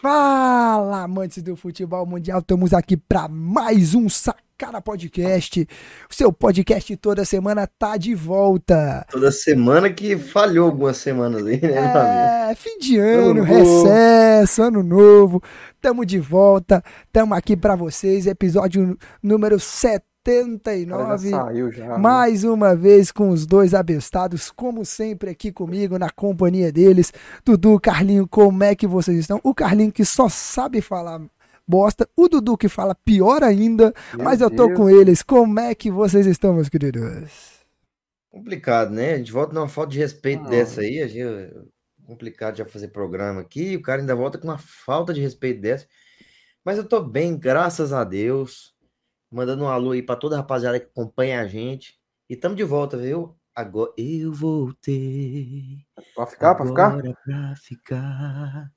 Fala, amantes do futebol mundial, estamos aqui para mais um Sacada Podcast. O seu podcast toda semana tá de volta. Toda semana que falhou algumas semanas aí, né, É, fim de ano, ano recesso, ano novo. Tamo de volta, tamo aqui para vocês, episódio número 7 79. Saiu já, né? mais né? uma vez com os dois abestados, como sempre aqui comigo na companhia deles. Dudu, Carlinho, como é que vocês estão? O Carlinho que só sabe falar bosta, o Dudu que fala pior ainda, Meu mas eu tô Deus. com eles. Como é que vocês estão, meus queridos? Complicado, né? A gente volta numa falta de respeito ah. dessa aí, a gente é complicado já fazer programa aqui, o cara ainda volta com uma falta de respeito dessa. Mas eu tô bem, graças a Deus. Mandando um alô aí para toda a rapaziada que acompanha a gente. E estamos de volta, viu? Agora eu voltei. Pode ficar, pode ficar? Pra ficar.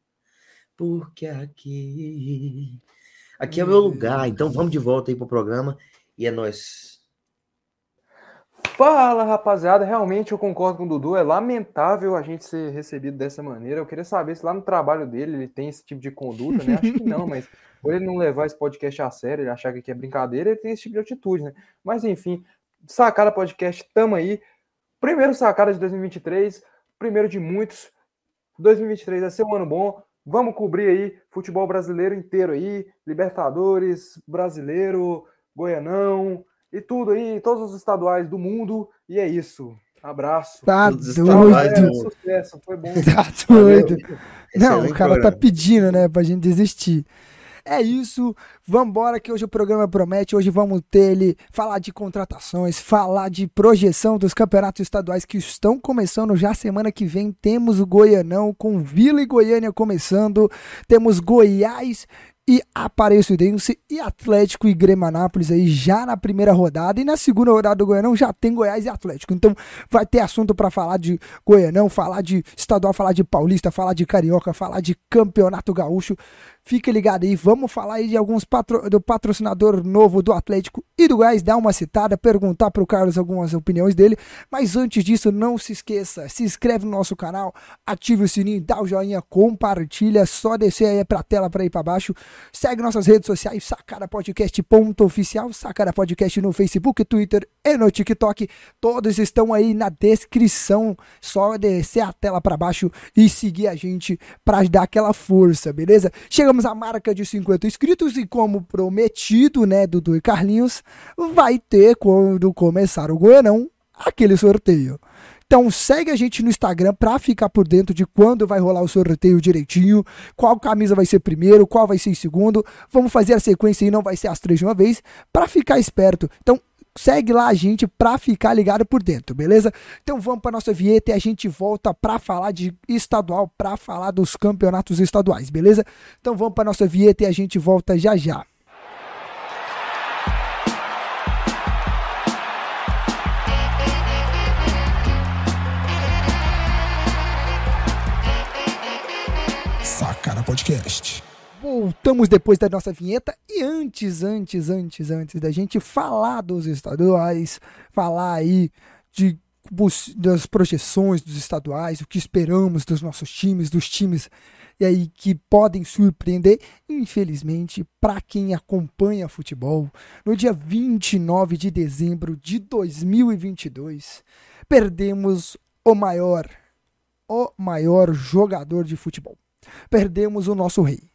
Porque aqui. Aqui é o meu lugar. Então vamos de volta aí pro programa. E é nós. Fala, rapaziada. Realmente eu concordo com o Dudu. É lamentável a gente ser recebido dessa maneira. Eu queria saber se lá no trabalho dele ele tem esse tipo de conduta, né? Acho que não, mas por ele não levar esse podcast a sério, ele achar que aqui é brincadeira, ele tem esse tipo de atitude, né? Mas enfim, Sacada Podcast, tamo aí. Primeiro Sacada de 2023, primeiro de muitos. 2023 vai ser um ano bom. Vamos cobrir aí futebol brasileiro inteiro aí, Libertadores, brasileiro, Goianão e tudo aí, todos os estaduais do mundo. E é isso. Abraço. Tá doido. Sucesso, foi bom. Tá doido. Não, o cara tá pedindo, né, pra gente desistir. É isso, vambora que hoje o programa promete. Hoje vamos ter ele falar de contratações, falar de projeção dos campeonatos estaduais que estão começando já semana que vem. Temos o Goianão com Vila e Goiânia começando, temos Goiás e Aparecidense e Atlético e Grêmio Anápolis aí já na primeira rodada e na segunda rodada do Goianão já tem Goiás e Atlético. Então vai ter assunto para falar de Goianão, falar de estadual, falar de Paulista, falar de Carioca, falar de Campeonato Gaúcho. Fica ligado aí, vamos falar aí de alguns patro... do patrocinador novo do Atlético e do Goiás, dar uma citada, perguntar para o Carlos algumas opiniões dele. Mas antes disso, não se esqueça, se inscreve no nosso canal, ative o sininho, dá o joinha, compartilha, só descer aí para a tela para ir para baixo. Segue nossas redes sociais, Sacada Podcast ponto oficial, Sacada Podcast no Facebook, Twitter e no TikTok. Todos estão aí na descrição. Só descer a tela para baixo e seguir a gente para dar aquela força, beleza? Chega Chegamos à marca de 50 inscritos e, como prometido, né, Dudu e Carlinhos, vai ter, quando começar o Goianão, aquele sorteio. Então segue a gente no Instagram para ficar por dentro de quando vai rolar o sorteio direitinho, qual camisa vai ser primeiro, qual vai ser segundo. Vamos fazer a sequência e não vai ser as três de uma vez, para ficar esperto. Então segue lá a gente pra ficar ligado por dentro, beleza? Então vamos pra nossa vinheta e a gente volta pra falar de estadual, pra falar dos campeonatos estaduais, beleza? Então vamos pra nossa vinheta e a gente volta já já. Sacana Podcast voltamos depois da nossa vinheta e antes, antes, antes, antes da gente falar dos estaduais, falar aí de das projeções dos estaduais, o que esperamos dos nossos times, dos times e aí que podem surpreender, infelizmente, para quem acompanha futebol, no dia 29 de dezembro de 2022, perdemos o maior o maior jogador de futebol. Perdemos o nosso rei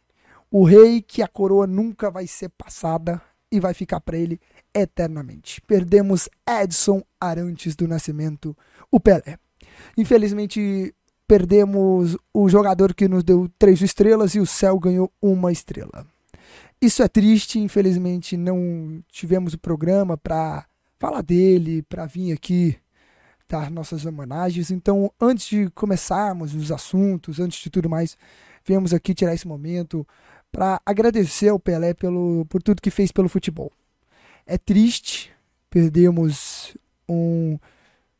o rei que a coroa nunca vai ser passada e vai ficar para ele eternamente. Perdemos Edson Arantes do Nascimento, o Pelé. Infelizmente, perdemos o jogador que nos deu três estrelas e o céu ganhou uma estrela. Isso é triste, infelizmente não tivemos o programa para falar dele, para vir aqui dar nossas homenagens. Então, antes de começarmos os assuntos, antes de tudo mais, viemos aqui tirar esse momento para agradecer ao Pelé pelo, por tudo que fez pelo futebol. É triste, perdemos um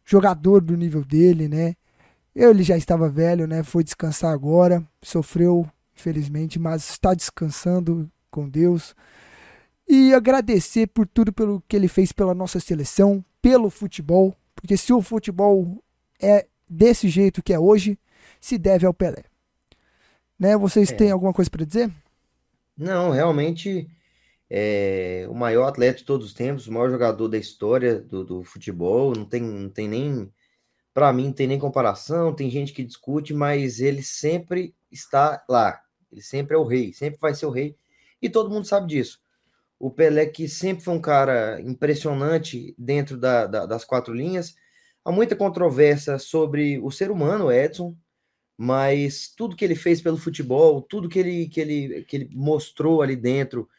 jogador do nível dele, né? Ele já estava velho, né? Foi descansar agora, sofreu, infelizmente, mas está descansando com Deus. E agradecer por tudo pelo que ele fez pela nossa seleção, pelo futebol, porque se o futebol é desse jeito que é hoje, se deve ao Pelé. Né? Vocês é. têm alguma coisa para dizer? Não, realmente é o maior atleta de todos os tempos, o maior jogador da história do, do futebol. Não tem, não tem nem, para mim, não tem nem comparação. Tem gente que discute, mas ele sempre está lá. Ele sempre é o rei, sempre vai ser o rei. E todo mundo sabe disso. O Pelé, que sempre foi um cara impressionante dentro da, da, das quatro linhas. Há muita controvérsia sobre o ser humano, Edson, mas tudo que ele fez pelo futebol, tudo que ele, que ele, que ele mostrou ali dentro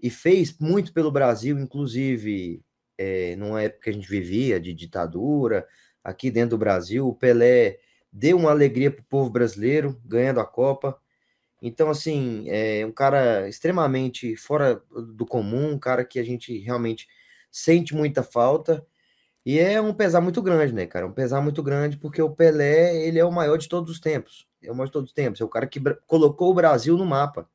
e fez muito pelo Brasil, inclusive é, numa época que a gente vivia de ditadura, aqui dentro do Brasil, o Pelé deu uma alegria para o povo brasileiro, ganhando a Copa. Então, assim, é um cara extremamente fora do comum, um cara que a gente realmente sente muita falta. E é um pesar muito grande, né, cara? Um pesar muito grande, porque o Pelé, ele é o maior de todos os tempos. É o maior de todos os tempos. É o cara que colocou o Brasil no mapa.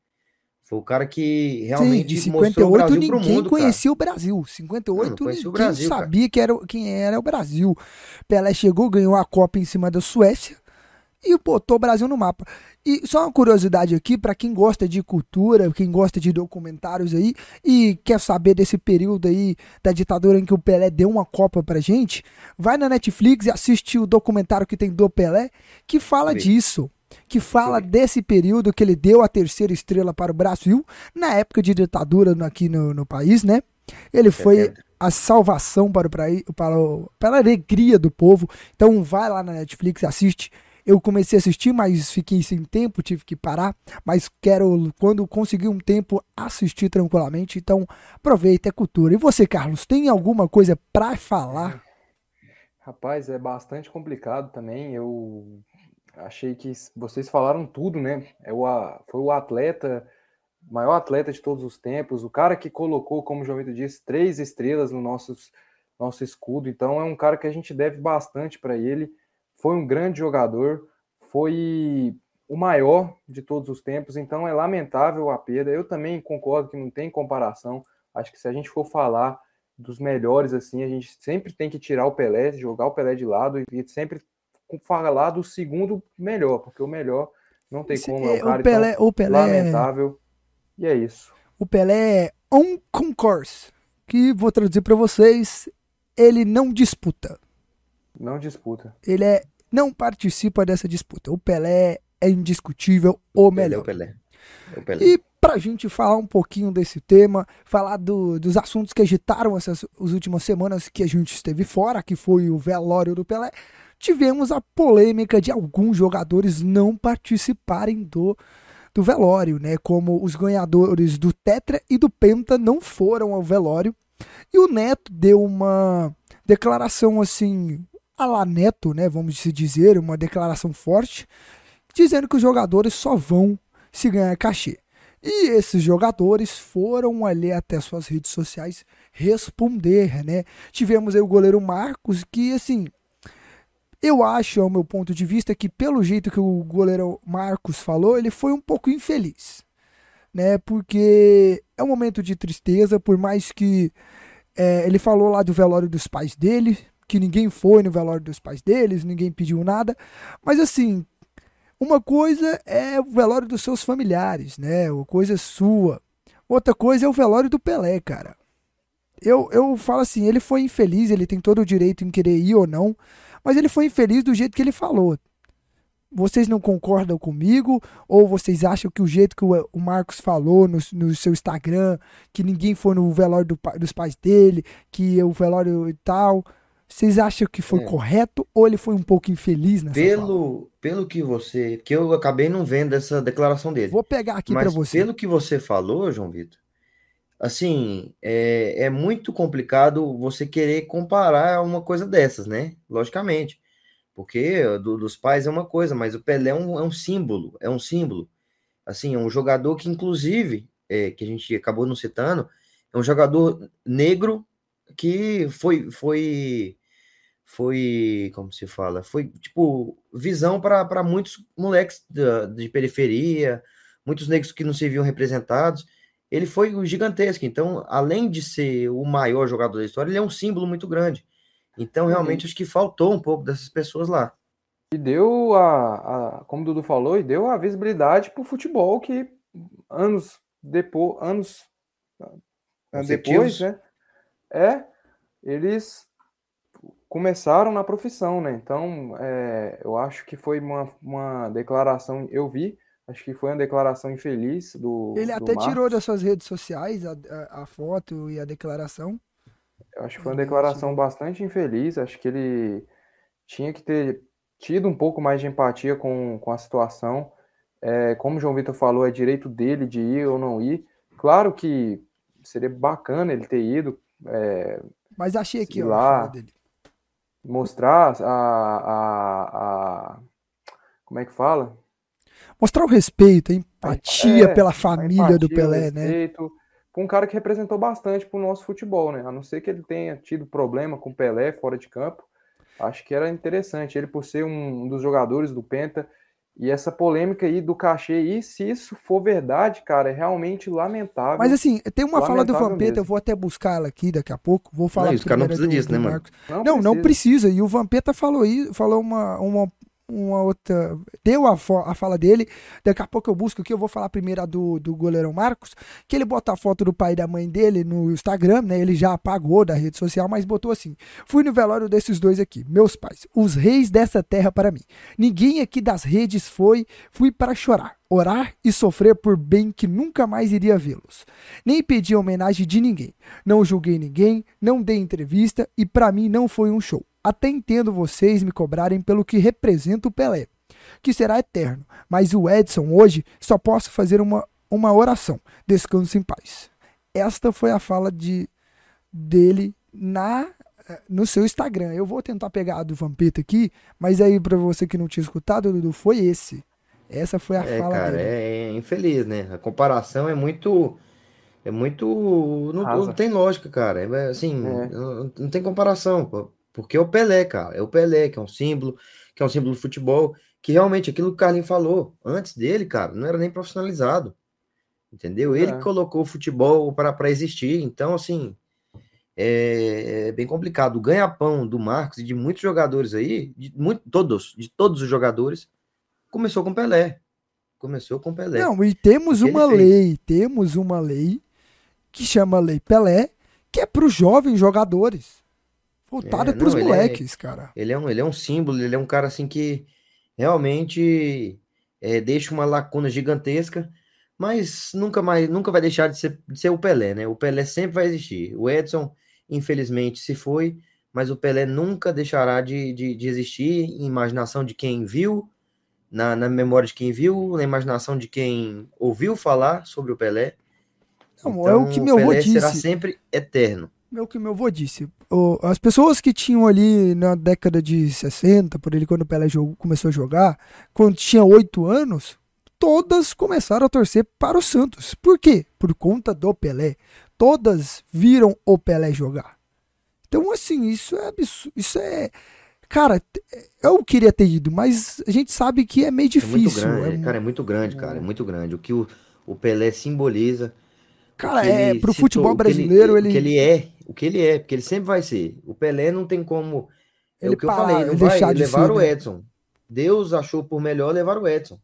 Foi o cara que realmente Sim, de 58 mostrou o Brasil ninguém pro mundo, conhecia cara. o Brasil. 58 não, não ninguém Brasil, sabia cara. que era, quem era o Brasil. Pelé chegou, ganhou a Copa em cima da Suécia e botou o Brasil no mapa. E só uma curiosidade aqui, para quem gosta de cultura, quem gosta de documentários aí e quer saber desse período aí da ditadura em que o Pelé deu uma Copa pra gente, vai na Netflix e assiste o documentário que tem do Pelé, que fala Sim. disso. Que fala desse período que ele deu a terceira estrela para o Brasil, na época de ditadura aqui no, no país, né? Ele foi a salvação para o, para, o, para a alegria do povo. Então vai lá na Netflix, assiste eu comecei a assistir, mas fiquei sem tempo, tive que parar. Mas quero, quando conseguir um tempo, assistir tranquilamente. Então, aproveita, é cultura. E você, Carlos, tem alguma coisa para falar? Rapaz, é bastante complicado também. Eu achei que vocês falaram tudo, né? É o, foi o atleta, maior atleta de todos os tempos, o cara que colocou, como o João Vitor disse, três estrelas no nosso, nosso escudo. Então, é um cara que a gente deve bastante para ele foi um grande jogador, foi o maior de todos os tempos, então é lamentável a perda. Eu também concordo que não tem comparação. Acho que se a gente for falar dos melhores assim, a gente sempre tem que tirar o Pelé, jogar o Pelé de lado e sempre falar do segundo melhor, porque o melhor não tem como, é um cara o Pelé, então, o Pelé lamentável. E é isso. O Pelé é um concourse, que vou traduzir para vocês, ele não disputa. Não disputa. Ele é, não participa dessa disputa. O Pelé é indiscutível o melhor. Pelé, o Pelé. E para a gente falar um pouquinho desse tema, falar do, dos assuntos que agitaram essas as últimas semanas que a gente esteve fora, que foi o velório do Pelé, tivemos a polêmica de alguns jogadores não participarem do, do velório, né? Como os ganhadores do Tetra e do Penta não foram ao velório. E o Neto deu uma declaração assim a la Neto, né, vamos dizer, uma declaração forte, dizendo que os jogadores só vão se ganhar cachê. E esses jogadores foram ali até suas redes sociais responder, né? Tivemos aí o goleiro Marcos, que assim, eu acho, ao meu ponto de vista, que pelo jeito que o goleiro Marcos falou, ele foi um pouco infeliz, né? Porque é um momento de tristeza, por mais que é, ele falou lá do velório dos pais dele, que ninguém foi no velório dos pais deles, ninguém pediu nada. Mas assim, uma coisa é o velório dos seus familiares, né? Uma coisa é sua. Outra coisa é o velório do Pelé, cara. Eu, eu falo assim, ele foi infeliz, ele tem todo o direito em querer ir ou não, mas ele foi infeliz do jeito que ele falou. Vocês não concordam comigo? Ou vocês acham que o jeito que o, Marcos falou no, no, seu Instagram, que ninguém foi no velório do, dos pais dele, que o velório e tal, vocês acham que foi é. correto ou ele foi um pouco infeliz nessa pelo, fala? Pelo que você. Que eu acabei não vendo essa declaração dele. Vou pegar aqui para você. Pelo que você falou, João Vitor, assim, é, é muito complicado você querer comparar uma coisa dessas, né? Logicamente. Porque do, dos pais é uma coisa, mas o Pelé é um, é um símbolo, é um símbolo. Assim, é um jogador que, inclusive, é, que a gente acabou não citando, é um jogador negro que foi foi foi como se fala foi tipo visão para muitos moleques de, de, periferia muitos negros que não se viam representados ele foi gigantesco então além de ser o maior jogador da história ele é um símbolo muito grande então realmente uhum. acho que faltou um pouco dessas pessoas lá e deu a, a, como o Dudu falou, e deu a visibilidade para o futebol que anos depois, anos depois, né? É, eles começaram na profissão, né? Então, é, eu acho que foi uma, uma declaração, eu vi, acho que foi uma declaração infeliz do. Ele do até Marcos. tirou das suas redes sociais a, a, a, foto e a declaração. Eu acho que foi uma declaração bastante infeliz. Acho que ele tinha que ter tido um pouco mais de empatia com, com a situação. É, como o João Vitor falou, é direito dele de ir ou não ir. Claro que seria bacana ele ter ido. É, Mas achei aqui, ó, lá, mostrar a, a, a, Como é que fala? Mostrar o respeito, a empatia é, pela família empatia, do Pelé, né? Com um cara que representou bastante para o nosso futebol, né? A não ser que ele tenha tido problema com o Pelé fora de campo. Acho que era interessante ele por ser um dos jogadores do Penta e essa polêmica aí do cachê, e se isso for verdade, cara, é realmente lamentável. Mas assim, tem uma fala do Vampeta, eu vou até buscar ela aqui daqui a pouco. Vou falar. Não, os caras não precisam disso, né, mano? Não, não precisa. não, precisa. E o Vampeta falou aí, falou uma, uma uma outra. Deu a, a fala dele. Daqui a pouco eu busco aqui. Eu vou falar primeiro a do, do goleirão Marcos. Que ele bota a foto do pai e da mãe dele no Instagram, né? Ele já apagou da rede social, mas botou assim: Fui no velório desses dois aqui, meus pais, os reis dessa terra para mim. Ninguém aqui das redes foi, fui para chorar, orar e sofrer por bem que nunca mais iria vê-los. Nem pedi homenagem de ninguém. Não julguei ninguém, não dei entrevista e para mim não foi um show. Até entendo vocês me cobrarem pelo que representa o Pelé, que será eterno, mas o Edson hoje só posso fazer uma, uma oração. Descanse em paz. Esta foi a fala de dele na no seu Instagram. Eu vou tentar pegar a do Vampeta aqui, mas aí para você que não tinha escutado, Dudu, foi esse. Essa foi a é, fala cara, dele. É, é infeliz, né? A comparação é muito é muito não, não tem lógica, cara. É, assim, é. Não, não, tem comparação. Porque é o Pelé, cara. É o Pelé, que é um símbolo, que é um símbolo do futebol, que realmente aquilo que o Carlinhos falou antes dele, cara, não era nem profissionalizado. Entendeu? Ele é. colocou o futebol para existir. Então, assim, é, é bem complicado. O ganha-pão do Marcos e de muitos jogadores aí, de muito, todos, de todos os jogadores, começou com Pelé. Começou com Pelé. Não, e temos uma lei, temos uma lei que chama Lei Pelé, que é para os jovens jogadores. Voltada é, pros não, moleques, é, cara. Ele é, um, ele é um símbolo, ele é um cara assim que realmente é, deixa uma lacuna gigantesca, mas nunca mais, nunca vai deixar de ser, de ser o Pelé, né? O Pelé sempre vai existir. O Edson, infelizmente, se foi, mas o Pelé nunca deixará de, de, de existir em imaginação de quem viu, na, na memória de quem viu, na imaginação de quem ouviu falar sobre o Pelé. Não, então, é o que meu Pelé será sempre eterno é o que meu avô disse. As pessoas que tinham ali na década de 60, por ele, quando o Pelé jogou, começou a jogar, quando tinha 8 anos, todas começaram a torcer para o Santos. Por quê? Por conta do Pelé. Todas viram o Pelé jogar. Então, assim, isso é absurdo. Isso é. Cara, eu queria ter ido, mas a gente sabe que é meio difícil. É muito grande, é, cara, é muito grande, cara. É muito grande. O que o, o Pelé simboliza. Cara, é pro futebol brasileiro ele, ele... O que ele é, o que ele é, porque ele sempre vai ser. O Pelé não tem como. É ele o que parar, eu falei, não vai levar ser, o né? Edson. Deus achou por melhor levar o Edson.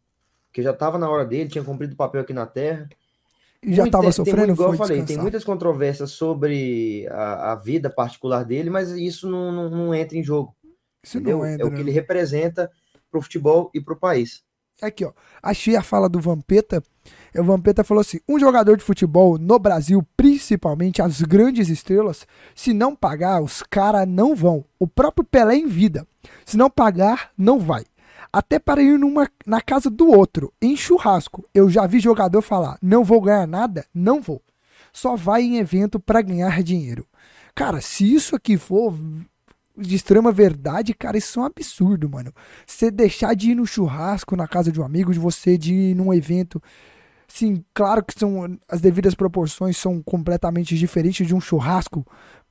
Porque já estava na hora dele, tinha cumprido o papel aqui na Terra. E já estava sofrendo, tem, igual eu falei, tem muitas controvérsias sobre a, a, vida particular dele, mas isso não, não, não entra em jogo. Isso entendeu? não entra, é o que né? ele representa para o futebol e para o país. Aqui, ó. Achei a fala do Vampeta. O Vampeta falou assim: um jogador de futebol no Brasil, principalmente as grandes estrelas, se não pagar, os caras não vão. O próprio Pelé em vida. Se não pagar, não vai. Até para ir numa, na casa do outro, em churrasco. Eu já vi jogador falar: não vou ganhar nada, não vou. Só vai em evento para ganhar dinheiro. Cara, se isso aqui for de extrema verdade, cara, isso é um absurdo, mano. Você deixar de ir no churrasco na casa de um amigo, de você de ir num evento. Sim, claro que são as devidas proporções são completamente diferentes de um churrasco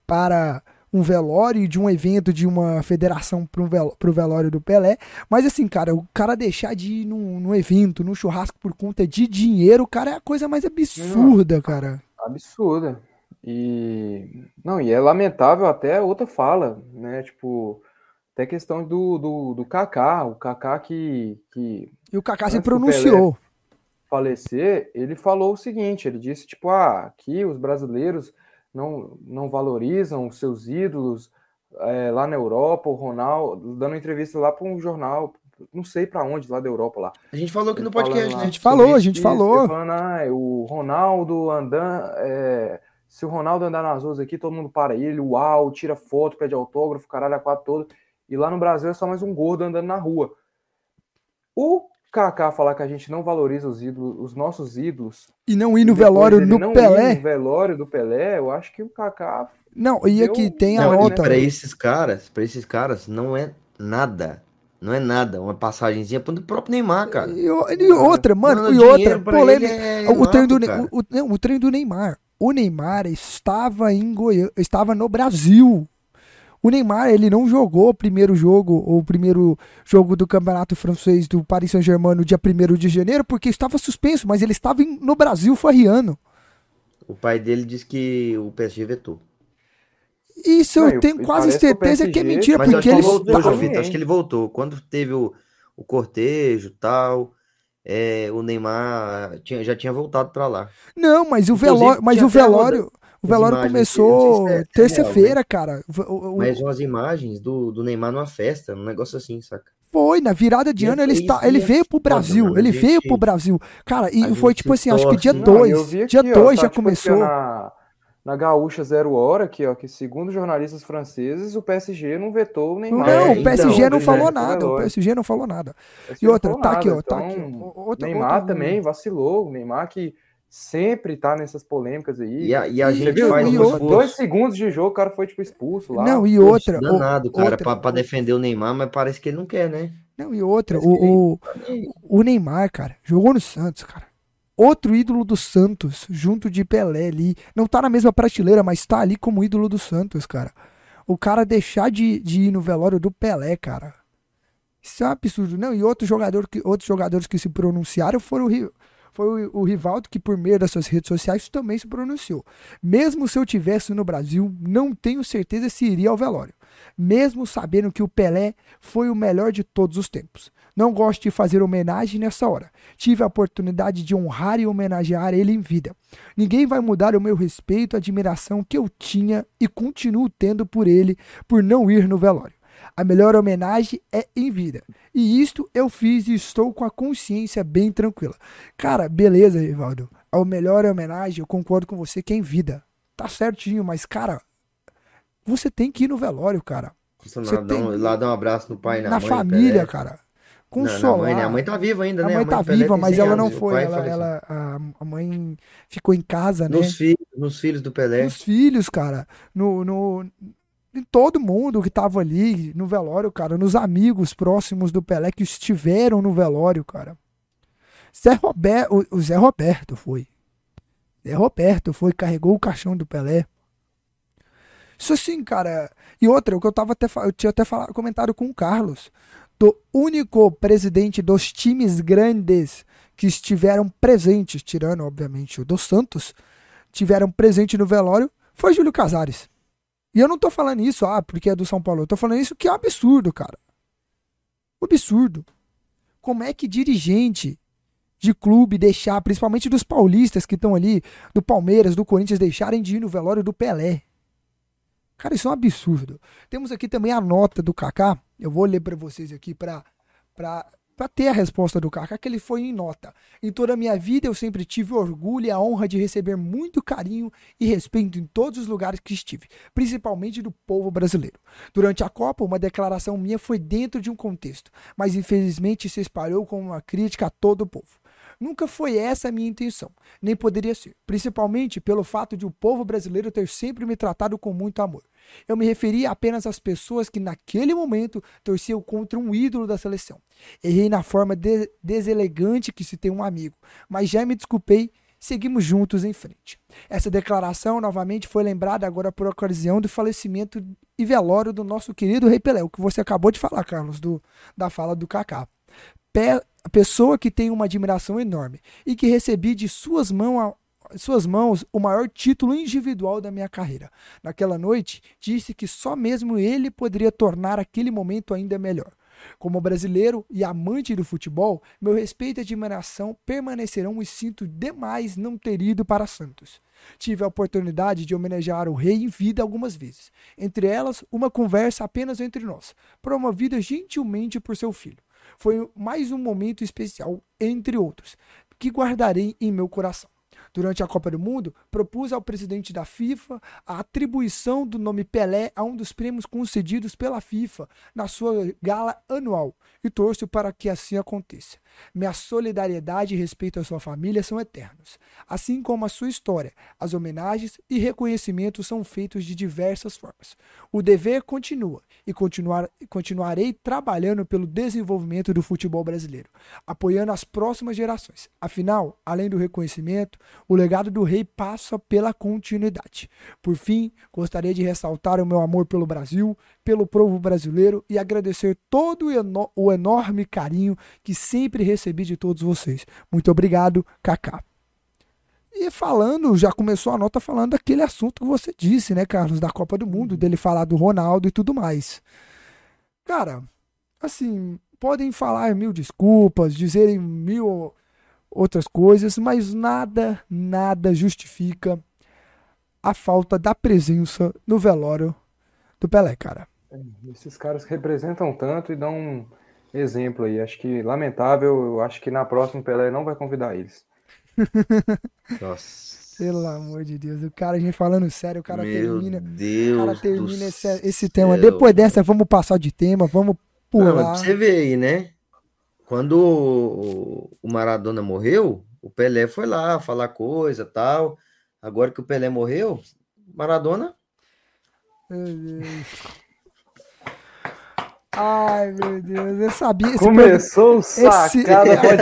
para um velório, de um evento de uma federação para vel o velório do Pelé. Mas assim, cara, o cara deixar de ir num, num evento, num churrasco por conta de dinheiro, cara, é a coisa mais absurda, cara. Absurda. E não, e é lamentável até outra fala, né? Tipo, até questão do, do, do Kaká, o Kaká que, que. E o Kaká se pronunciou. Falecer, ele falou o seguinte: ele disse, tipo, ah, aqui os brasileiros não, não valorizam os seus ídolos é, lá na Europa, o Ronaldo, dando entrevista lá para um jornal, não sei para onde, lá da Europa lá. A gente falou aqui no podcast, né? A gente falou, a gente isso, falou. Falando, ah, o Ronaldo andando. É, se o Ronaldo andar nas ruas aqui, todo mundo para ele, uau, tira foto, pede autógrafo, caralho, a quatro todo. E lá no Brasil é só mais um gordo andando na rua. O Kaká falar que a gente não valoriza os ídolos, os nossos ídolos. E não ir no velório no não Pelé. Ir no velório do Pelé, eu acho que o Kaká. Não, e aqui tem a não, nota. Para esses caras, para esses caras, não é nada. Não é nada, uma passagenzinha pro próprio Neymar, cara. E, e outra, mano, não, e outra, polêmica. É o, treino do, o, o, o treino do Neymar. O Neymar estava em Goiânia, estava no Brasil. O Neymar, ele não jogou o primeiro jogo, ou o primeiro jogo do Campeonato Francês do Paris Saint-Germain no dia 1 de janeiro, porque estava suspenso, mas ele estava no Brasil farriando. O pai dele disse que o PSG vetou. Isso não, eu tenho quase certeza que, PSG, que, é mentira, porque ele voltou, estava... Acho que ele voltou. Quando teve o, o cortejo tal, é, o Neymar tinha, já tinha voltado para lá. Não, mas o velório, mas o velório, o velório começou é terça-feira, cara. O, o, Mas umas imagens do, do Neymar numa festa, um negócio assim, saca? Foi, na virada de e ano ele, está, ele veio pro Brasil, Nossa, ele veio pro Brasil. Cara, e foi tipo assim, acho que dia 2, dia 2 já tá, tipo, começou. Na, na Gaúcha Zero Hora, aqui, ó, que segundo jornalistas franceses, o PSG não vetou o Neymar. Não, o PSG então, não falou nada, o PSG não falou nada. E outra, tá aqui, ó, tá então, aqui. Outra, Neymar outra... também vacilou, o Neymar que sempre tá nessas polêmicas aí. E a, e a gente viu, faz e dois, dois segundos de jogo, o cara foi tipo expulso lá. Não, e outra. Danado, cara, outra, pra, pra, defender o Neymar, mas parece que ele não quer, né? Não, e outra, o, o, o Neymar, cara, jogou no Santos, cara. Outro ídolo do Santos, junto de Pelé ali. Não tá na mesma prateleira, mas tá ali como ídolo do Santos, cara. O cara deixar de, de ir no velório do Pelé, cara. Isso é um absurdo. Não, e outro jogador que, outros jogadores que se pronunciaram foram o foi o, o Rivaldo que, por meio das suas redes sociais, também se pronunciou. Mesmo se eu tivesse no Brasil, não tenho certeza se iria ao velório. Mesmo sabendo que o Pelé foi o melhor de todos os tempos. Não gosto de fazer homenagem nessa hora. Tive a oportunidade de honrar e homenagear ele em vida. Ninguém vai mudar o meu respeito e admiração que eu tinha e continuo tendo por ele por não ir no velório. A melhor homenagem é em vida. E isto eu fiz e estou com a consciência bem tranquila. Cara, beleza, Rivaldo. A melhor homenagem, eu concordo com você, que é em vida. Tá certinho, mas, cara, você tem que ir no velório, cara. Você lá, tem... um, lá dar um abraço no pai e na, na mãe. Na família, cara. Consolar. Não, mãe, né? a mãe tá viva ainda, né? A mãe, a mãe tá viva, mas ela não foi. Ela, ela, a, a mãe ficou em casa, nos né? Filhos, nos filhos do Pelé. Nos filhos, cara. No, no, em todo mundo que estava ali no velório, cara, nos amigos próximos do Pelé que estiveram no velório, cara. Zé Roberto, o Zé Roberto foi. Zé Roberto foi, carregou o caixão do Pelé. Isso assim, cara. E outra, o que eu tava até eu tinha até falado, comentado com o Carlos, do único presidente dos times grandes que estiveram presentes, tirando obviamente o dos Santos, tiveram presente no velório, foi Júlio Casares. E eu não tô falando isso, ah, porque é do São Paulo. Eu tô falando isso que é um absurdo, cara. Um absurdo. Como é que dirigente de clube deixar, principalmente dos paulistas que estão ali, do Palmeiras, do Corinthians, deixarem de ir no velório do Pelé? Cara, isso é um absurdo. Temos aqui também a nota do Kaká. Eu vou ler para vocês aqui para para ter a resposta do Kaká, que ele foi em nota. Em toda a minha vida eu sempre tive orgulho e a honra de receber muito carinho e respeito em todos os lugares que estive, principalmente do povo brasileiro. Durante a Copa, uma declaração minha foi dentro de um contexto, mas infelizmente se espalhou como uma crítica a todo o povo. Nunca foi essa a minha intenção, nem poderia ser, principalmente pelo fato de o povo brasileiro ter sempre me tratado com muito amor. Eu me referia apenas às pessoas que naquele momento torciam contra um ídolo da seleção. Errei na forma de deselegante que se tem um amigo, mas já me desculpei, seguimos juntos em frente. Essa declaração novamente foi lembrada agora por ocasião do falecimento e velório do nosso querido Rei Pelé, o que você acabou de falar, Carlos, do, da fala do Kaká. Pe a pessoa que tem uma admiração enorme e que recebi de suas mãos suas mãos o maior título individual da minha carreira. Naquela noite, disse que só mesmo ele poderia tornar aquele momento ainda melhor. Como brasileiro e amante do futebol, meu respeito e admiração permanecerão e sinto demais não ter ido para Santos. Tive a oportunidade de homenagear o rei em vida algumas vezes, entre elas uma conversa apenas entre nós, promovida gentilmente por seu filho. Foi mais um momento especial, entre outros, que guardarei em meu coração. Durante a Copa do Mundo, propus ao presidente da FIFA a atribuição do nome Pelé a um dos prêmios concedidos pela FIFA na sua gala anual e torço para que assim aconteça. Minha solidariedade e respeito à sua família são eternos, assim como a sua história. As homenagens e reconhecimentos são feitos de diversas formas. O dever continua e continuar, continuarei trabalhando pelo desenvolvimento do futebol brasileiro, apoiando as próximas gerações. Afinal, além do reconhecimento, o legado do rei passa pela continuidade. Por fim, gostaria de ressaltar o meu amor pelo Brasil, pelo povo brasileiro e agradecer todo o enorme carinho que sempre recebi de todos vocês. Muito obrigado, Kaká. E falando, já começou a nota falando daquele assunto que você disse, né, Carlos, da Copa do Mundo, dele falar do Ronaldo e tudo mais. Cara, assim, podem falar mil desculpas, dizerem mil outras coisas, mas nada, nada justifica a falta da presença no velório do Pelé, cara. É, esses caras representam tanto e dão um exemplo aí. Acho que lamentável, eu acho que na próxima o Pelé não vai convidar eles. Nossa. Pelo amor de Deus, o cara, a gente falando sério, o cara Meu termina. Deus o cara termina esse, esse tema. Depois dessa, vamos passar de tema, vamos pular. Não, você vê aí, né? Quando o Maradona morreu, o Pelé foi lá falar coisa tal. Agora que o Pelé morreu, Maradona. Ai, meu Deus, eu sabia. Começou o sacada esse...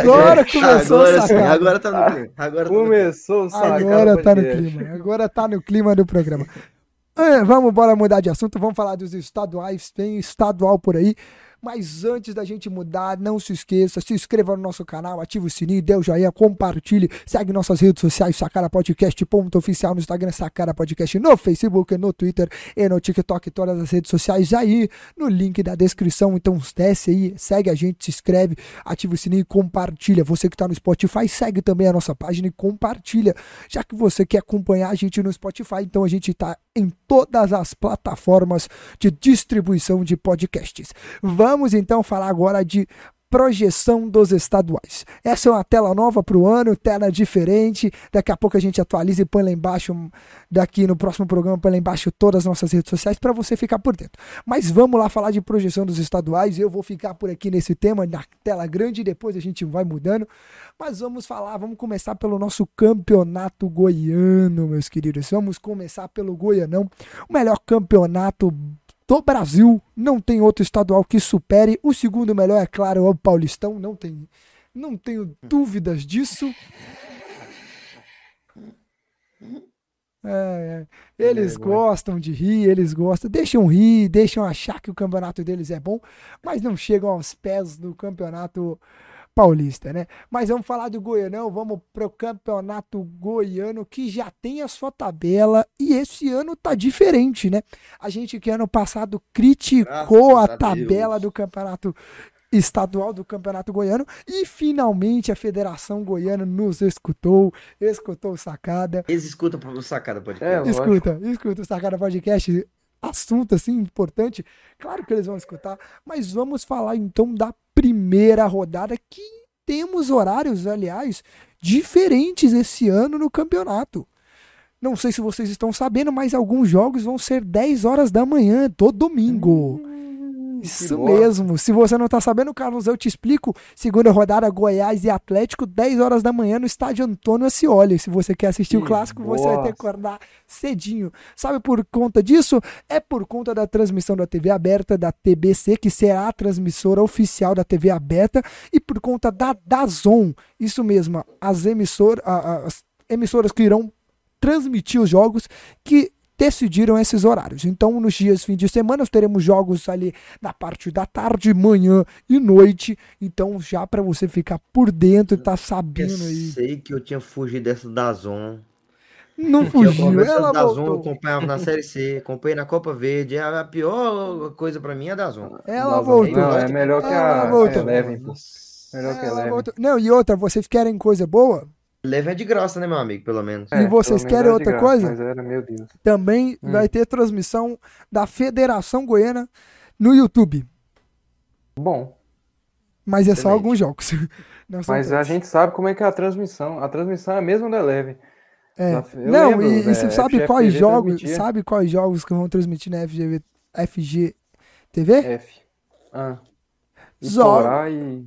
Agora começou agora, o sacada. Agora tá no clima. Agora começou o sacada. Agora tá no clima. Agora tá no clima do programa. É, vamos embora mudar de assunto. Vamos falar dos estaduais. Tem estadual por aí. Mas antes da gente mudar, não se esqueça, se inscreva no nosso canal, ative o sininho, dê o joinha, compartilhe, segue nossas redes sociais, Sacara Podcast, ponto oficial no Instagram, Sacara Podcast, no Facebook, no Twitter e no TikTok, todas as redes sociais aí no link da descrição. Então desce aí, segue a gente, se inscreve, ative o sininho e compartilha. Você que está no Spotify, segue também a nossa página e compartilha, já que você quer acompanhar a gente no Spotify, então a gente está em todas as plataformas de distribuição de podcasts. Vamos então falar agora de projeção dos estaduais. Essa é uma tela nova para o ano, tela diferente. Daqui a pouco a gente atualiza e põe lá embaixo, daqui no próximo programa, põe lá embaixo todas as nossas redes sociais para você ficar por dentro. Mas vamos lá falar de projeção dos estaduais. Eu vou ficar por aqui nesse tema, na tela grande, e depois a gente vai mudando. Mas vamos falar, vamos começar pelo nosso campeonato goiano, meus queridos. Vamos começar pelo Goianão, o melhor campeonato do Brasil. Não tem outro estadual que supere. O segundo melhor, é claro, é o Paulistão. Não, tem, não tenho dúvidas disso. É, é. Eles é, gostam de rir, eles gostam, deixam rir, deixam achar que o campeonato deles é bom, mas não chegam aos pés do campeonato paulista, né? Mas vamos falar do Goianão, vamos pro campeonato goiano que já tem a sua tabela e esse ano tá diferente, né? A gente que ano passado criticou Graças a, a tabela do campeonato estadual do Campeonato Goiano e finalmente a Federação Goiana nos escutou, escutou o Sacada. Eles escutam o Sacada Podcast. É, escuta, escuta o Sacada Podcast. Assunto assim importante, claro que eles vão escutar, mas vamos falar então da primeira rodada que temos horários, aliás, diferentes esse ano no campeonato. Não sei se vocês estão sabendo, mas alguns jogos vão ser 10 horas da manhã, todo domingo. Isso mesmo. Se você não tá sabendo, Carlos, eu te explico. Segunda rodada, Goiás e Atlético, 10 horas da manhã no estádio Antônio Ascioli. Se você quer assistir que o clássico, boa. você vai ter que acordar cedinho. Sabe por conta disso? É por conta da transmissão da TV aberta, da TBC, que será a transmissora oficial da TV aberta, e por conta da Dazon. Isso mesmo, as emissoras, as emissoras que irão transmitir os jogos que decidiram esses horários. Então, nos dias fim de semana, nós teremos jogos ali na parte da tarde, manhã e noite. Então, já para você ficar por dentro, tá sabendo aí. Eu sei que eu tinha fugido dessa da Zon. Não fugiu, ela da voltou. Zon, acompanhava na Série C, acompanhei na Copa Verde. A pior coisa pra mim é da Zon. Ela Não, voltou. Não, é melhor que Ela a voltou. Eleven, pô. Melhor que a Ela Eleven. voltou. Não, e outra, vocês querem coisa boa? Leve é de graça, né, meu amigo? Pelo menos. E vocês querem de outra graça, coisa? Mas era, meu Deus. Também Hum. vai ter transmissão da Federação Goiana no YouTube. Bom, Mas é só Excelente. alguns jogos. Mas a todos. gente sabe como é que é a transmissão. A transmissão é a mesma da Eleven. É. da- Não, lembro, e, e né, você sabe quais jogos, transmitia. sabe quais jogos que vão transmitir na FGV, FGTV? F. Ah. Zó- Iporá e...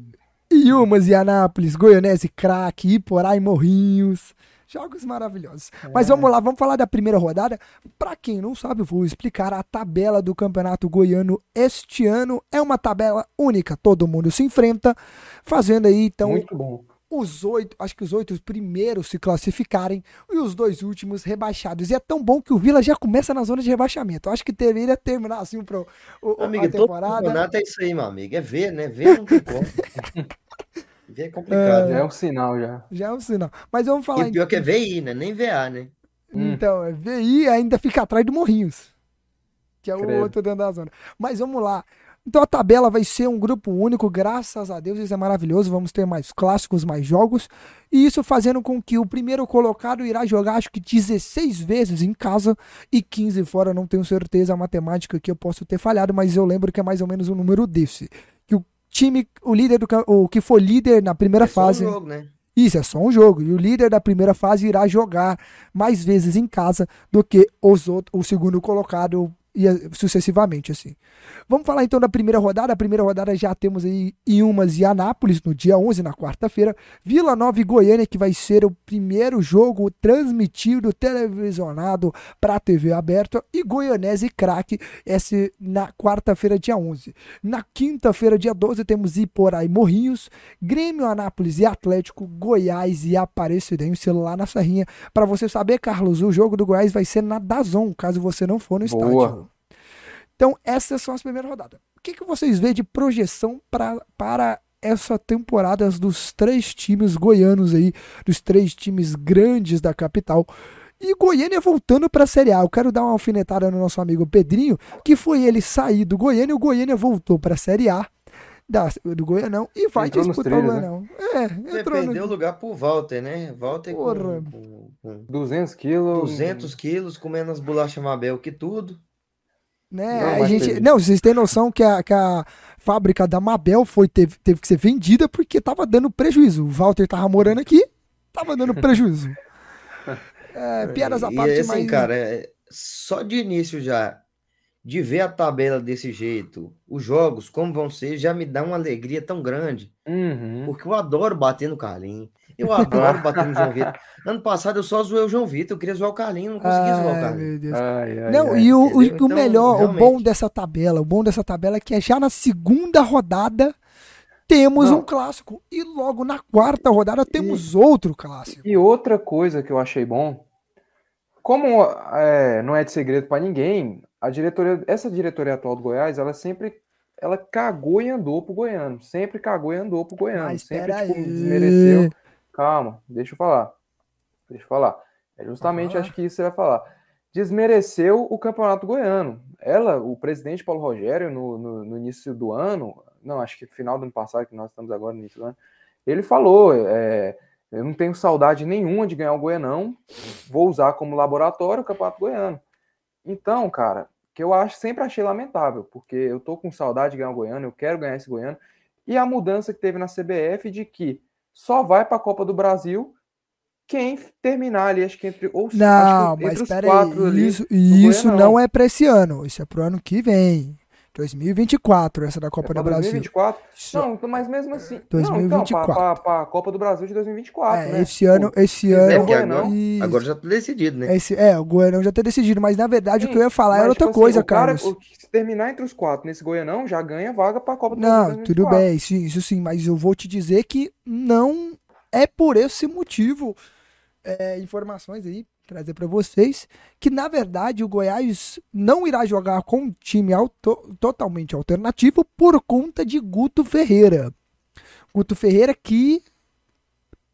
Ilmas e Anápolis, Goianese, Craque, Iporá e Morrinhos. Jogos maravilhosos. Mas É. vamos lá, vamos falar da primeira rodada. Pra quem não sabe, eu vou explicar a tabela do Campeonato Goiano este ano. É uma tabela única, todo mundo se enfrenta, fazendo aí então Muito bom. os oito, acho que os oito primeiros se classificarem e os dois últimos rebaixados. E é tão bom que o Vila já começa na zona de rebaixamento. Acho que deveria terminar assim pro, o, Amigo, a todo temporada. campeonato é isso aí, meu amigo. É ver, né? Ver não tem como. é complicado. Já né? é um sinal já. Já é um sinal. Mas vamos falar E o pior que é VI, né? Nem VA, né? Hum. Então, é VI ainda fica atrás do Morrinhos. Que é o outro dentro da zona. Mas vamos lá. Então a tabela vai ser um grupo único, graças a Deus, isso é maravilhoso. Vamos ter mais clássicos, mais jogos. E isso fazendo com que o primeiro colocado irá jogar, acho que 16 vezes em casa e 15 fora. Não tenho certeza a matemática que eu posso ter falhado, mas eu lembro que é mais ou menos um número desse. Time, o líder do o que for líder na primeira É só um fase. jogo, né? Isso é só um jogo. E o líder da primeira fase irá jogar mais vezes em casa do que os outros, o segundo colocado e eh, sucessivamente assim. Vamos falar então da primeira rodada. A primeira rodada já temos aí Iumas e Anápolis no dia 11, na quarta-feira. Vila Nova e Goiânia, que vai ser o primeiro jogo transmitido, televisionado para a TV aberta. E Goianese e Craque, esse na quarta-feira, dia 11. Na quinta-feira, dia 12, temos Iporá e Morrinhos. Grêmio, Anápolis e Atlético, Goiás e Aparecidense lá na Serrinha. Para você saber, Carlos, o jogo do Goiás vai ser na Dazon, caso você não for no Boa. estádio. Então, essas são as primeiras rodadas. O que, que vocês veem de projeção pra, para essa temporada dos três times goianos aí, dos três times grandes da capital? E Goiânia voltando para a Série A. Eu quero dar uma alfinetada no nosso amigo Pedrinho, que foi ele sair do Goiânia, e o Goiânia voltou para a Série A da, do Goianão e vai Entrou disputar o trilhos, né? Goianão. É, Você entrou perdeu o no... lugar pro Walter, né? Walter com, Porra. com, com 200 quilos. 200 quilos, comendo as bolachas Mabel que tudo. Né? Não, a gente, teve. não, vocês têm noção que a, que a fábrica da Mabel foi, teve, teve que ser vendida porque tava dando prejuízo. O Walter tava morando aqui, tava dando prejuízo. É, piadas à e parte, assim, mas. cara, é- só de início já, de ver a tabela desse jeito, os jogos, como vão ser, já me dá uma alegria tão grande. Uhum. Porque eu adoro bater no Carlinhos. Eu adoro bater no João Vitor. Ano passado eu só zoei o João Vitor, eu queria zoar o Carlinhos, não consegui zoar o Ai, Carlinhos. meu Deus. Ai, ai, Não, ai. e o, o- entendeu? o Então, melhor, o realmente. bom dessa tabela, o bom dessa tabela é que é já na segunda rodada temos Não. um clássico. E logo na quarta rodada temos outro clássico. E outra coisa que eu achei bom, como é, não é de segredo para ninguém, a diretoria, essa diretoria atual do Goiás, ela sempre ela cagou e andou pro goiano, sempre cagou e andou pro goiano, Mas sempre espera tipo, aí. desmereceu. Calma, deixa eu falar. Deixa eu falar. É justamente falar. acho que isso você vai falar. Desmereceu o campeonato goiano. Ela, o presidente Paulo Rogério, no, no, no início do ano, não, acho que final do ano passado, que nós estamos agora no início do ano, ele falou: é, eu não tenho saudade nenhuma de ganhar o Goianão, vou usar como laboratório o Campeonato Goiano. Então, cara, que eu acho, sempre achei lamentável, porque eu tô com saudade de ganhar o Goiano, eu quero ganhar esse Goiano, e a mudança que teve na CBF de que só vai para a Copa do Brasil quem terminar ali, acho que entre, ou, acho que Não, entre mas os quatro aí, ali. isso, isso não é pra esse ano, isso é pro ano que vem. 2024, essa da Copa É do Brasil. 2024? Só- Não, então, mas mesmo assim. Não, 2024. então, para a Copa do Brasil de 2024, É, né? esse ano, esse É, ano. porque Goianão. agora, isso. agora já tá decidido, né? Esse, é, o Goianão já ter decidido, mas na verdade o que eu ia falar era outra tipo assim, coisa, cara, Carlos. o que se terminar entre os quatro nesse Goianão, já ganha vaga para a Copa do Brasil. Não, 2024. tudo bem, isso, isso sim, mas eu vou te dizer que não é por esse motivo. É, informações aí, trazer para vocês, que na verdade o Goiás não irá jogar com um time auto- totalmente alternativo por conta de Guto Ferreira. Guto Ferreira que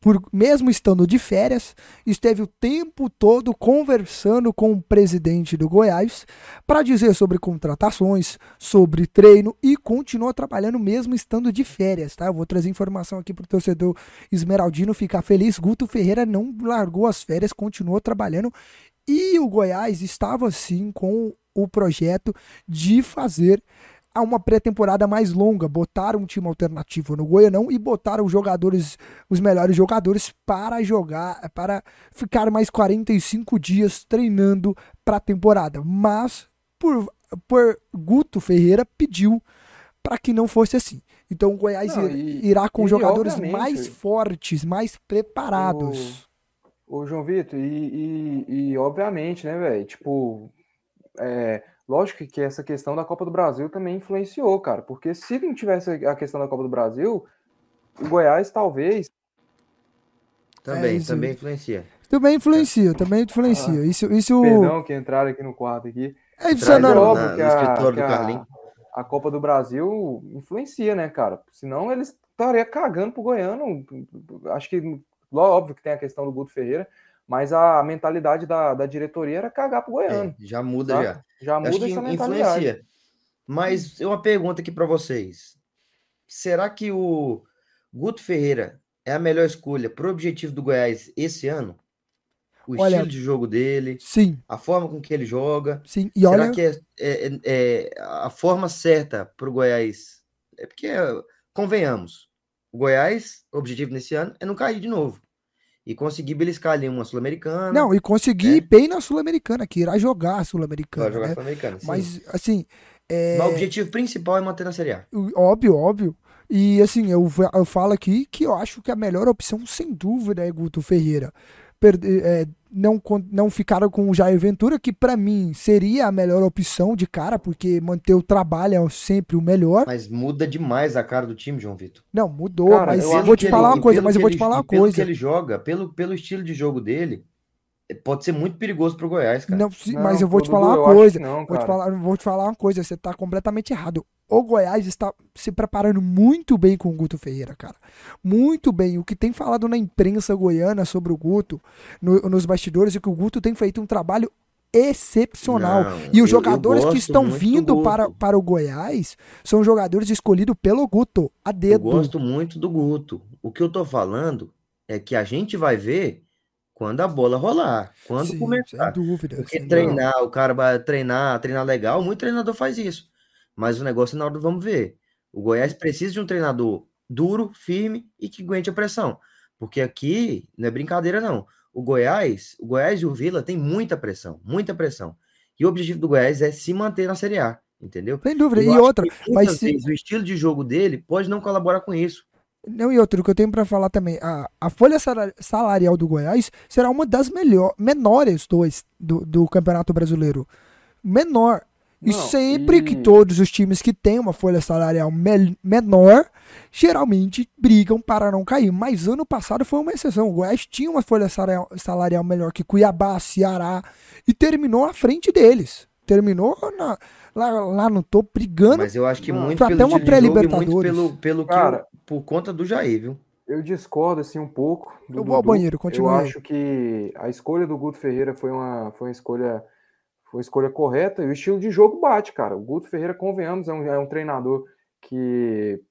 por, mesmo estando de férias, esteve o tempo todo conversando com o presidente do Goiás para dizer sobre contratações, sobre treino e continuou trabalhando mesmo estando de férias, tá? Eu vou trazer informação aqui para o torcedor esmeraldino ficar feliz. Guto Ferreira não largou as férias, continuou trabalhando e o Goiás estava sim com o projeto de fazer a uma pré-temporada mais longa, botaram um time alternativo no Goianão e botaram os jogadores, os melhores jogadores para jogar, para ficar mais 45 dias treinando para a temporada. Mas por, por Guto Ferreira pediu para que não fosse assim. Então o Goiás não, e, irá com e, jogadores mais fortes, mais preparados. O, o João Vitor, e, e, e obviamente, né, velho? Tipo, é, Lógico que essa questão da Copa do Brasil também influenciou, cara, porque se não tivesse a questão da Copa do Brasil, o Goiás talvez. Também, é também influencia. Também influencia, também influencia. Ah, isso, isso... Perdão que entraram aqui no quarto aqui. É isso é óbvio que, a, que a, a, Copa do Brasil influencia, né, cara? Senão eles estariam cagando pro Goiano. Acho que, óbvio que tem a questão do Guto Ferreira, mas a mentalidade da, da diretoria era cagar pro Goiano. É, já muda tá? já. Já muda essa mentalidade. Influencia. Mas uma pergunta aqui para vocês. Será que o Guto Ferreira é a melhor escolha para o objetivo do Goiás esse ano? O olha, estilo de jogo dele, sim. a forma com que ele joga. Sim. E Será olha... que é, é, é a forma certa para o Goiás? É porque, convenhamos, o Goiás, o objetivo nesse ano é não cair de novo e conseguir beliscar ali uma Sul-Americana. Não, e conseguir né? ir bem na Sul-Americana, que irá jogar a Sul-Americana. Vai jogar né? Sul-Americana, Mas, assim. É... Mas o objetivo principal é manter na Série A. Óbvio, óbvio. E, assim, eu, eu falo aqui que eu acho que a melhor opção, sem dúvida, é Guto Ferreira. Perder, é, não, não ficaram com o Jair Ventura, que para mim seria a melhor opção de cara, porque manter o trabalho é sempre o melhor. Mas muda demais a cara do time, João Vitor. Não, mudou, cara, mas eu vou te falar ele, uma coisa, mas eu vou te falar uma pelo coisa. que ele joga, pelo, pelo estilo de jogo dele, pode ser muito perigoso pro Goiás, cara. Não, não mas eu vou te falar uma coisa. Não, vou, te falar, vou te falar uma coisa, você tá completamente errado. O Goiás está se preparando muito bem com o Guto Ferreira, cara. Muito bem. O que tem falado na imprensa goiana sobre o Guto, no, nos bastidores, é que o Guto tem feito um trabalho excepcional. Não, e os jogadores que estão vindo para, para o Goiás são jogadores escolhidos pelo Guto, a dedo. Eu gosto muito do Guto. O que eu tô falando é que a gente vai ver quando a bola rolar, quando Sim, começar. Sem dúvida. Porque treinar, dúvida. o cara vai treinar, treinar legal, muito treinador faz isso. Mas o negócio é na hora do vamos ver. O Goiás precisa de um treinador duro, firme e que aguente a pressão. Porque aqui não é brincadeira, não. O Goiás, o Goiás e o Vila tem muita pressão, muita pressão. E o objetivo do Goiás é se manter na Série A, entendeu? Sem dúvida. Eu e outra, mas se... o estilo de jogo dele pode não colaborar com isso. Não, e outro que eu tenho para falar também, a, a folha salarial do Goiás será uma das melhor, menores dois do, do Campeonato Brasileiro. Menor. E Não, sempre e... que todos os times que têm uma folha salarial me menor, geralmente brigam para não cair. Mas ano passado foi uma exceção. O Goiás tinha uma folha salarial melhor que Cuiabá, Ceará, e terminou à frente deles. Terminou na, lá, lá no topo brigando. Mas eu acho que muito pelo até uma pré-libertadores. Muito pelo, pelo que Cara, por conta do Jair, viu? Eu discordo assim um pouco. eu vou ao banheiro, continua. Eu acho que a escolha do Guto Ferreira foi uma, foi uma escolha foi uma escolha correta e o estilo de jogo bate, cara. O Guto Ferreira, convenhamos, é um, é um treinador que,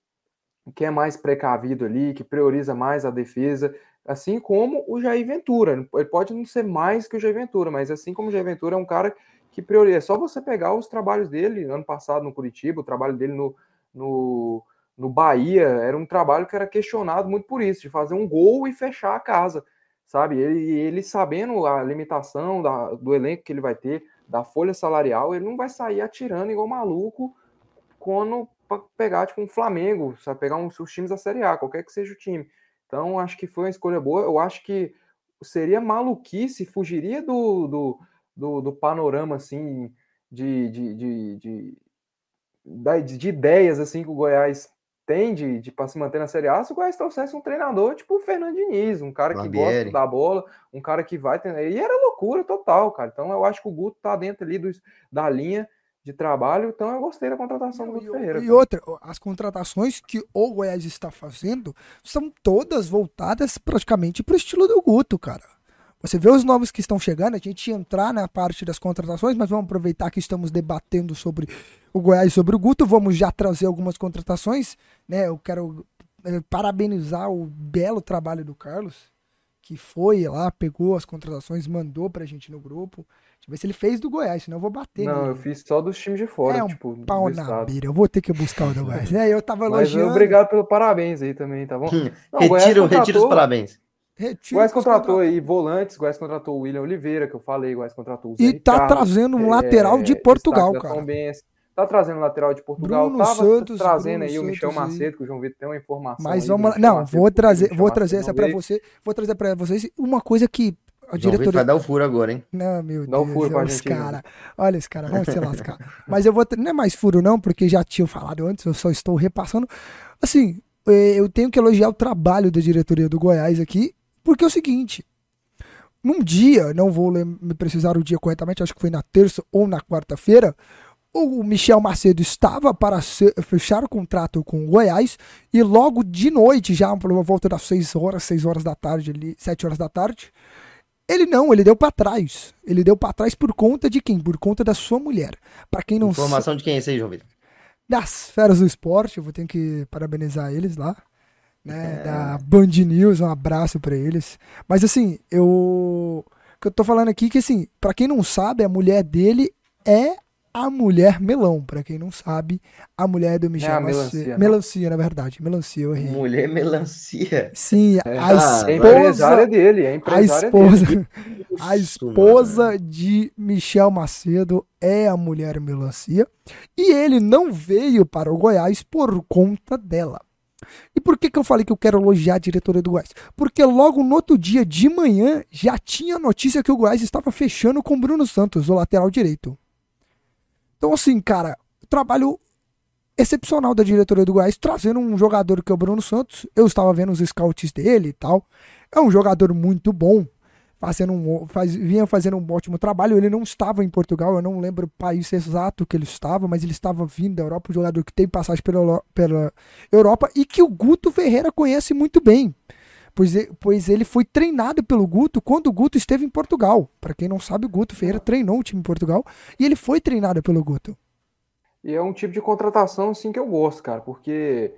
que é mais precavido ali, que prioriza mais a defesa, assim como o Jair Ventura. Ele pode não ser mais que o Jair Ventura, mas assim como o Jair Ventura é um cara que prioriza. É só você pegar os trabalhos dele ano passado no Curitiba, o trabalho dele no, no, no Bahia, era um trabalho que era questionado muito por isso, de fazer um gol e fechar a casa, sabe? Ele, ele sabendo a limitação da, do elenco que ele vai ter, da folha salarial, ele não vai sair atirando igual maluco quando pegar tipo um Flamengo, sabe? pegar uns, os times da Série A, qualquer que seja o time. Então, acho que foi uma escolha boa. Eu acho que seria maluquice, fugiria do, do, do, do panorama assim de, de, de, de, de, de ideias assim que o Goiás tem de, de para se manter na Série A se o Goiás trouxesse um treinador tipo o Fernando Diniz, um cara que gosta da bola, um cara que vai ter. E era loucura total, cara. Então eu acho que o Guto tá dentro ali do, da linha de trabalho, então eu gostei da contratação do Guto Ferreira. E outra, as contratações que o Goiás está fazendo são todas voltadas praticamente para o estilo do Guto, cara. Você vê os novos que estão chegando, a gente ia entrar na parte das contratações, mas vamos aproveitar que estamos debatendo sobre o Goiás e sobre o Guto, vamos já trazer algumas contratações, né? Eu quero eh, parabenizar o belo trabalho do Carlos, que foi lá, pegou as contratações, mandou pra gente no grupo. Deixa eu ver se ele fez do Goiás, senão eu vou bater. Não, nele. eu fiz só dos times de fora, é um tipo, pau na beira. Eu vou ter que buscar o do Goiás. é, eu tava elogiando. Mas obrigado pelo parabéns aí também, tá bom? Não, retiro, retiro os parabéns. Retiro Goiás contratou aí volantes, Goiás contratou o William Oliveira, que eu falei, Goiás contratou o Zé E tá Ricardo, trazendo um lateral é, de Portugal, cara. Benz, tá trazendo um lateral de Portugal, Bruno tava Santos, trazendo Bruno aí Santos, o Michel Macedo, que o João Vitor tem uma informação. Mas vamos lá, não, Macedo, vou trazer, vou trazer essa para você, vou trazer para vocês uma coisa que a diretoria... vai dar o furo agora, hein? Não, meu Dá Deus. o furo pra gente. Cara. Olha esse cara, vamos se lascar. Mas eu vou. Não é mais furo, não, porque já tinha falado antes, eu só estou repassando. Assim, eh, eu tenho que elogiar o trabalho da diretoria do Goiás aqui. Porque é o seguinte, num dia, não vou me precisar o dia corretamente, acho que foi na terça ou na quarta-feira, o Michel Macedo estava para fechar o contrato com o Goiás e logo de noite, já por volta das 6 horas, 6 horas da tarde, ali, 7 horas da tarde, ele não, ele deu para trás. Ele deu para trás por conta de quem? Por conta da sua mulher. Para quem não Informação de quem é esse aí, João Vitor? Das feras do esporte, eu vou ter que parabenizar eles lá né, é. da Band News, um abraço para eles. Mas assim, eu que eu tô falando aqui que assim, para quem não sabe, a mulher dele é a mulher melão, para quem não sabe, a mulher do Michel é melancia, melancia, na verdade, melancia, eu errei. Mulher melancia. Sim, é. a esposa, é empresária dele, é empresária a esposa, dele. a esposa de Michel Macedo é a mulher melancia e ele não veio para o Goiás por conta dela. Por que, que eu falei que eu quero elogiar a diretoria do Goiás? Porque logo no outro dia de manhã já tinha notícia que o Goiás estava fechando com Bruno Santos, o lateral direito. Então, assim, cara, trabalho excepcional da diretoria do Goiás, trazendo um jogador que é o Bruno Santos. Eu estava vendo os scouts dele e tal. É um jogador muito bom fazendo um, faz, vinha fazendo um ótimo trabalho. Ele não estava em Portugal, eu não lembro o país exato que ele estava, mas ele estava vindo da Europa, um jogador que tem passagem pela, pela Europa e que o Guto Ferreira conhece muito bem. Pois, pois ele foi treinado pelo Guto quando o Guto esteve em Portugal. Para quem não sabe, o Guto Ferreira treinou o time em Portugal e ele foi treinado pelo Guto. E é um tipo de contratação assim que eu gosto, cara, porque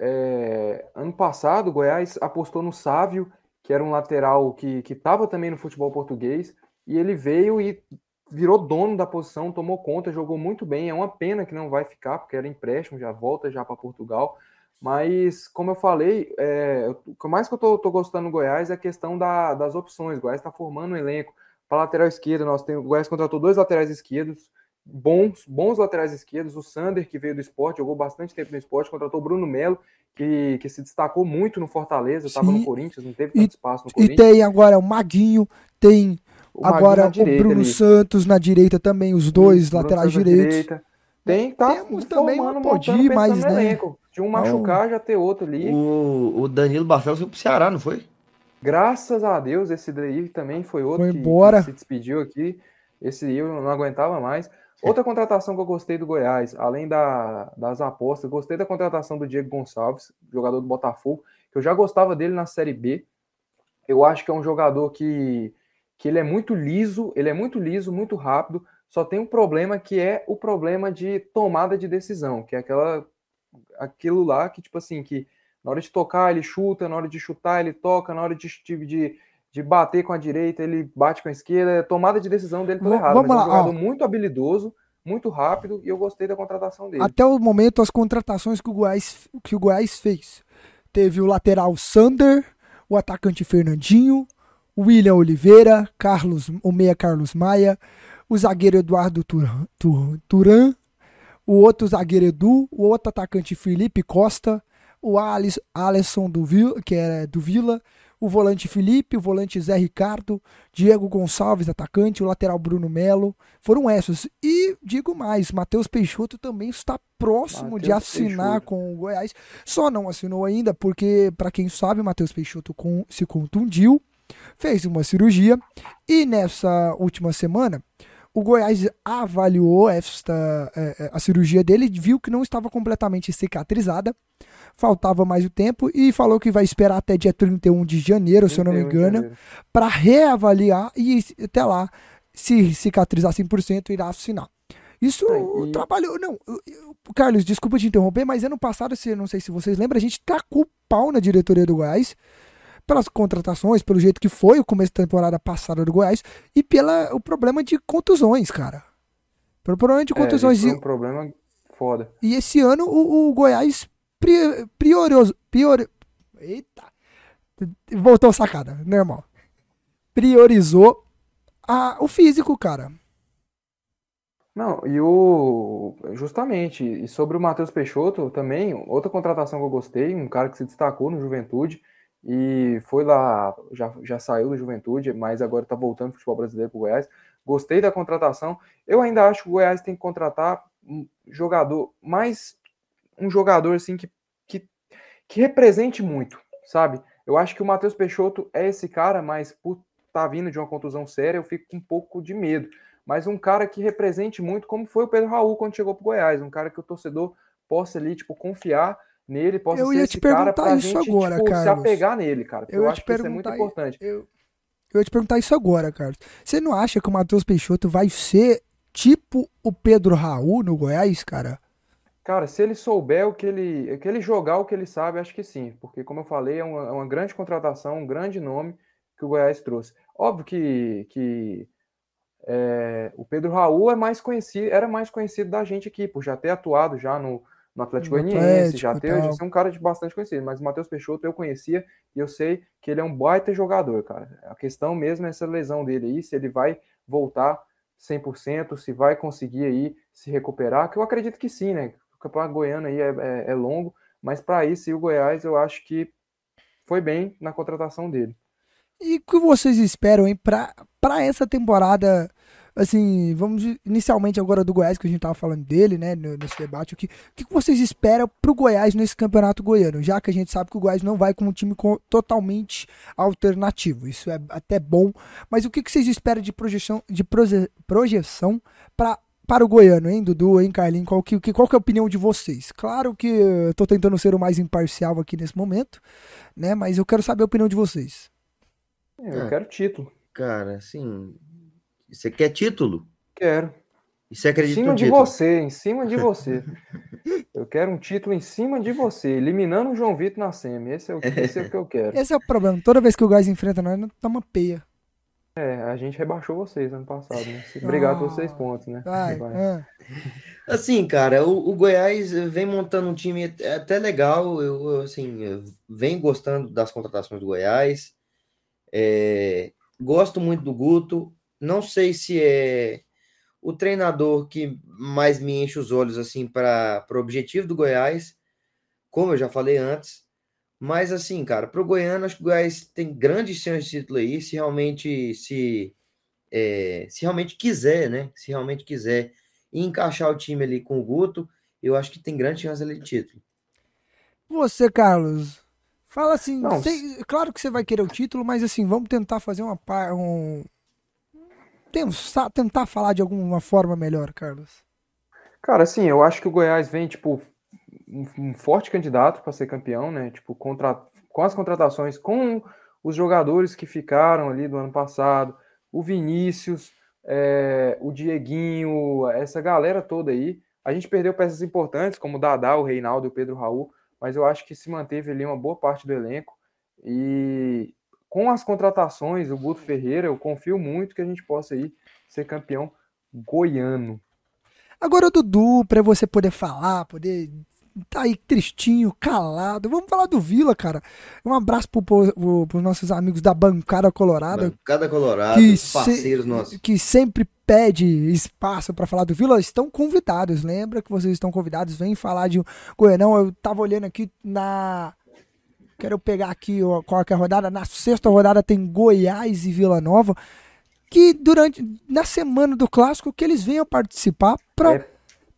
é, ano passado o Goiás apostou no Sávio que era um lateral que estava também no futebol português, e ele veio e virou dono da posição, tomou conta, jogou muito bem. É uma pena que não vai ficar, porque era empréstimo, já volta já para Portugal. Mas, como eu falei, é, o mais que eu tô, gostando no Goiás é a questão da, das opções. O Goiás está formando um elenco. Para lateral esquerda, nós temos, o Goiás contratou dois laterais esquerdos, bons, bons laterais esquerdos. O Sander, que veio do esporte, jogou bastante tempo no esporte, contratou o Bruno Melo, que, que se destacou muito no Fortaleza, estava no Corinthians, não teve tanto e, espaço no Corinthians. E tem agora o Maguinho, tem o agora o Bruno ali. Santos na direita também, os dois Isso, laterais direitos. Tem, tá Temos também um Podi, mas né? Elenco. De um machucar, já ter outro ali. O, o Danilo Barcelos foi pro Ceará, não foi? Graças a Deus, esse daí também foi outro foi que, embora. que se despediu aqui. Esse eu não aguentava mais. Outra contratação que eu gostei do Goiás, além da, das apostas, gostei da contratação do Diego Gonçalves, jogador do Botafogo, que eu já gostava dele na Série B. Eu acho que é um jogador que, que ele é muito liso, ele é muito liso, muito rápido, só tem um problema que é o problema de tomada de decisão, que é aquela aquilo lá que, tipo assim, que na hora de tocar ele chuta, na hora de chutar ele toca, na hora de, de, de bater com a direita, ele bate com a esquerda. A tomada de decisão dele toda errada. Vamos lá, é um jogador ó. muito habilidoso, muito rápido e eu gostei da contratação dele. Até o momento, as contratações que o Goiás, que o Goiás fez. Teve o lateral Sander, o atacante Fernandinho, o William Oliveira, Carlos, o meia Carlos Maia, o zagueiro Eduardo Turan, Turan o outro zagueiro Edu, o outro atacante Felipe Costa, o Alisson do, que é do Vila, o volante Felipe, o volante Zé Ricardo, Diego Gonçalves, atacante, o lateral Bruno Melo. Foram esses. E digo mais, Matheus Peixoto também está próximo Mateus de assinar Peixoto. com o Goiás. Só não assinou ainda porque, para quem sabe, Matheus Peixoto com, se contundiu, fez uma cirurgia e nessa última semana o Goiás avaliou esta, é, é, a cirurgia dele, viu que não estava completamente cicatrizada, faltava mais o tempo e falou que vai esperar até dia 31 de janeiro, se eu não me engano, para reavaliar e até lá, se cicatrizar 100%, irá assinar. Isso e... trabalhou. Não, Carlos, desculpa te interromper, mas ano passado, se, não sei se vocês lembram, a gente tacou o pau na diretoria do Goiás pelas contratações, pelo jeito que foi o começo da temporada passada do Goiás e pelo problema de contusões, cara. Pelo problema de é, contusões. É, um problema foda. E esse ano o, o Goiás priorizou. Prior, eita! Voltou sacada, normal. Priorizou a, o físico, cara. Não, e o. Justamente, e sobre o Matheus Peixoto também, outra contratação que eu gostei, um cara que se destacou no Juventude e foi lá, já, já saiu do Juventude, mas agora está voltando para o futebol brasileiro para o Goiás. Gostei da contratação. Eu ainda acho que o Goiás tem que contratar um jogador, mais um jogador assim que, que represente muito, sabe? Eu acho que o Matheus Peixoto é esse cara, mas por estar tá vindo de uma contusão séria, eu fico com um pouco de medo mas um cara que represente muito, como foi o Pedro Raul quando chegou para o Goiás, um cara que o torcedor possa ali, tipo, confiar nele, possa eu ser ia te perguntar cara isso gente, agora, tipo, Carlos. se apegar nele, cara. Eu, eu acho que isso é muito importante. Eu, eu ia te perguntar isso agora, Carlos. Você não acha que o Matheus Peixoto vai ser tipo o Pedro Raul no Goiás, cara? Cara, se ele souber o que ele, que ele jogar o que ele sabe, acho que sim, porque como eu falei, é uma, é uma grande contratação, um grande nome que o Goiás trouxe. Óbvio que, que é, o Pedro Raul é mais conhecido, era mais conhecido da gente aqui, por já ter atuado já no, no Atlético Goianiense, já ter já ser um cara de bastante conhecido. Mas o Matheus Peixoto eu conhecia e eu sei que ele é um baita jogador, cara. A questão mesmo é essa lesão dele aí, se ele vai voltar 100%, se vai conseguir aí se recuperar, que eu acredito que sim, né? Campeonato goiano aí é, é, é longo, mas para isso e o Goiás eu acho que foi bem na contratação dele. E o que vocês esperam, hein, pra essa temporada? Assim, vamos inicialmente agora do Goiás, que a gente tava falando dele, né, nesse debate. O que, o que vocês esperam pro Goiás nesse campeonato goiano? Já que a gente sabe que o Goiás não vai com um time totalmente alternativo. Isso é até bom. Mas o que, que vocês esperam de projeção, de proje, projeção pra, para o goiano, hein, Dudu, hein, Carlinhos? Qual que, qual que é a opinião de vocês? Claro que eu tô tentando ser o mais imparcial aqui nesse momento, né? Mas eu quero saber a opinião de vocês. É, eu ah, quero título. Cara, assim. Você quer título? Quero. E você acredita Em cima de título? você, em cima de você. eu quero um título em cima de você, eliminando o João Vitor na SEMI. Esse é, o, esse é o que eu quero. Esse é o problema. Toda vez que o Gás enfrenta nós, toma peia. É, a gente rebaixou vocês ano passado, né? Obrigado pelos seis pontos, né? Vai, vai. É. Assim, cara, o, o, Goiás vem montando um time até legal. Eu, eu assim, vem gostando das contratações do Goiás. É, gosto muito do Guto. Não sei se é o treinador que mais me enche os olhos assim para o objetivo do Goiás, como eu já falei antes. Mas assim, cara, para o Goiano, acho que o Goiás tem grandes chances de título aí, se realmente se, é, se realmente quiser, né? Se realmente quiser encaixar o time ali com o Guto, eu acho que tem grande chance ali de título. Você, Carlos, Fala assim, sei, claro que você vai querer o título, mas assim, vamos tentar fazer uma um tentar, tentar falar de alguma forma melhor, Carlos. Cara, assim, eu acho que o Goiás vem tipo um, um forte candidato para ser campeão, né? Tipo, contra, com as contratações, com os jogadores que ficaram ali do ano passado, o Vinícius, é, o Dieguinho, essa galera toda aí. A gente perdeu peças importantes, como o Dadá, o Reinaldo e o Pedro Raul, mas eu acho que se manteve ali uma boa parte do elenco. E com as contratações, o Guto Ferreira, eu confio muito que a gente possa aí ser campeão goiano. Agora, Dudu, para você poder falar, poder tá aí tristinho, calado. Vamos falar do Vila, cara. Um abraço pro, pro, pros nossos amigos da Bancada Colorada. Bancada Colorada, que parceiros se, nossos. Que sempre pede espaço para falar do Vila. Estão convidados, lembra que vocês estão convidados. Vem falar de Goianão. Eu tava olhando aqui na... Quero pegar aqui qual é a rodada. Na sexta rodada tem Goiás e Vila Nova. Que durante... Na semana do Clássico, que eles venham participar para... É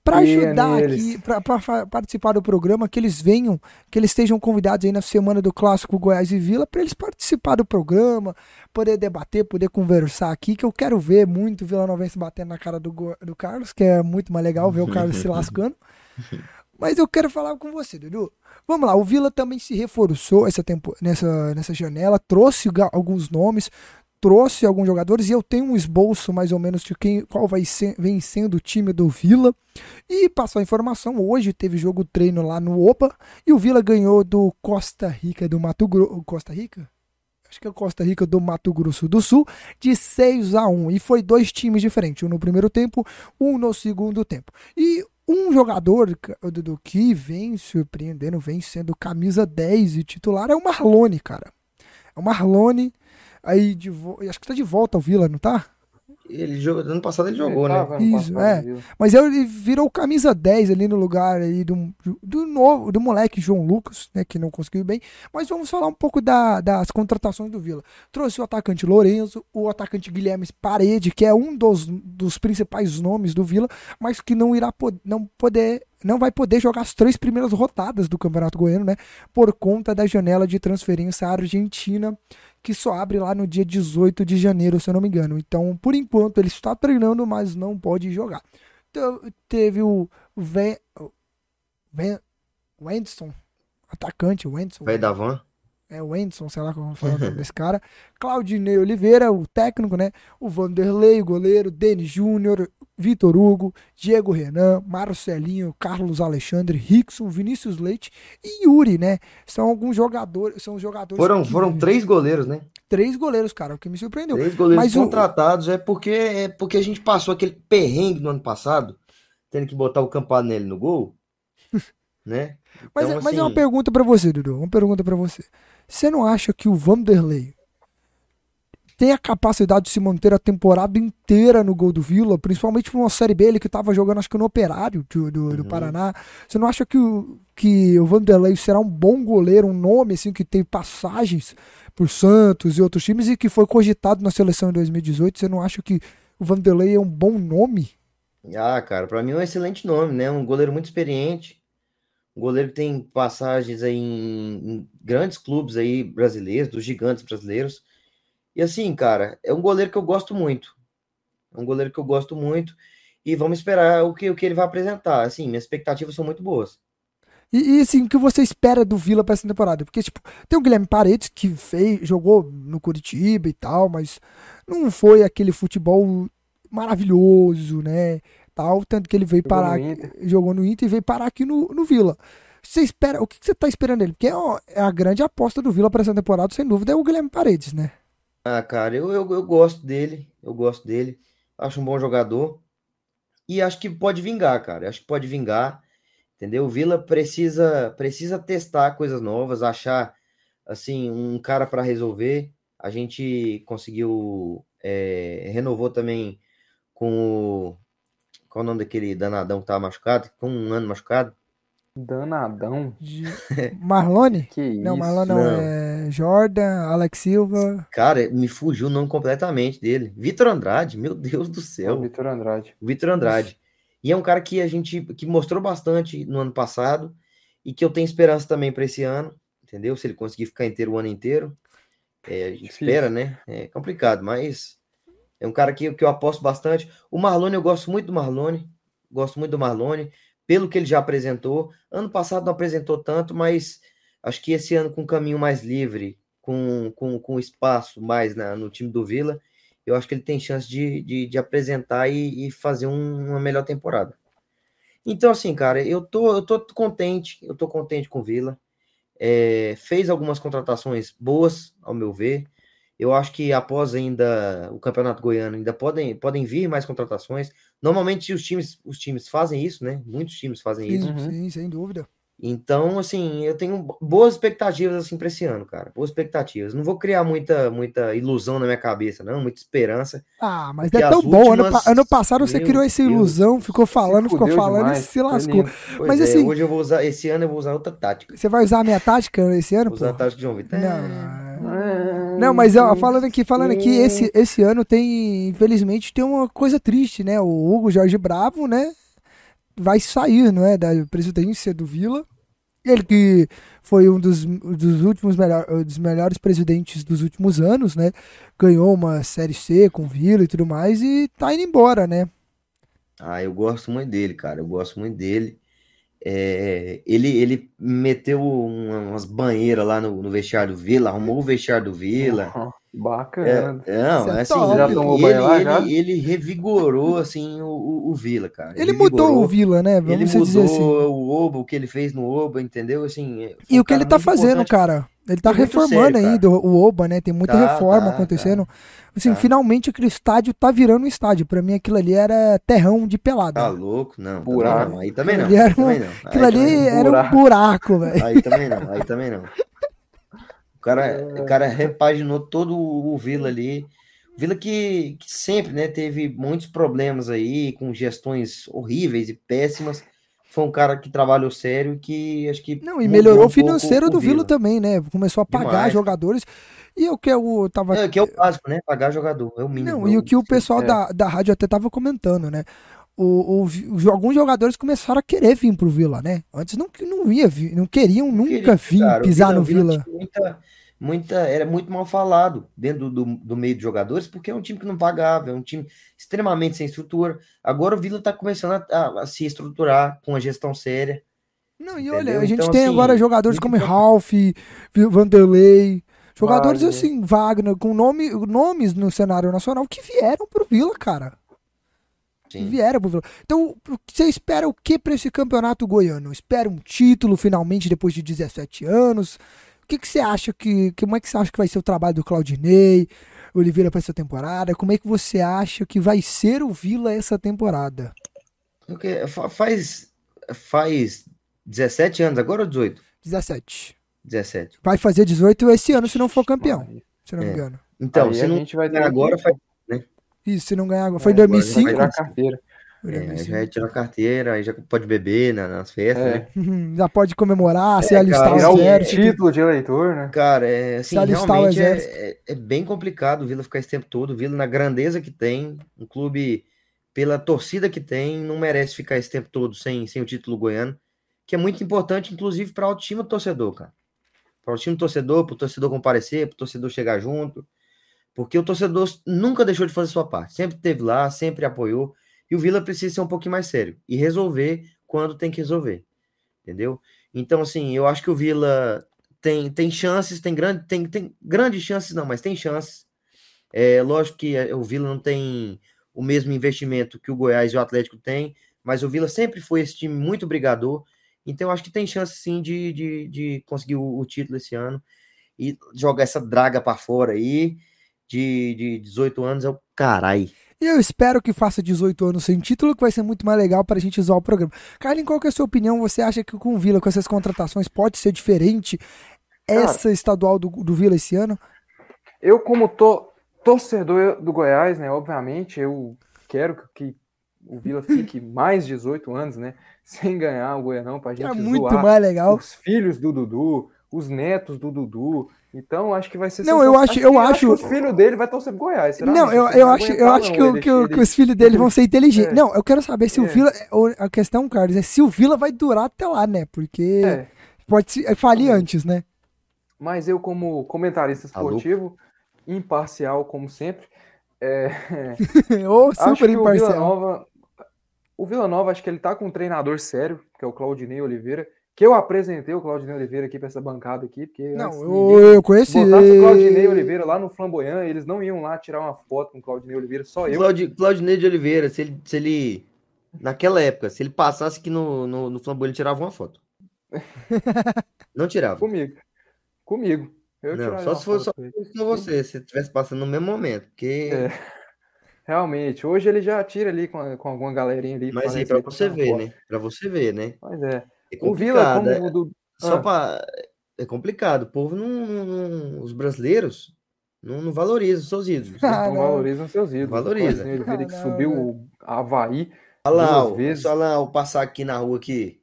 para ajudar aqui, para participar do programa, que eles venham, que eles estejam convidados aí na semana do Clássico Goiás e Vila, para eles participar do programa, poder debater, poder conversar aqui, que eu quero ver muito o Vila Novense batendo na cara do, do Carlos, que é muito mais legal ver o Carlos se lascando. Mas eu quero falar com você, Dudu. Vamos lá, o Vila também se reforçou essa tempo, nessa, nessa janela, trouxe alguns nomes, trouxe alguns jogadores e eu tenho um esboço mais ou menos de quem, qual vai ser, vem sendo o time do Vila. E passou a informação, hoje teve jogo treino lá no Opa e o Vila ganhou do Costa Rica do Mato Grosso. Costa Rica? Acho que é Costa Rica do Mato Grosso do Sul, de 6 a 1. E foi dois times diferentes, um no primeiro tempo, um no segundo tempo. E um jogador do que vem surpreendendo, vem sendo camisa 10 e titular é o Marlone, cara. É o Marlone Aí de vo... acho que tá de volta ao Vila, não tá? Ele jogou, ano passado ele jogou, ele né? Isso, é. Mas ele virou camisa 10 ali no lugar aí do, do novo, do moleque João Lucas, né, que não conseguiu bem. Mas vamos falar um pouco da, das contratações do Vila. Trouxe o atacante Lorenzo, o atacante Guilherme Parede, que é um dos, dos principais nomes do Vila, mas que não irá não poder não vai poder jogar as três primeiras rodadas do Campeonato Goiano, né? Por conta da janela de transferência Argentina que só abre lá no dia 18 de janeiro, se eu não me engano. Então, por enquanto, ele está treinando, mas não pode jogar. Teve o Ven... Ven... Wendson, atacante, Wendson. Vai da van? É o Wendson, sei lá como fala o nome desse cara. Claudinei Oliveira, o técnico, né? O Vanderlei, o goleiro, Denis Júnior, Vitor Hugo, Diego Renan, Marcelinho, Carlos Alexandre, Rickson, Vinícius Leite e Yuri, né? São alguns jogadores, são jogadores. Foram, que... foram três goleiros, né? Três goleiros, cara, o que me surpreendeu. Três goleiros Mas contratados, o... é porque é porque a gente passou aquele perrengue no ano passado, tendo que botar o Campanelli no gol, né? Então, mas, assim... mas é uma assim pergunta para você, Dudu, uma pergunta para você. Você não acha que o Vanderlei tem a capacidade de se manter a temporada inteira no gol do Vila, principalmente numa Série B, ele que estava jogando, acho que no Operário do, do, uhum. do, Paraná. Você não acha que o, que o Vanderlei será um bom goleiro, um nome assim que tem passagens por Santos e outros times e que foi cogitado na seleção em 2018? Você não acha que o Vanderlei é um bom nome? Ah, cara, para mim é um excelente nome, né? Um goleiro muito experiente, um goleiro que tem passagens aí em, em grandes clubes aí brasileiros, dos gigantes brasileiros. E assim, cara, é um goleiro que eu gosto muito. É um goleiro que eu gosto muito. E vamos esperar o que, o que ele vai apresentar. Assim, minhas expectativas são muito boas. E, e assim, o que você espera do Vila para essa temporada? Porque, tipo, tem o Guilherme Paredes que fez, jogou no Curitiba e tal, mas não foi aquele futebol maravilhoso, né? Tal, tanto que ele veio jogou parar, no jogou no Inter e veio parar aqui no, no Vila. Você espera, o que, você tá esperando dele? Porque ó, é a grande aposta do Vila para essa temporada, sem dúvida, é o Guilherme Paredes, né? Ah, cara, eu, eu, eu gosto dele, eu gosto dele, acho um bom jogador e acho que pode vingar, cara. Acho que pode vingar, entendeu? O Vila precisa precisa testar coisas novas, achar assim um cara para resolver. A gente conseguiu é, renovou também com o qual o nome daquele danadão que tava machucado, com um ano machucado. Danadão. De... Marlone? Que isso? Não, Marlone não, não. É Jordan, Alex Silva. Cara, me fugiu o nome completamente dele. Vitor Andrade, meu Deus do céu. Vitor Andrade. Vitor Andrade. E é um cara que a gente que mostrou bastante no ano passado e que eu tenho esperança também para esse ano, entendeu? Se ele conseguir ficar inteiro o ano inteiro. É, a gente espera, né? É complicado, mas é um cara que, que eu aposto bastante. O Marlone, eu gosto muito do Marlone. Gosto muito do Marlone pelo que ele já apresentou. Ano passado não apresentou tanto, mas acho que esse ano com um caminho mais livre, com, com, com espaço mais na, no time do Vila, eu acho que ele tem chance de, de, de apresentar e, e fazer um, uma melhor temporada. Então, assim, cara, eu tô, eu tô contente, eu tô contente com o Vila. É, fez algumas contratações boas, ao meu ver. Eu acho que após ainda o Campeonato Goiano ainda podem, podem vir mais contratações. Normalmente os times, os times fazem isso, né? Muitos times fazem sim, isso. Sim, sem dúvida. Então, assim, eu tenho boas expectativas assim para esse ano, cara. Boas expectativas. Não vou criar muita muita ilusão na minha cabeça, não, muita esperança. Ah, mas é tão bom. Últimas... Ano, ano, passado você criou essa ilusão, Deus. ficou falando, ficou falando demais. e se lascou. mas é, assim, hoje eu vou usar esse ano eu vou usar outra tática. Você vai usar a minha tática esse ano, vou pô? Usar a tática de João Vitor. Não. É... Não, mas ó, falando aqui, falando aqui, esse esse ano tem, infelizmente, tem uma coisa triste, né? O Hugo Jorge Bravo, né? vai sair, não é, da presidência do Vila. Ele que foi um dos, dos últimos melhor, dos melhores presidentes dos últimos anos, né? Ganhou uma série C com o Vila e tudo mais e tá indo embora, né? Ah, eu gosto muito dele, cara. Eu gosto muito dele. É, ele, ele meteu umas banheiras lá no, no vestiário do Vila, arrumou o vestiário do Vila. Uhum, bacana. É, não, é assim, já tomou ele, lá, ele, ele, revigorou assim o, o, o Vila, cara. Ele, ele mudou o Vila, né? Vamos ele mudou assim. o Oba, o que ele fez no Oba, entendeu? Assim, e o que ele tá fazendo, cara? Ele tá reformando sério, ainda o Oba, né? Tem muita tá, reforma tá, acontecendo. Tá, assim, tá. finalmente aquele estádio tá virando um estádio. Pra mim aquilo ali era terrão de pelada. Tá louco? Não. Buraco. Não, aí também não. Também não. Aquilo aí ali era um buraco, velho. Aí também não, aí também não. O cara, o cara repaginou todo o Vila ali. Vila que, que sempre, né, teve muitos problemas aí, com gestões horríveis e péssimas foi um cara que trabalhou sério que acho que. Não, e melhorou um o financeiro do Vila. Também, né? Começou a pagar Demais. jogadores. E o que eu tava. É, que é o básico, né? Pagar jogador. É o mínimo. Não, e o que o pessoal é. da, da rádio até tava comentando, né? O, o, alguns jogadores começaram a querer vir pro Vila, né? Antes não, não ia, não queriam nunca queria, vir cara, pisar Vila, no Vila. Vila. Muita, muita, era muito mal falado dentro do, do meio de jogadores, porque é um time que não pagava, é um time extremamente sem estrutura. Agora o Vila está começando a, a, se estruturar com a gestão séria. Não, e olha, a gente então, tem assim, agora jogadores como Ralph, Vanderlei, jogadores Wagner. assim, Wagner, com nome, nomes no cenário nacional que vieram pro Vila, cara. Sim. Vieram pro Vila. Então, você espera o que para esse campeonato goiano? Espera um título finalmente depois de 17 anos? O que, que você acha que. Como é que você acha que vai ser o trabalho do Claudinei, Oliveira para essa temporada? Como é que você acha que vai ser o Vila essa temporada? Porque faz, faz 17 anos agora ou 18? 17. 17. Vai fazer 18 esse ano se não for campeão. Se não me é. engano. Então, Aí se não a gente vai agora, faz, né? Isso, se não ganhar agora. Foi em é, 2005. Vai carteira. É, já retira a carteira, aí já pode beber na, nas festas, é. né? Já pode comemorar, é, se alistar cara, o exército. título de eleitor, né? Cara, é assim, realmente é, é, é, bem complicado o Vila ficar esse tempo todo. O Vila, na grandeza que tem, um clube, pela torcida que tem, não merece ficar esse tempo todo sem, sem o título goiano, que é muito importante, inclusive, para a autoestima do torcedor, cara. Para o autoestima do torcedor, para o torcedor comparecer, para o torcedor chegar junto. Porque o torcedor nunca deixou de fazer sua parte. Sempre esteve lá, sempre apoiou. E o Vila precisa ser um pouquinho mais sério e resolver quando tem que resolver. Entendeu? Então, assim, eu acho que o Vila tem, tem chances, tem, grande, tem, tem grandes chances, não, mas tem chances. É lógico que o Vila não tem o mesmo investimento que o Goiás e o Atlético têm, mas o Vila sempre foi esse time muito brigador. Então, eu acho que tem chance sim de, de, de conseguir o, o título esse ano e jogar essa draga para fora aí de, de 18 anos é o carai. E eu espero que faça 18 anos sem título, que vai ser muito mais legal para a gente usar o programa. Carlin, qual que é a sua opinião? Você acha que com o Vila, com essas contratações, pode ser diferente essa estadual do, do Vila esse ano? Eu, como to, torcedor do Goiás, né, obviamente, eu quero que o Vila fique mais 18 anos, né, sem ganhar o Goianão, para a gente é muito mais legal. os filhos do Dudu, os netos do Dudu, então acho que vai ser. Não, eu acho, eu acho. acho que o filho dele vai torcer pro Goiás. Será? Não, eu, eu acho, eu acho que, o, que, o, que, os filhos dele vão ser inteligentes. É. Não, eu quero saber se é. o Vila. A questão, Carlos, é se o Vila vai durar até lá, né? Porque é. pode falir antes, né? Mas eu, como comentarista esportivo, Alô? imparcial, como sempre. É... Ou super imparcial. O Vila, Nova, o Vila Nova, acho que ele tá com um treinador sério, que é o Claudinei Oliveira que eu apresentei o Claudinei Oliveira aqui para essa bancada aqui, porque não, eu, eu conheci. Botasse o Claudinei Oliveira lá no Flamboyant, eles não iam lá tirar uma foto com o Claudinei Oliveira, só eu. Claudi, Claudinei de Oliveira, se ele, se ele, naquela época, se ele passasse aqui no, no, no Flamboyant, ele tirava uma foto. não tirava. Comigo. Comigo. Eu não, só se fosse só com você, se estivesse passando no mesmo momento, porque... É. Realmente, hoje ele já tira ali com, com alguma galerinha ali. Mas aí para você ver, né? Para você ver, né? Pois é. É o Vila, como é, do... Só ah. para é complicado. O povo não, não os brasileiros não, não valorizam seus ídolos. Né? Ah, não, valorizam seus ídolos. Valoriza. Ele ah, que subiu o Havaí. Olha lá, duas vezes. Lá o passar aqui na rua aqui.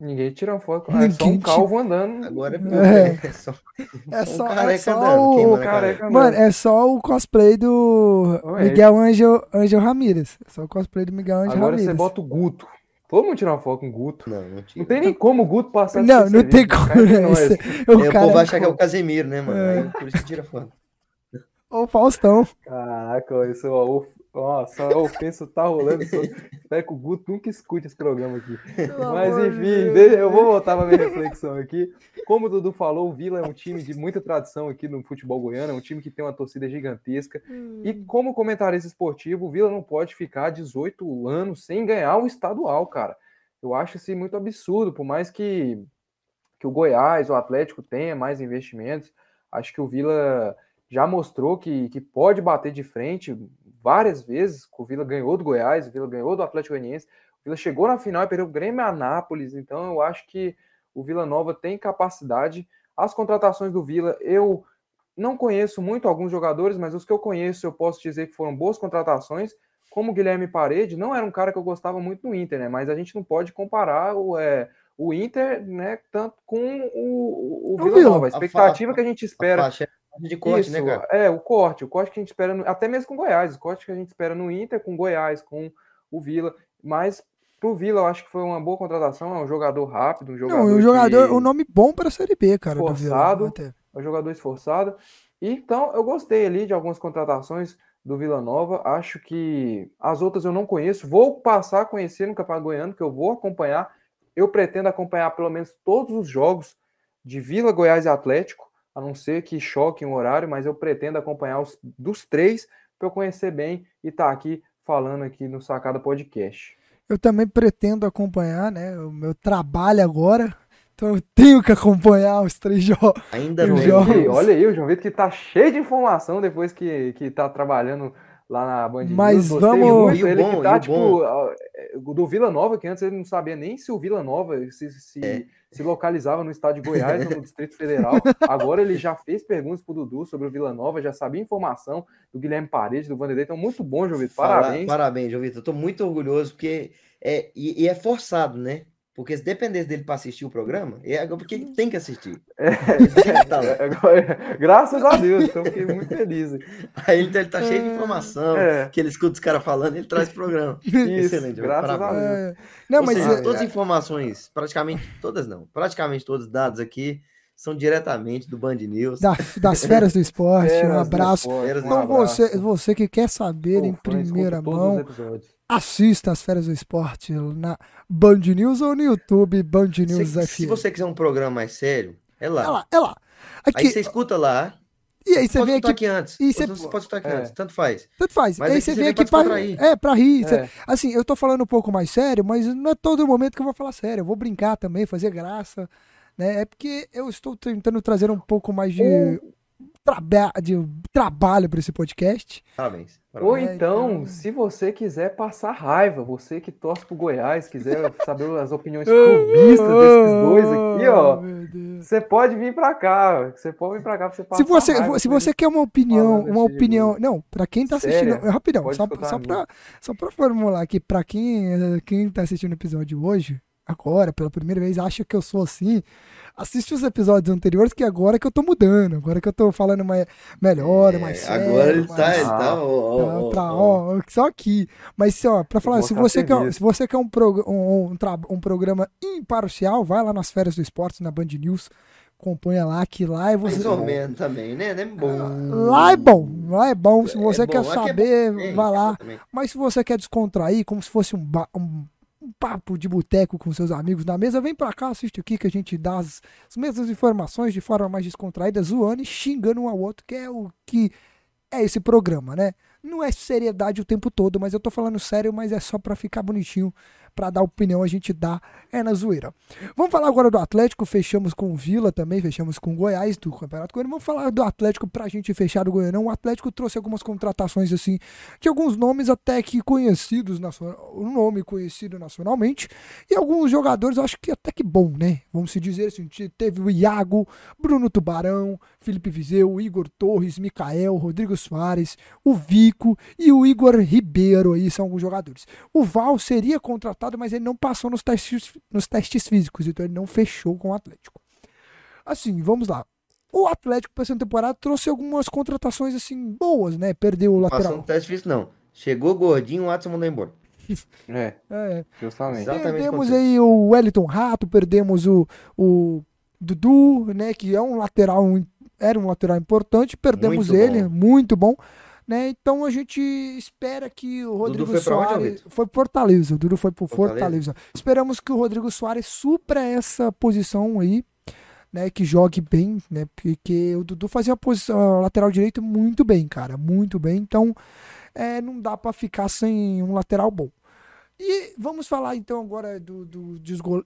Ninguém tira uma foto. Ah, é só um calvo andando. Agora é, é. é só, é só, um é só andando. O... Careca Mano, é só o cosplay do Miguel Angel, Angel Ramírez. É só o cosplay do Miguel Angel Agora Ramírez. Agora você bota o Guto. Todo mundo tira uma foto com o Guto. Não, não, não tem nem como o Guto passar Não, não tem como. Né? O, é, o povo vai achar que é o Casemiro, né, mano? É. Aí, por isso que tira foto. Ô, Faustão. Caraca, isso, ó, nossa, a ofensa tá rolando. Espero que o Guto nunca escute esse programa aqui. Mas enfim, eu vou voltar para minha reflexão aqui. Como o Dudu falou, o Vila é um time de muita tradição aqui no futebol goiano, é um time que tem uma torcida gigantesca. Hum. E como comentarista esportivo, o Vila não pode ficar 18 anos sem ganhar o estadual, cara. Eu acho isso muito absurdo, por mais que, que o Goiás, o Atlético tenha mais investimentos, acho que o Vila já mostrou que, que pode bater de frente várias vezes. O Vila ganhou do Goiás, o Vila ganhou do Atlético Goianiense, o Vila chegou na final e perdeu o Grêmio e Anápolis. Então eu acho que o Vila Nova tem capacidade. As contratações do Vila, eu não conheço muito alguns jogadores, mas os que eu conheço eu posso dizer que foram boas contratações. Como o Guilherme Parede, não era um cara que eu gostava muito no Inter, né? Mas a gente não pode comparar o, é, o Inter, né, tanto com o, o, o Vila Nova. A expectativa a que a gente espera. A de corte, né, Isso, né, cara? É, o corte, o corte que a gente espera, no, até mesmo com Goiás, o corte que a gente espera no Inter, com Goiás, com o Vila, mas pro Vila eu acho que foi uma boa contratação, é um jogador rápido, um jogador. Não, um jogador, um nome bom para a Série B, cara. Esforçado, é um jogador esforçado. Então, eu gostei ali de algumas contratações do Vila Nova. Acho que as outras eu não conheço. Vou passar a conhecer no Campeonato Goiano, que eu vou acompanhar. Eu pretendo acompanhar pelo menos todos os jogos de Vila, Goiás e Atlético a não ser que choque um horário, mas eu pretendo acompanhar os dos três para eu conhecer bem e estar tá aqui falando aqui no Sacada Podcast. Eu também pretendo acompanhar, né? O meu trabalho agora. Então eu tenho que acompanhar os três jogos. Ainda não. Olha aí, o João Vitor que tá cheio de informação depois que, que tá trabalhando lá na Band Mas News. vamos... Muito. Ele bom, que tá, tipo, é, do Vila Nova, que antes ele não sabia nem se o Vila Nova se, se, é. Se localizava no estado de Goiás ou no Distrito Federal. Agora ele já fez perguntas pro Dudu sobre o Vila Nova, já sabia informação do Guilherme Paredes, do Vanderlei. Então, muito bom, João Vitor. Parabéns. Parabéns, João Vitor. Tô muito orgulhoso, porque é, e, e é forçado, né? Porque se dependesse dele para assistir o programa, é porque ele tem que assistir. É, é, graças a Deus, então fiquei muito feliz. Aí ele, ele tá cheio de informação, é. que ele escuta os caras falando, ele traz o programa. Isso, Excelente. Graças a Deus. É. Não, Ou mas seja, todas as informações, praticamente todas não, praticamente todos os dados aqui são diretamente do Band News. Da, das férias do esporte, um abraço. Esporte, então, um abraço. Você, você que quer saber Pô, em primeira mão, assista as férias do esporte na Band News ou no YouTube Band News se, Se você quiser um programa mais sério, é lá. É lá, é lá. Aqui, aí você escuta lá. E aí você vem aqui. aqui antes. E você... você pode escutar aqui é. antes, tanto faz. Tanto faz. Mas aí você vem aqui pra, rir. É, pra rir. É. Assim, eu tô falando um pouco mais sério, mas não é todo momento que eu vou falar sério. Eu vou brincar também, fazer graça. Né? É porque eu estou tentando trazer um pouco mais de traba de trabalho para esse podcast. Parabéns. Ou então, então, se você quiser passar raiva, você que torce pro Goiás, quiser saber as opiniões clubistas desses dois aqui, ó, você pode vir para cá, você pode vir para cá pra você passar Se você, raiva, se você quer uma opinião, uma opinião, não, para quem tá assistindo, Sério? rapidão, só, só para só para formular aqui para quem quem tá assistindo o episódio hoje, agora, pela primeira vez, acha que eu sou assim, assiste os episódios anteriores, que agora que eu tô mudando, agora que eu tô falando mais, melhor, é, mais sério. Agora ele tá, mais, tá, tá, ó, tá, ó, só aqui. Mas, ó, pra falar, se você, quer, se você quer um, prog um, um, um, programa imparcial, vai lá nas férias do esporte, na Band News, acompanha lá, que lá é você... Mais ou menos também, né? É bom. Lá é bom, lá é bom. Se é você é quer saber, é vai lá. Mas se você quer descontrair, como se fosse um, um um papo de boteco com seus amigos na mesa, vem pra cá, assiste aqui que a gente dá as, as mesmas informações de forma mais descontraída, zoando e xingando um ao outro, que é o que é esse programa, né? Não é seriedade o tempo todo, mas eu tô falando sério, mas é só pra ficar bonitinho para dar opinião a gente dá é na zoeira. Vamos falar agora do Atlético, fechamos com o Vila também, fechamos com o Goiás do Campeonato Goiano. Vamos falar do Atlético pra gente fechar o Goianão. O Atlético trouxe algumas contratações assim, de alguns nomes até que conhecidos, um nome conhecido nacionalmente, e alguns jogadores, acho que até que bom, né? Vamos se dizer assim, teve o Iago, Bruno Tubarão, Felipe Vizeu, Igor Torres, Mikael, Rodrigo Soares, o Vico e o Igor Ribeiro aí são alguns jogadores. O Val seria contratado mas ele não passou nos testes, nos testes físicos, então ele não fechou com o Atlético. Assim, vamos lá. O Atlético para essa temporada trouxe algumas contratações assim boas, né? Perdeu o lateral. Passou no teste físico não. Chegou gordinho, o Watson mandou embora. É, é. justamente. Perdemos aí o Wellington Rato, perdemos o, o Dudu, né, que é um lateral, era um lateral importante, perdemos muito ele, bom. muito bom. Né? Então a gente espera que o Rodrigo foi Soares foi pro Fortaleza, o Dudu foi pro Fortaleza. Fortaleza. Esperamos que o Rodrigo Soares supra essa posição aí, né, que jogue bem, né? Porque o Dudu fazia a posição a lateral direito muito bem, cara, muito bem. Então, é, não dá para ficar sem um lateral bom. E vamos falar então agora do, do,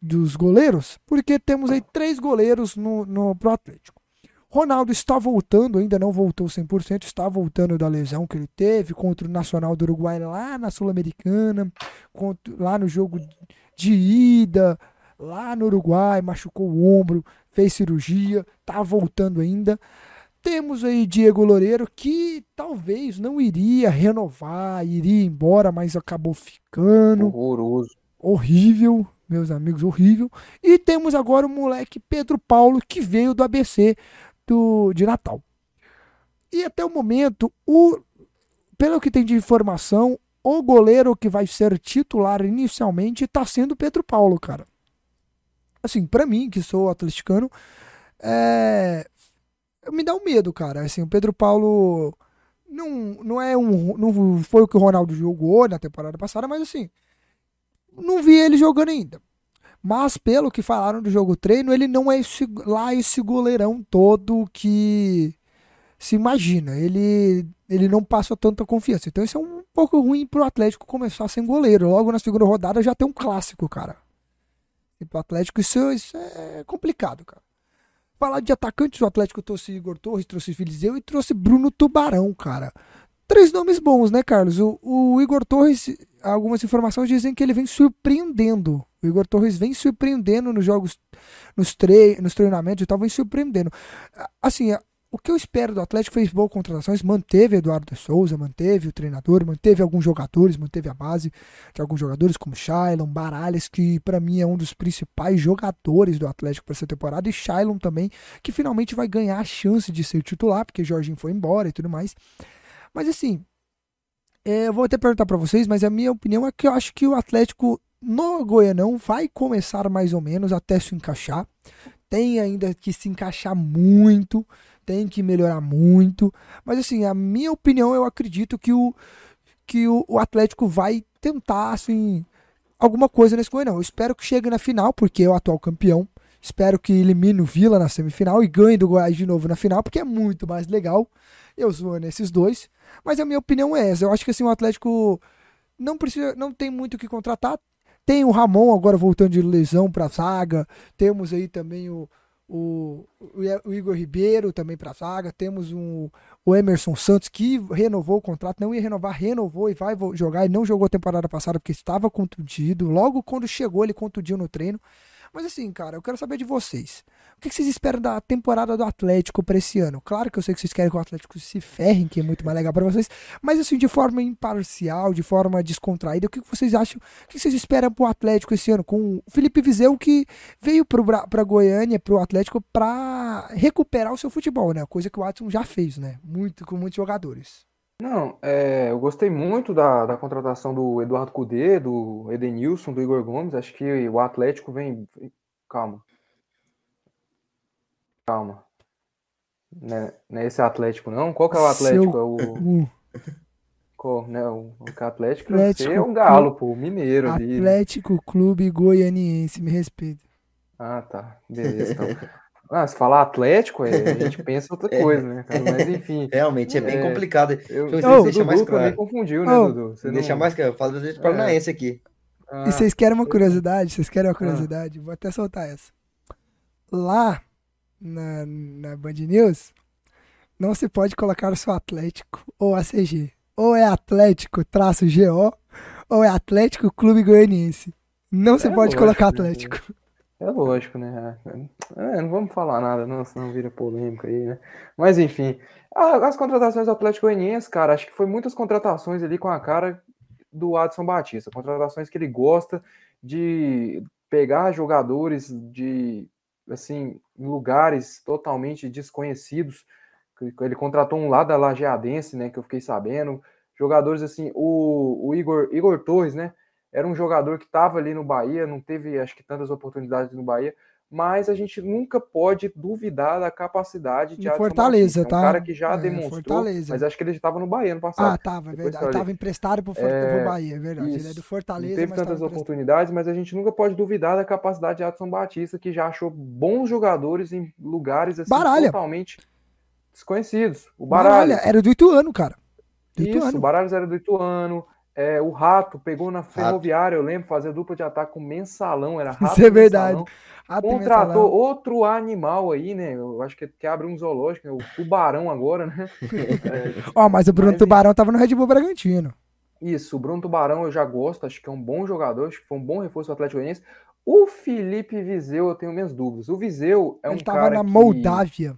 dos goleiros, porque temos aí três goleiros no, no, pro Atlético. Ronaldo está voltando, ainda não voltou 100%, está voltando da lesão que ele teve contra o Nacional do Uruguai lá na Sul-Americana, lá no jogo de ida, lá no Uruguai, machucou o ombro, fez cirurgia, está voltando ainda. Temos aí Diego Loureiro, que talvez não iria renovar, iria embora, mas acabou ficando. Horroroso. Horrível, meus amigos, horrível. E temos agora o moleque Pedro Paulo, que veio do ABC do, de Natal. E até o momento, o, pelo que tem de informação, o goleiro que vai ser titular inicialmente está sendo Pedro Paulo, cara. Assim, para mim, que sou atleticano, é, me dá um medo, cara. Assim, o Pedro Paulo não, não é um. Não foi o que o Ronaldo jogou na temporada passada, mas assim. Não vi ele jogando ainda. Mas pelo que falaram do jogo treino, ele não é esse, lá esse goleirão todo que se imagina. Ele, ele não passa tanta confiança. Então isso é um pouco ruim pro Atlético começar sem goleiro. Logo na segunda rodada já tem um clássico, cara. E pro Atlético isso, isso é complicado, cara. Falar de atacantes, o Atlético trouxe Igor Torres, trouxe Filizeu e trouxe Bruno Tubarão, cara. Três nomes bons, né, Carlos? O, o Igor Torres, algumas informações dizem que ele vem surpreendendo. O Igor Torres vem surpreendendo nos jogos, nos, tre nos treinamentos e tal, vem surpreendendo. Assim, o que eu espero do Atlético fez boas contratações, manteve Eduardo Souza, manteve o treinador, manteve alguns jogadores, manteve a base de alguns jogadores como Shailon, Baralhas, que para mim é um dos principais jogadores do Atlético para essa temporada, e Shailon também, que finalmente vai ganhar a chance de ser titular, porque Jorginho foi embora e tudo mais. Mas assim, é, eu vou até perguntar para vocês, mas a minha opinião é que eu acho que o Atlético no Goianão vai começar mais ou menos até se encaixar. Tem ainda que se encaixar muito, tem que melhorar muito. Mas assim, a minha opinião, eu acredito que o, que o, o Atlético vai tentar, assim, alguma coisa nesse Goianão. Eu espero que chegue na final, porque é o atual campeão. Espero que elimine o Vila na semifinal e ganhe do Goiás de novo na final, porque é muito mais legal. Eu zoando esses dois. Mas a minha opinião é essa. Eu acho que assim, o Atlético não precisa, não tem muito o que contratar. Tem o Ramon agora voltando de lesão para a zaga. Temos aí também o, o, o Igor Ribeiro também para a zaga. Temos um, o Emerson Santos que renovou o contrato, não ia renovar, renovou e vai jogar. E não jogou a temporada passada porque estava contundido. Logo quando chegou, ele contundiu no treino. Mas assim, cara, eu quero saber de vocês. O que vocês esperam da temporada do Atlético para esse ano? Claro que eu sei que vocês querem que o Atlético se ferre, que é muito mais legal para vocês, mas assim, de forma imparcial, de forma descontraída, o que vocês acham? O que vocês esperam pro Atlético esse ano? Com o Felipe Vizeu que veio para Goiânia, pro Atlético, para recuperar o seu futebol, né? Coisa que o Watson já fez, né? Muito, com muitos jogadores. Não, é, eu gostei muito da, da contratação do Eduardo Cudê, do Edenilson, do Igor Gomes. Acho que o Atlético vem. Calma. Calma. Não é, não é esse Atlético, não? Qual que é o Atlético? Seu... É o. Qual, né? O, o Atlético, Atlético é um galo, pô, o mineiro ali. Né? Atlético? Clube Goianiense, me respeita. Ah, tá. Beleza, então. Ah, se falar Atlético, é, a gente pensa outra é. coisa, né, Mas enfim. Realmente é bem é, complicado. Eu, eu, oh, deixa mais claro. confundiu, né, oh, Dudu? Você deixa não... mais claro. Eu falo do jeito paranaense aqui. Ah, e vocês querem uma curiosidade? Vocês querem uma ah. curiosidade? Ah. Vou até soltar essa. Lá na, na Band News, não se pode colocar o seu Atlético ou ACG. Ou é Atlético traço GO, ou é Atlético Clube Goianiense. Não é se pode lógico, colocar Atlético. É lógico, né? É, não vamos falar nada, não, senão vira polêmica aí, né? Mas enfim, as contratações do Atlético Goianiense, cara, acho que foi muitas contratações ali com a cara do Adson Batista. Contratações que ele gosta de pegar jogadores de, assim, lugares totalmente desconhecidos. Ele contratou um lá da Lajeadense, né, que eu fiquei sabendo. Jogadores assim, o, o Igor, Igor Torres, né? Era um jogador que estava ali no Bahia, não teve, acho que, tantas oportunidades no Bahia, mas a gente nunca pode duvidar da capacidade de Adson Fortaleza, Batista. É um tá? cara que já é, demonstrou, Fortaleza. mas acho que ele estava no Bahia no passado. Ah, tava, é verdade. Estava emprestado pro, é... pro Bahia, é verdade. Isso. Ele é do Fortaleza, Não teve tantas oportunidades, mas a gente nunca pode duvidar da capacidade de Adson Batista, que já achou bons jogadores em lugares assim, totalmente desconhecidos. O Baralha. Baralha era do Ituano, cara. Do Isso, Ituano. o Baralhas era do Ituano. É, o Rato pegou na Ferroviária, eu lembro, fazer dupla de ataque com mensalão, era Rato Isso é verdade. Rato Contratou outro animal aí, né? Eu acho que, que abre um zoológico, né? o Tubarão agora, né? Ó, oh, mas o Bruno mas, Tubarão tava no Red Bull Bragantino. Isso, o Bruno Tubarão eu já gosto, acho que é um bom jogador, acho que foi um bom reforço do Atlético Goianiense. O Felipe Viseu, eu tenho minhas dúvidas. O Viseu é ele um tava cara na que, Moldávia.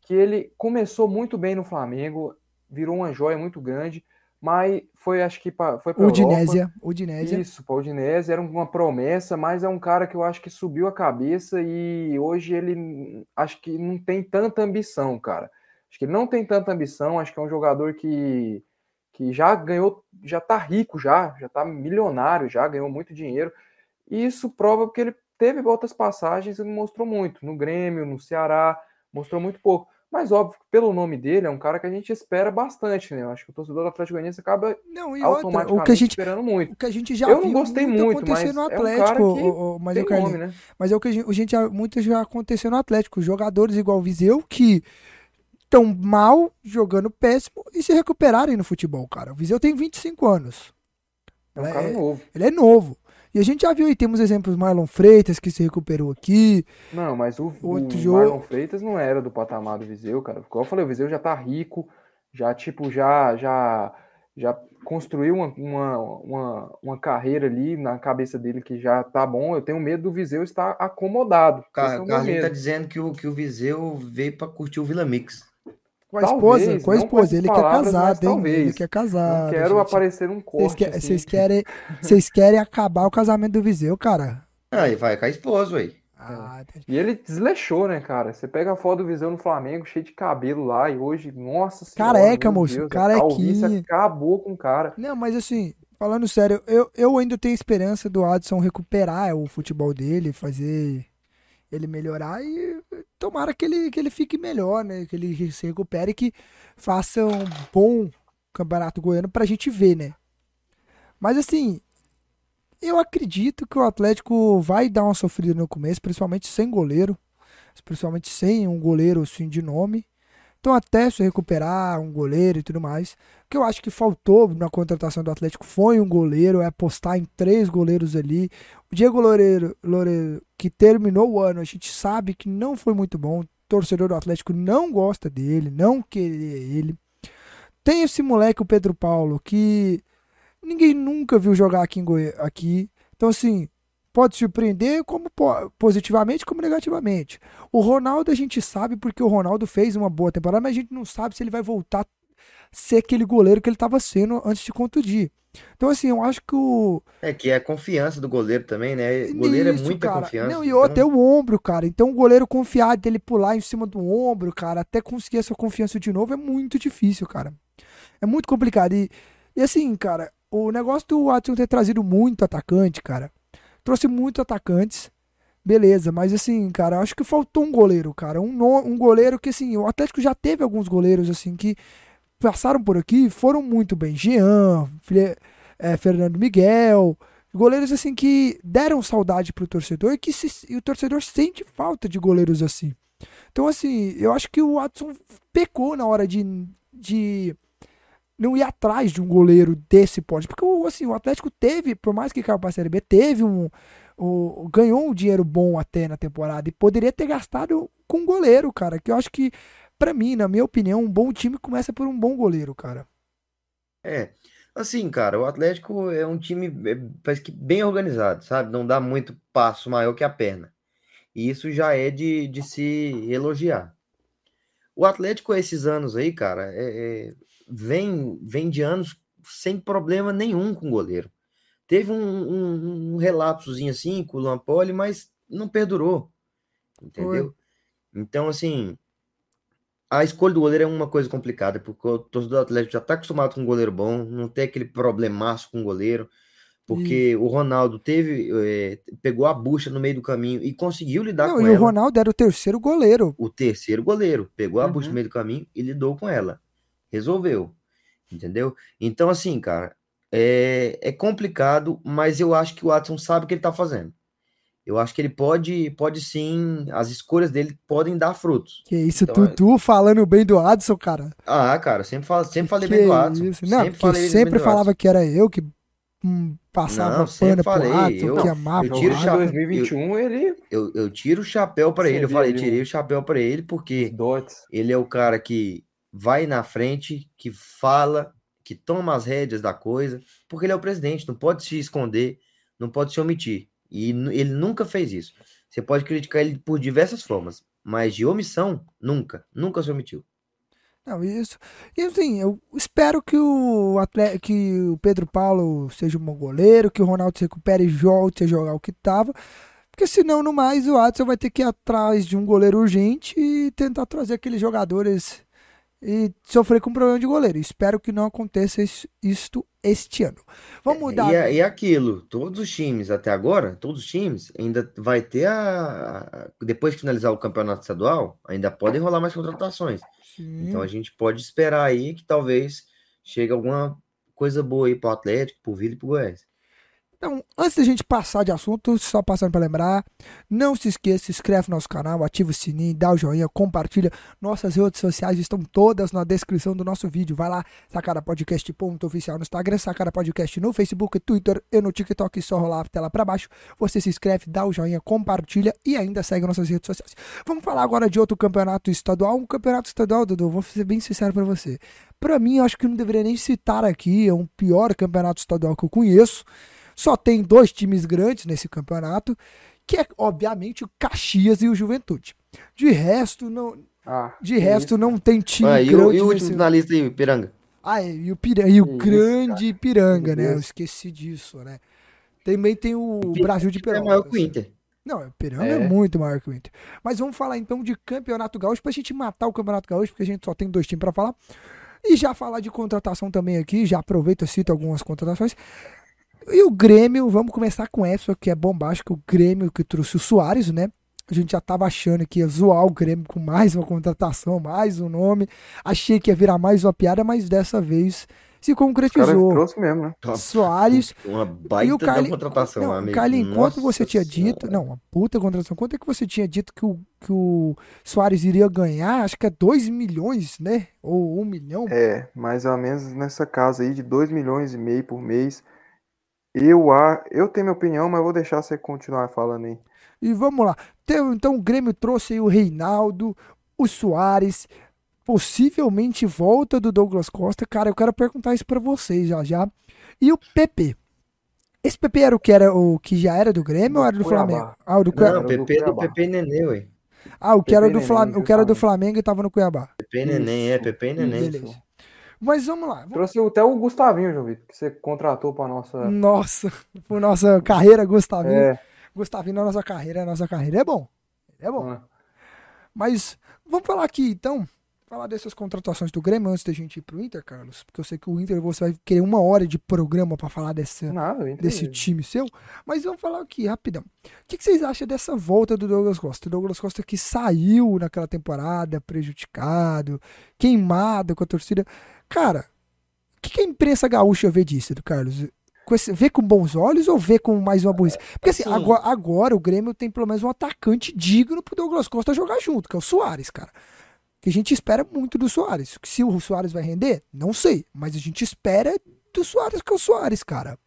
Que ele começou muito bem no Flamengo, virou uma joia muito grande, mas foi, acho que pra, foi para Udinésia, Udinésia. Isso, para Udinésia, era uma promessa, mas é um cara que eu acho que subiu a cabeça e hoje ele acho que não tem tanta ambição, cara. Acho que ele não tem tanta ambição, acho que é um jogador que, que já ganhou, já tá rico já, já tá milionário já, ganhou muito dinheiro. E isso prova porque ele teve outras passagens e não mostrou muito. No Grêmio, no Ceará, mostrou muito pouco. Mas óbvio que pelo nome dele é um cara que a gente espera bastante, né? Eu acho que o torcedor do Atlético Goianiense acaba não, e automaticamente outra, o que a gente, esperando muito. O que a gente já eu não gostei muito, mas no Atlético, é um o, o, mas tem eu nome, né? Mas é o que a gente, a gente já, muito já aconteceu no Atlético, jogadores igual o Viseu que estão mal, jogando péssimo e se recuperarem no futebol, cara. O Viseu tem 25 anos. É um cara é, novo. Ele é novo. E a gente já viu aí, temos exemplos Marlon Freitas que se recuperou aqui. Não, mas o, Outro o jogo... Marlon Freitas não era do patamar do Viseu, cara. Como eu falei, o Viseu já tá rico, já tipo, já já já construiu uma, uma, uma, uma, carreira ali na cabeça dele que já tá bom. Eu tenho medo do Viseu estar acomodado. Cara, é o Carlinhos tá dizendo que o, que o Viseu veio para curtir o Vila Mix. Com a talvez, esposa, com a esposa. Ele palavras, quer casar, tem, ele quer casar. Não quero gente. aparecer um corte. Vocês, assim. vocês, querem, vocês querem acabar o casamento do Viseu, cara? Aí vai com a esposa, aí. Ah, e ele desleixou, né, cara? Você pega a foto do Viseu no Flamengo, cheio de cabelo lá, e hoje, nossa senhora. Careca, moço, Deus, carequinha. acabou com o cara. Não, mas assim, falando sério, eu, eu ainda tenho esperança do Adson recuperar o futebol dele, fazer ele melhorar e tomara que ele, que ele fique melhor, né? Que ele se recupere e que faça um bom campeonato goiano pra gente ver, né? Mas assim, eu acredito que o Atlético vai dar uma sofrida no começo, principalmente sem goleiro, principalmente sem um goleiro assim de nome. Então, até se recuperar um goleiro e tudo mais. O que eu acho que faltou na contratação do Atlético foi um goleiro, é apostar em três goleiros ali. O Diego Loureiro, Loureiro, que terminou o ano, a gente sabe que não foi muito bom. O torcedor do Atlético não gosta dele, não queria ele. Tem esse moleque, o Pedro Paulo, que ninguém nunca viu jogar aqui em aqui. Então, assim, pode surpreender como positivamente como negativamente. O Ronaldo a gente sabe porque o Ronaldo fez uma boa temporada, mas a gente não sabe se ele vai voltar a ser aquele goleiro que ele estava sendo antes de contundir. Então, assim, eu acho que o. É que é a confiança do goleiro também, né? O goleiro é é muita cara. confiança. Não, e então... é o ombro, cara. Então, o goleiro confiar dele pular em cima do ombro, cara, até conseguir essa confiança de novo é muito difícil, cara. É muito complicado. E, e assim, cara, o negócio do Watson ter trazido muito atacante, cara trouxe muitos atacantes. Beleza, mas assim, cara, acho que faltou um goleiro, cara. Um, um goleiro que, assim, o Atlético já teve alguns goleiros, assim, que passaram por aqui foram muito bem. Jean, é, Fernando Miguel, goleiros, assim, que deram saudade pro torcedor e que se, e o torcedor sente falta de goleiros assim. Então, assim, eu acho que o Watson pecou na hora de, de não ir atrás de um goleiro desse porte. Porque assim, o Atlético teve, por mais que caiu para a Série B, teve um. O, ganhou um dinheiro bom até na temporada e poderia ter gastado com um goleiro, cara. Que eu acho que, para mim, na minha opinião, um bom time começa por um bom goleiro, cara. É. Assim, cara, o Atlético é um time é, parece que bem organizado, sabe? Não dá muito passo maior que a perna. E isso já é de, de se elogiar. O Atlético, esses anos aí, cara, é, é vem, vem de anos sem problema nenhum com o goleiro. Teve um, um, um relapsozinho assim com o Lampoli, mas não perdurou. Entendeu? Foi. Então, assim, a escolha do goleiro é uma coisa complicada, porque o torcedor do Atlético já está acostumado com um goleiro bom, não tem aquele problemaço com o goleiro. Porque o Ronaldo teve, é, pegou a bucha no meio do caminho e conseguiu lidar Não, com e ela. o Ronaldo era o terceiro goleiro. O terceiro goleiro pegou a Uhum. bucha no meio do caminho e lidou com ela. Resolveu. Entendeu? Então, assim, cara, é, é complicado, mas eu acho que o Watson sabe o que ele tá fazendo. Eu acho que ele pode, pode sim, as escolhas dele podem dar frutos. Que isso, Então, Tutu falando bem do Adson, cara. Ah, cara, sempre, falo, sempre falei que bem do Watson. isso. Não, sempre porque eu sempre falava que era eu que hum, passava Não, pano pro Adson, eu- que amava eu o tiro Em o Adson. chapéu. 2021 ele Eu, eu tiro o chapéu para ele. Eu falei, tirei o chapéu para ele porque dots. ele é o cara que vai na frente, que fala, que toma as rédeas da coisa, porque ele é o presidente, não pode se esconder, não pode se omitir. E ele nunca fez isso. Você pode criticar ele por diversas formas, mas de omissão, nunca, nunca se omitiu. Não, isso. E assim, eu espero que o, atle- que o Pedro Paulo seja um bom goleiro, que o Ronaldo se recupere e volte a jogar o que tava. Porque senão, no mais, o Adson vai ter que ir atrás de um goleiro urgente e tentar trazer aqueles jogadores e sofrer com problema de goleiro. Espero que não aconteça is- isto este ano. Vamos mudar. E, é- e é aquilo, todos os times até agora, todos os times, ainda vai ter a. a- Depois que finalizar o campeonato estadual, ainda podem rolar mais contratações. Sim. Então a gente pode esperar aí que talvez chegue alguma coisa boa aí pro Atlético, pro Vila e pro Goiás. Então, antes da gente passar de assunto, só passando para lembrar, não se esqueça, se inscreve no nosso canal, ativa o sininho, dá o joinha, compartilha. Nossas redes sociais estão todas na descrição do nosso vídeo. Vai lá, Sacara Podcast ponto oficial no Instagram, Sacara Podcast no Facebook, Twitter e no TikTok. Só rolar a tela para baixo. Você se inscreve, dá o joinha, compartilha e ainda segue nossas redes sociais. Vamos falar agora de outro campeonato estadual. Um campeonato estadual, Dudu, vou ser bem sincero para você. Para mim, eu acho que não deveria nem citar aqui, é um pior campeonato estadual que eu conheço. Só tem dois times grandes nesse campeonato, que é, obviamente, o Caxias e o Juventude. De resto, não, Ah, de resto isso, não tem time Ah, e, o, grande e o último nesse... finalista aí, Piranga? Ah, é, e o, Pira... e o isso, grande Piranga, Meu né? Eu esqueci disso, né? Também tem o Piranga Brasil de É maior que o. Inter. Não, o Piranga é. É. muito maior que o Inter. Mas vamos falar então de Campeonato Gaúcho pra gente matar o Campeonato Gaúcho, porque a gente só tem dois times pra falar. E já falar de contratação também aqui, já aproveito e cito algumas contratações. E o Grêmio, vamos começar com essa, que é bombástico, o Grêmio que trouxe o Soares, né? A gente já tava achando que ia zoar o Grêmio com mais uma contratação, mais um nome. Achei que ia virar mais uma piada, mas dessa vez se O concretizou. trouxe mesmo, né? Soares Uma e baita o Carlin... da contratação, não, amigo. Carlin, quanto Nossa você tinha Senhora. dito? Não, uma puta contratação. Quanto é que você tinha dito que o, que o Soares iria ganhar? Acho que é 2 milhões, né? Ou 1 um milhão. É, mais ou menos nessa casa aí de 2 milhões e meio por mês. Eu, a, eu tenho minha opinião, mas vou deixar você continuar falando aí. E vamos lá. Então, o Grêmio trouxe aí o Reinaldo, o Soares, possivelmente volta do Douglas Costa. Cara, eu quero perguntar isso pra vocês já já. E o PP. Esse PP era o que era o que já era do Grêmio Do ou era do Cuiabá. Flamengo? Ah, o do Não, Cuiabá. o PP é do. PP e Nenê, ué. Ah, o que era do Neném, Flamengo, o que era do. Flamengo e tava no Cuiabá. PP e Neném, é. PP e Neném. Beleza. Mas vamos lá. Vamos- Trouxe até o Gustavinho, João Vitor, que você contratou pra nossa. Nossa, por nossa carreira, Gustavinho. É, Gustavinho na nossa carreira, a nossa carreira é bom. É bom. ah, Mas vamos falar aqui então, falar dessas contratações do Grêmio antes da gente ir pro Inter, Carlos, porque eu sei que o Inter você vai querer uma hora de programa pra falar desse, nada, eu desse time seu. Mas vamos falar aqui rapidão. O que, que vocês acham dessa volta do Douglas Costa? O Douglas Costa que saiu naquela temporada prejudicado, queimado com a torcida. Cara, o que, que a imprensa gaúcha vê disso, do Carlos? Com esse- vê com bons olhos ou vê com mais uma burrice? Porque assim, Assim- agora, agora o Grêmio tem pelo menos um atacante digno pro Douglas Costa jogar junto, que é o Soares, cara. Que a gente espera muito do Soares. Que Se o Soares vai render, não sei. Mas a gente espera do Soares, que é o Soares, cara.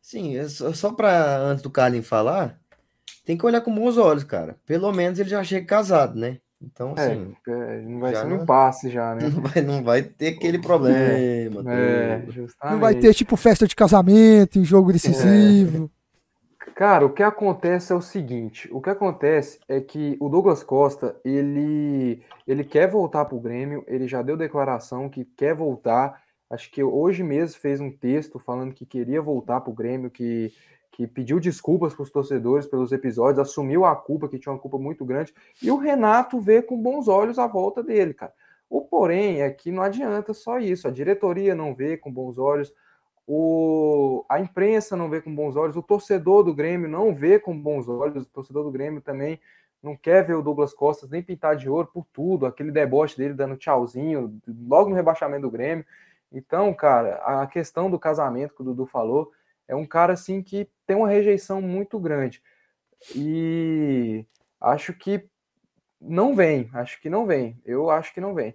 Sim, é só, pra antes do Carlin falar, tem que olhar com bons olhos, cara. Pelo menos ele já chega casado, né? Então, É, assim, é, não vai já ser não- um passe já, né? não vai, não vai ter aquele problema. É, justamente. Não vai ter, tipo, festa de casamento jogo decisivo. Cara, o que acontece é o seguinte, o que acontece é que o Douglas Costa, ele, ele quer voltar pro Grêmio, ele já deu declaração que quer voltar, acho que hoje mesmo fez um texto falando que queria voltar pro Grêmio, que, que pediu desculpas pros torcedores pelos episódios, assumiu a culpa, que tinha uma culpa muito grande, e o Renato vê com bons olhos a volta dele, cara. O porém é que não adianta só isso, a diretoria não vê com bons olhos, o, a imprensa não vê com bons olhos, o torcedor do Grêmio não vê com bons olhos, o torcedor do Grêmio também não quer ver o Douglas Costa nem pintar de ouro por tudo, aquele deboche dele dando tchauzinho, logo no rebaixamento do Grêmio. Então, cara, a questão do casamento que o Dudu falou, é um cara assim que tem uma rejeição muito grande. E acho que não vem, acho que não vem. Eu acho que não vem.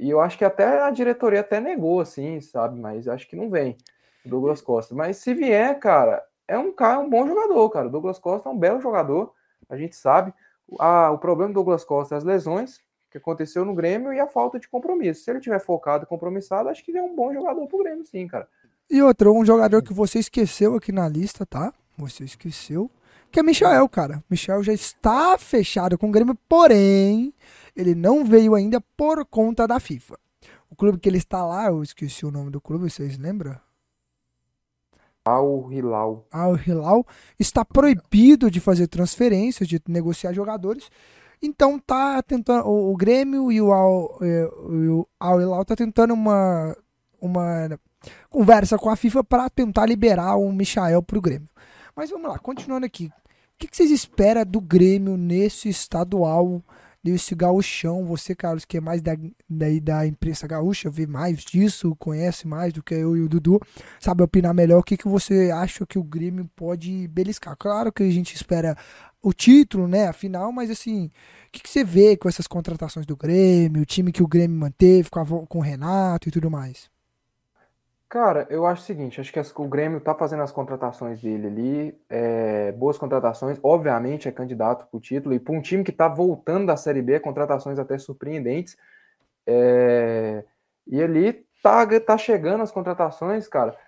E eu acho que até a diretoria até negou, assim, sabe? Mas acho que não vem o Douglas Costa. Mas se vier, cara, é um cara, é um bom jogador, cara. O Douglas Costa é um belo jogador, a gente sabe. O problema do Douglas Costa é as lesões que aconteceu no Grêmio e a falta de compromisso. Se ele tiver focado e compromissado, acho que ele é um bom jogador pro Grêmio, sim, cara. E outro, um jogador que você esqueceu aqui na lista, tá? Você esqueceu. Que é Michael, cara. Michel já está fechado com o Grêmio, porém, ele não veio ainda por conta da FIFA. O clube que ele está lá, eu esqueci o nome do clube, vocês lembram? Al Hilal. Al Hilal está proibido de fazer transferências, de negociar jogadores. Então tá tentando o, o Grêmio e o Al, é, o Al Hilal tá tentando uma uma conversa com a FIFA para tentar liberar o Michael pro Grêmio. Mas vamos lá, continuando aqui. O que, que vocês esperam do Grêmio nesse estadual desse gauchão. Você, Carlos, que é mais da, da, da imprensa gaúcha, vê mais disso, conhece mais do que eu e o Dudu, sabe opinar melhor. O que, que você acha que o Grêmio pode beliscar? Claro que a gente espera o título, né, a final, mas assim, o que, que você vê com essas contratações do Grêmio, o time que o Grêmio manteve com, a, com o Renato e tudo mais? Cara, eu acho o seguinte, acho que o Grêmio tá fazendo as contratações dele ali, é, boas contratações, obviamente é candidato para o título, e para um time que tá voltando da Série B, contratações até surpreendentes, é, e ali tá, tá chegando as contratações, cara.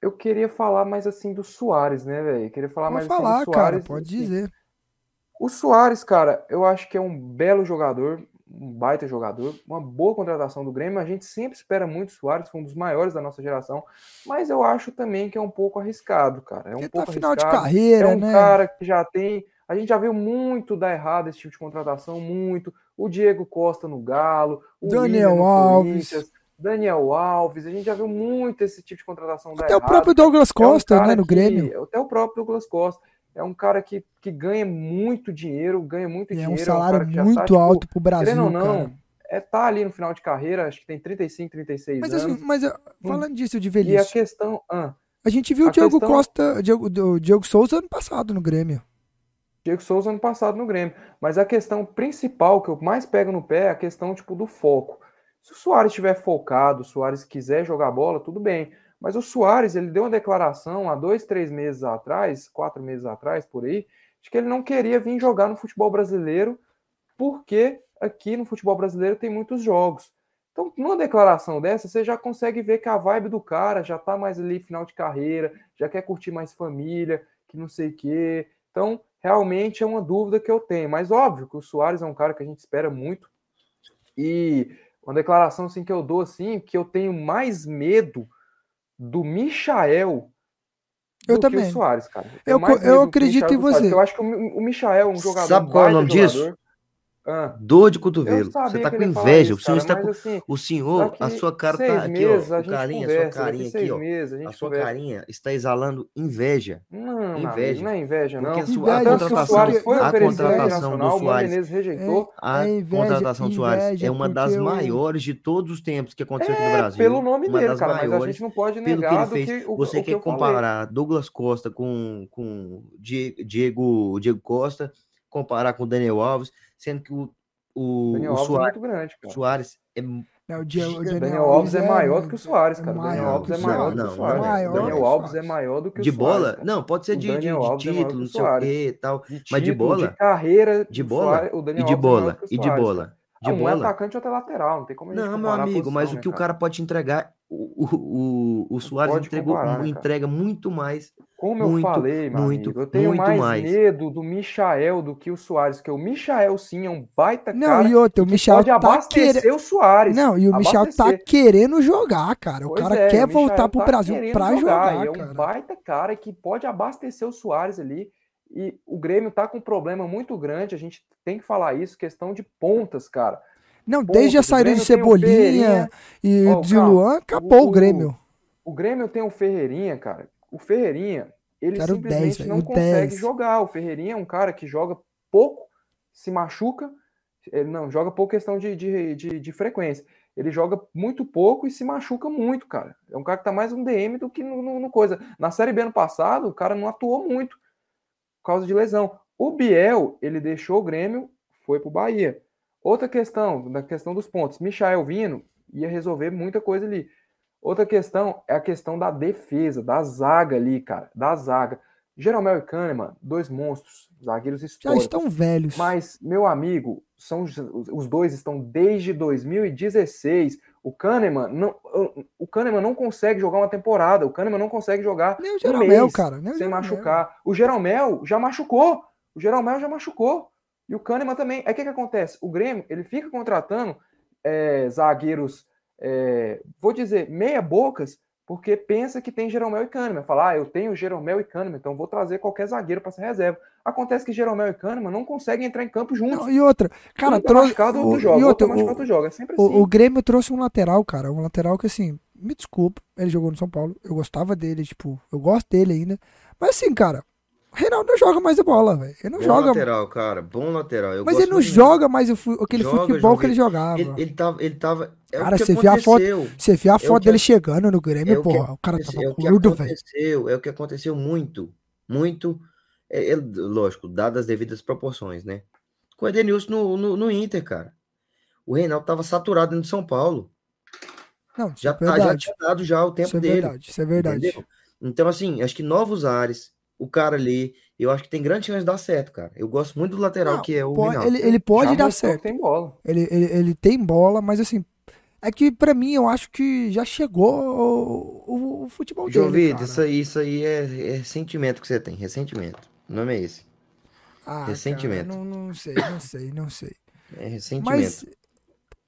Eu queria falar mais assim do Soares, né, velho? Queria falar pode mais falar, assim do Soares. Cara, pode assim. dizer. O Soares, cara, eu acho que é um belo jogador, um baita jogador, uma boa contratação do Grêmio. A gente sempre espera muito o Soares, foi um dos maiores da nossa geração, mas eu acho também que é um pouco arriscado, cara. É um Ele tá pouco tá final arriscado. de carreira, é um né? cara que já tem. A gente já viu muito dar errado esse tipo de contratação, muito. O Diego Costa no Galo, o Daniel Alves. Daniel Alves, a gente já viu muito esse tipo de contratação Até o próprio Douglas Costa, é um né, no Grêmio. Que, até o próprio Douglas Costa é um cara que, que ganha muito dinheiro, ganha muito e dinheiro. É um salário é um muito tá, alto tipo, pro Brasil, ou não, cara é tá ali no final de carreira, acho que tem 35, 36 mas, anos. Assim, mas hum. falando disso de velhice. E a questão. Ah, a gente viu o Diego questão... Costa, Diego, Diego Souza ano passado no Grêmio. Diego Souza ano passado no Grêmio. Mas a questão principal que eu mais pego no pé é a questão tipo do foco. Se o Soares estiver focado, o Soares quiser jogar bola, tudo bem. Mas o Soares, ele deu uma declaração há dois, três meses atrás, quatro meses atrás, por aí, de que ele não queria vir jogar no futebol brasileiro porque aqui no futebol brasileiro tem muitos jogos. Então, numa declaração dessa, você já consegue ver que a vibe do cara já tá mais ali final de carreira, já quer curtir mais família, que não sei o quê. Então, realmente é uma dúvida que eu tenho. Mas óbvio que o Soares é um cara que a gente espera muito. E uma declaração assim que eu dou assim, que eu tenho mais medo do Michael eu também. o Soares, cara. Eu, eu, eu acredito em você. Eu acho que o Michael é um jogador. Sabe qual é o nome jogador. disso? Ah, Dor de cotovelo. Você tá com inveja. Isso, o senhor cara, está com. Assim, o senhor, a sua cara tá aqui, meses, ó. Carinha, a sua carinha aqui, ó. Meses, a, a sua conversa. carinha está exalando inveja. Não, inveja. Não, é inveja, não. Porque a, sua, inveja, a contratação, foi a contratação do Soares. rejeitou. a é inveja, contratação do Soares é uma das eu... maiores de todos os tempos que aconteceu é, aqui no Brasil. Pelo nome dele, cara, mas a gente não pode negar que ele fez. Você quer comparar Douglas Costa com Diego Costa, comparar com Daniel Alves, sendo que o o, Daniel o Alves Soares, é muito grande, cara. Soares é. Não, o, Diego, o Daniel, Daniel Alves é, maior do que o Soares, cara. É Daniel Alves é maior do que o Soares. Maior Daniel Alves é maior do que o de Soares. De bola? Não, pode ser de, de, de é título, não sei o quê e tal. De mas de bola? De carreira. De bola? Soares, o Daniel e de é bola? E de bola? De um bola? Um atacante e outro é lateral, não tem como a gente Não, meu amigo, posição, mas né, o que cara? o cara pode entregar, o, o, o, Soares entregou, comparar, né, entrega muito mais como muito, eu falei, meu muito, amigo, eu tenho muito mais, mais, medo do Michael do que o Soares, porque o Michael sim é um baita não, cara. e outro, o Michael pode tá abastecer querendo... o Soares. Não, e o Michel tá querendo jogar, cara. O pois cara é, quer o voltar pro tá Brasil pra jogar, jogar. é um baita cara que pode abastecer o Soares ali. E o Grêmio tá com um problema muito grande, a gente tem que falar isso, questão de pontas, cara. Não, desde a saída de Cebolinha e oh, de Luan, acabou o, o Grêmio. o Grêmio tem o Ferreirinha, cara. O Ferreirinha, ele simplesmente 10, não consegue 10. jogar. O Ferreirinha é um cara que joga pouco, se machuca, ele não joga pouco questão de, de, de, de, frequência. Ele joga muito pouco e se machuca muito, cara. É um cara que tá mais um DM do que no, no, no coisa. Na Série B ano passado, o cara não atuou muito por causa de lesão. O Biel, ele deixou o Grêmio, foi pro Bahia. Outra questão, da questão dos pontos. Michael Vino ia resolver muita coisa ali. Outra questão é a questão da defesa, da zaga ali, cara, da zaga. Jeromel e Kahneman, dois monstros, zagueiros históricos. Já estão velhos. Mas, meu amigo, são os dois estão desde 2016. O Kahneman não, o Kahneman não consegue jogar uma temporada. O Kahneman não consegue jogar nem o Jeromel, um mês cara, sem machucar. O Jeromel já machucou. O Jeromel já machucou. E o Kahneman também. Aí o que, que acontece? O Grêmio ele fica contratando é, zagueiros é, vou dizer, meia bocas, porque pensa que tem Jeromel e Kahneman. Fala, ah, eu tenho Jeromel e Kahneman, então vou trazer qualquer zagueiro para ser reserva. Acontece que Jeromel e Kahneman não conseguem entrar em campo juntos. Não, e outra, cara, tá trouxe. O, o, joga, e outra, o, joga. É sempre assim. o Grêmio trouxe um lateral, cara, um lateral que assim, me desculpa, ele jogou no São Paulo, eu gostava dele, tipo, eu gosto dele ainda. Mas assim, cara, Reinaldo não joga mais a bola, velho. Ele não bom joga. lateral, cara. Bom lateral. Eu mas ele não joga mais o, aquele joga, futebol que ele jogava. Ele, ele tava. Ele tava é cara, você vê a foto, você vê a é foto é dele chegando no Grêmio, é porra. O cara tava é curto, velho. É o que aconteceu muito. Muito. É, é, lógico, dadas as devidas proporções, né? Com o Edenilson no, no, no, Inter, cara. O Reinaldo tava saturado dentro de São Paulo. Não, já, é tá, já tinha dado já o tempo isso é dele. Verdade, isso é verdade. Entendeu? Então, assim, acho que novos ares o cara ali, eu acho que tem grande chance de dar certo, cara. Eu gosto muito do lateral, não, que é o pode, ele, ele, pode já dar certo. Tem bola. Ele, ele, ele tem bola, mas assim, é que para mim eu acho que já chegou o, o, o futebol João dele. Vitor, isso aí, isso aí é, é sentimento que você tem, ressentimento. O nome é esse. Ah, ressentimento. Cara, não, não sei, não sei, não sei. É ressentimento. Mas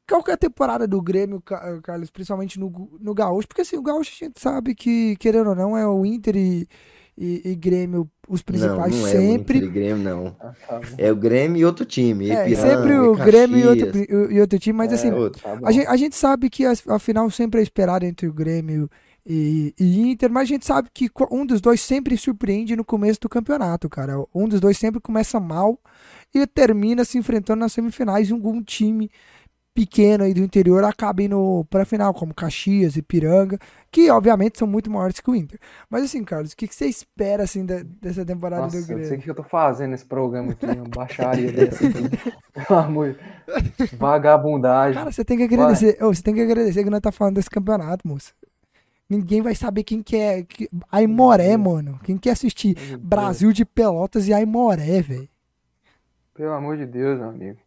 qualquer temporada do Grêmio, Carlos, principalmente no, no Gaúcho, porque assim, o Gaúcho a gente sabe que, querendo ou não, é o Inter e e, e Grêmio, os principais não, não sempre. É o Grêmio, não. Ah, tá é o Grêmio e outro time. É, sempre o Grêmio e outro, e outro time, mas é, assim, outro, tá a, gente, a gente sabe que a, a final sempre é esperada entre o Grêmio e, e, Inter, mas a gente sabe que um dos dois sempre surpreende no começo do campeonato, cara. Um dos dois sempre começa mal e termina se enfrentando nas semifinais e um time pequeno aí do interior acaba indo para final, como Caxias e Piranga, que obviamente são muito maiores que o Inter. Mas assim, Carlos, o que, que você espera assim da, dessa temporada Nossa, do Grêmio? Eu sei o que eu tô fazendo nesse programa aqui, uma baixaria dessa. Pelo amor vagabundagem. Cara, você tem que agradecer, você tem que agradecer que nós tá falando desse campeonato, moça. Ninguém vai saber quem que é. Aimoré, mano. Quem quer assistir Brasil de Pelotas e Aimoré, velho. Pelo amor de Deus, meu amigo.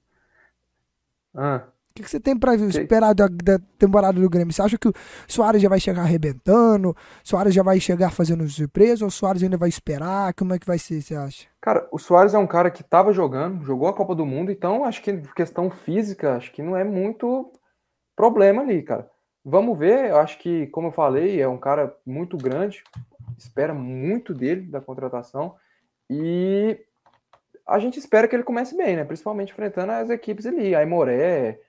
Ah. O que, que, você tem para esperar da, da, temporada do Grêmio? Você acha que o Soares já vai chegar arrebentando? O Soares já vai chegar fazendo surpresa? Ou o Soares ainda vai esperar? Como é que vai ser, você acha? Cara, o Soares é um cara que estava jogando, jogou a Copa do Mundo, então acho que questão física, acho que não é muito problema ali, cara. Vamos ver, eu acho que, como eu falei, é um cara muito grande, espera muito dele da contratação e a gente espera que ele comece bem, né? Principalmente enfrentando as equipes ali, a Imoré,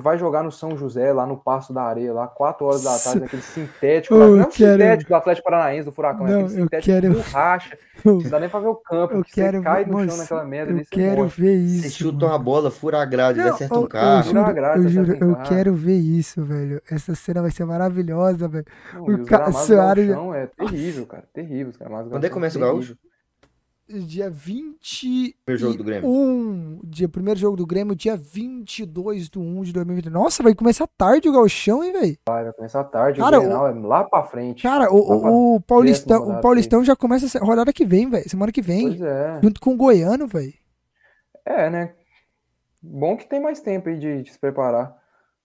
vai jogar no São José, lá no Passo da Areia, lá 4 horas da tarde, naquele sintético, lá, não é quero... sintético do Atlético Paranaense, do Furacão, não, é aquele sintético quero... borracha, não dá nem pra ver o campo, eu quero... você cai no chão naquela merda Eu quero morre. ver isso. Você chuta mano. uma bola, fura a grade, não, acerta um carro. Eu juro, grade, eu, juro, um eu quero ver isso, velho. Essa cena vai ser maravilhosa, velho. o ca... Soares... é terrível, cara, terrível. Cara. Quando é que começa o Gaúcho? Dia 20. Primeiro jogo do Grêmio. Um, dia, primeiro jogo do Grêmio, dia 22 de 1 de 2020. Nossa, vai começar tarde o Galchão, hein, velho? Vai, vai começar tarde. Cara, o Grenal, é lá pra frente. Cara, o, pra... o, Paulistão, o Paulistão já começa a rodada que vem, velho. Semana que vem. Pois é. Junto com o Goiano, velho. É, né? Bom que tem mais tempo aí de, de se preparar.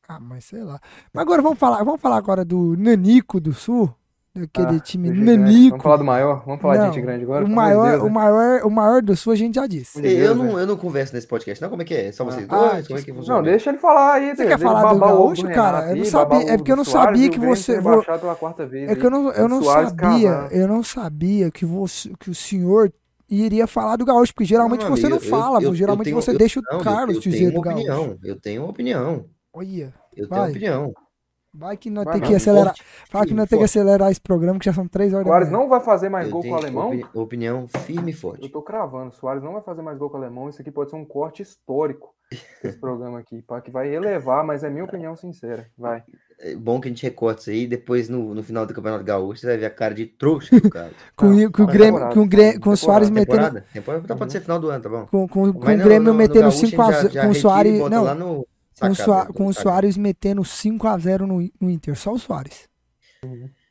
Ah, mas sei lá. Mas agora vamos falar, vamos falar agora do Nanico do Sul. Daquele ah, time nanico. Vamos falar do maior? Vamos falar não, de gente grande agora? O maior, Deus, né? o, maior, o maior do sul a gente já disse. Eu, não, eu não converso nesse podcast, não. Como é que é? Só vocês ah, dois? Ah, Como é que funciona? Não, deixa ele falar aí. Você quer falar do Gaúcho, cara? Eu não sabia. É porque eu não sabia que você. Vou... É que eu não, eu não sabia. Eu não sabia que, você, que o senhor iria falar do Gaúcho, porque geralmente não, você não fala, eu, eu, geralmente tenho, você deixa o Carlos dizer do Gaúcho. Eu tenho uma opinião. Olha. Eu tenho opinião. Vai que nós tem que acelerar. Fala que nós tem que acelerar esse programa, que já são três horas. Soares não vai fazer mais eu gol com o alemão. Opini opinião firme e forte. Eu tô cravando. Soares não vai fazer mais gol com o alemão. Isso aqui pode ser um corte histórico esse programa aqui, que vai elevar, mas é minha opinião sincera. Vai. É bom que a gente recorte isso aí, depois no, no final do Campeonato Gaúcho você vai ver a cara de trouxa do cara. com, com, o Grêmio, com o Grêmio, com o Soares metendo. Temporada pode ser final do ano, tá bom? Com, com, com o Grêmio metendo 5x0. Com o Soares. Não, com, Soa com o Soares metendo 5x0 no, no Inter, só o Soares.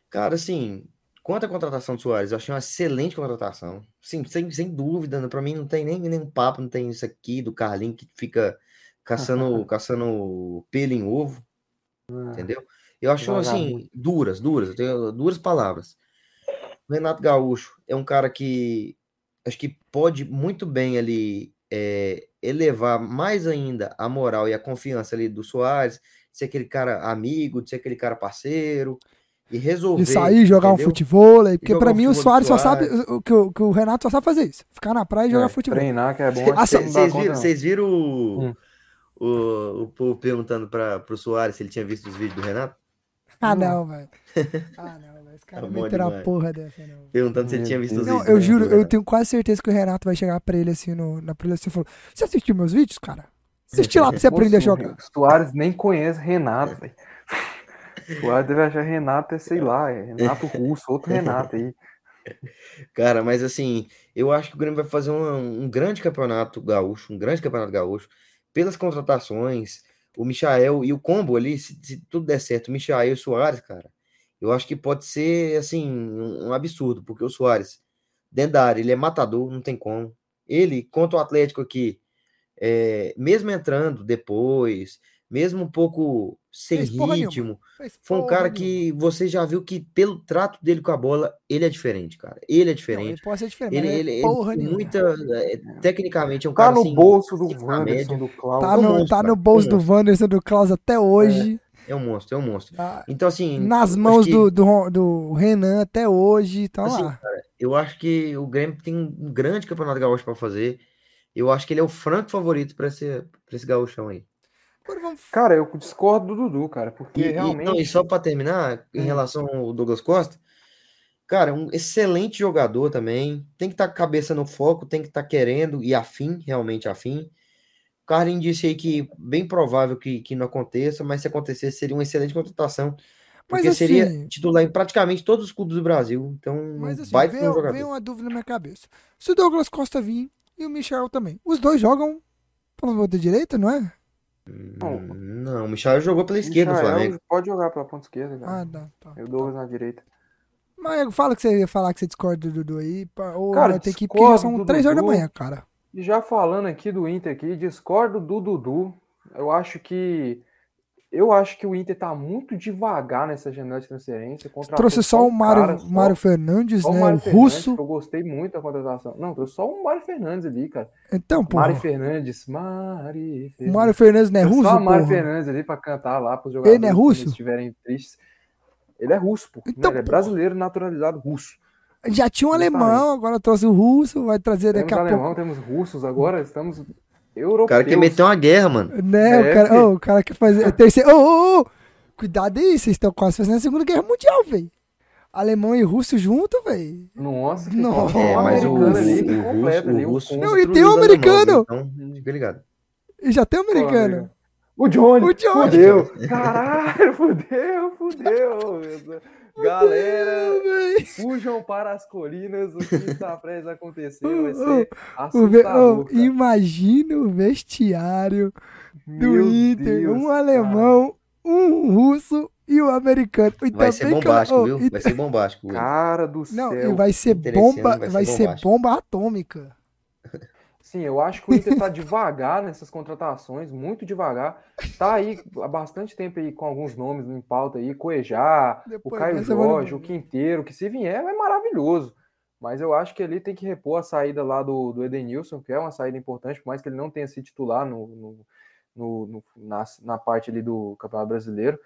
Cara, assim, quanto à contratação do Soares, eu achei uma excelente contratação. Sim, sem, sem dúvida, né? para mim não tem nem nenhum papo, não tem isso aqui do Carlinho que fica caçando, caçando pelo em ovo. Ah. Entendeu? Eu acho assim, duras, duras, eu tenho duras palavras. O Renato Gaúcho é um cara que acho que pode muito bem ali é, elevar mais ainda a moral e a confiança ali do Soares, de ser aquele cara amigo, de ser aquele cara parceiro e resolver. De sair, jogar entendeu? um futebol, porque para mim o Soares, só sabe o que, o que o Renato só sabe fazer isso, ficar na praia e jogar é, futebol. Treinar que é bom. Vocês viram, vocês viram o, hum. o, o povo perguntando para o Soares se ele tinha visto os vídeos do Renato? Ah, não, velho. Ah, não cara é meteram a porra dessa, não. Perguntando se ele tinha visto os não, vídeos. Eu né, juro, eu tenho quase certeza que o Renato vai chegar pra ele assim no, na preleção e falou: Você assistiu meus vídeos, cara? Assisti lá pra você aprender a jogar. Soares nem conhece Renato, velho. Soares deve achar Renato é, sei lá, é Renato Russo, outro Renato aí. Cara, mas assim, eu acho que o Grêmio vai fazer um, um grande campeonato gaúcho, um grande campeonato gaúcho, pelas contratações, o Michael e o combo ali, se, se tudo der certo, o Michael e o Soares, cara, eu acho que pode ser, assim, um absurdo, porque o Soares, dentro da área, ele é matador, não tem como. Ele, contra o Atlético aqui, é, mesmo entrando depois, mesmo um pouco sem Fez ritmo, foi um cara que você já viu que, pelo trato dele com a bola, ele é diferente, cara. Ele é diferente. Não, ele pode ser diferente. Ele, ele, ele muita, é, tecnicamente, é um tá cara. Tá no assim, bolso do Wanderson, do Klaus. Tá no, tá no bolso do Wanderson, do Klaus até hoje. É. É um monstro, é um monstro. Ah, então, assim. Nas mãos que... do, do, do, Renan até hoje, tá assim, lá. Cara, eu acho que o Grêmio tem um grande campeonato gaúcho para fazer. Eu acho que ele é o franco favorito para esse, pra esse gaúchão aí. Cara, eu discordo do Dudu, cara, porque e, realmente. E, não, e só para terminar, em hum. relação ao Douglas Costa, cara, um excelente jogador também. Tem que estar tá com a cabeça no foco, tem que estar tá querendo e afim, realmente afim. Karim disse aí que bem provável que, que não aconteça, mas se acontecesse seria uma excelente contratação. Porque assim, seria titular em praticamente todos os clubes do Brasil. Então, mas assim, vai vem, um jogador. vem uma dúvida na minha cabeça. Se o Douglas Costa vir e o Michel também, os dois jogam pela ponta direita, não é? Não, não o Michel jogou pela esquerda Michael Flamengo. Pode jogar pela ponta esquerda. Cara. Ah, tá, tá. E o Douglas tá. na direita. Mas fala que você ia falar que você discorda do Dudu aí. Ou cara, vai ter que ir porque já são 3 horas da manhã, cara. E já falando aqui do Inter aqui, discordo do Dudu. Eu acho que eu acho que o Inter tá muito devagar nessa janela de transferência. Trouxe só o Mário, cara, Mário Fernandes, né? O, Mário o Fernandes, russo. Eu gostei muito da contratação. Não, trouxe só o Mário Fernandes ali, cara. Então, pô. Mário Fernandes. Mário Fernandes. O Mário Fernandes não é russo, Só o Mário Fernandes ali pra cantar lá pros jogadores. Ele não é russo? estiverem tristes. Ele é russo, pô. Então, né? Ele é brasileiro naturalizado russo. Já tinha um alemão, agora trouxe o russo, vai trazer daqui temos a alemão, pouco. Temos russos agora, estamos europeus. O cara quer meter uma guerra, mano. Né, é, o, cara, oh, o cara quer fazer. É terceiro. Oh, oh, oh. Cuidado aí, vocês estão quase fazendo a Segunda Guerra Mundial, velho. Alemão e russo junto, velho. Nossa, que Nossa. É, mas o, ali, o, completo, ali, o russo. Não, e tem um americano. Então, fica ligado. E já tem um americano. o Johnny. O Johnny. Fudeu. Caralho, fudeu, fudeu. Galera, fujam para as colinas, o que está prestes a acontecer vai ser assustador. Oh, imagina o vestiário do Meu Inter, Deus, um alemão, um russo e um americano. E vai ser bombástico, viu? Vai ser bombástico. Cara do Não, céu. E vai ser bomba, vai, ser bomba atômica. Sim, eu acho que o Inter está devagar nessas contratações, muito devagar. Tá aí há bastante tempo aí com alguns nomes em pauta aí, Coejá, o Caio Jorge, o Quinteiro, que se vier é maravilhoso. Mas eu acho que ele tem que repor a saída lá do, do Edenilson, que é uma saída importante, por mais que ele não tenha sido titular no, no, no, no na, na parte ali do Campeonato Brasileiro.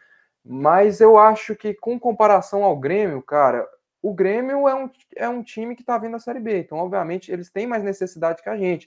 Mas eu acho que, com comparação ao Grêmio, cara, o Grêmio é um, é um time que está vindo da Série B, então, obviamente, eles têm mais necessidade que a gente.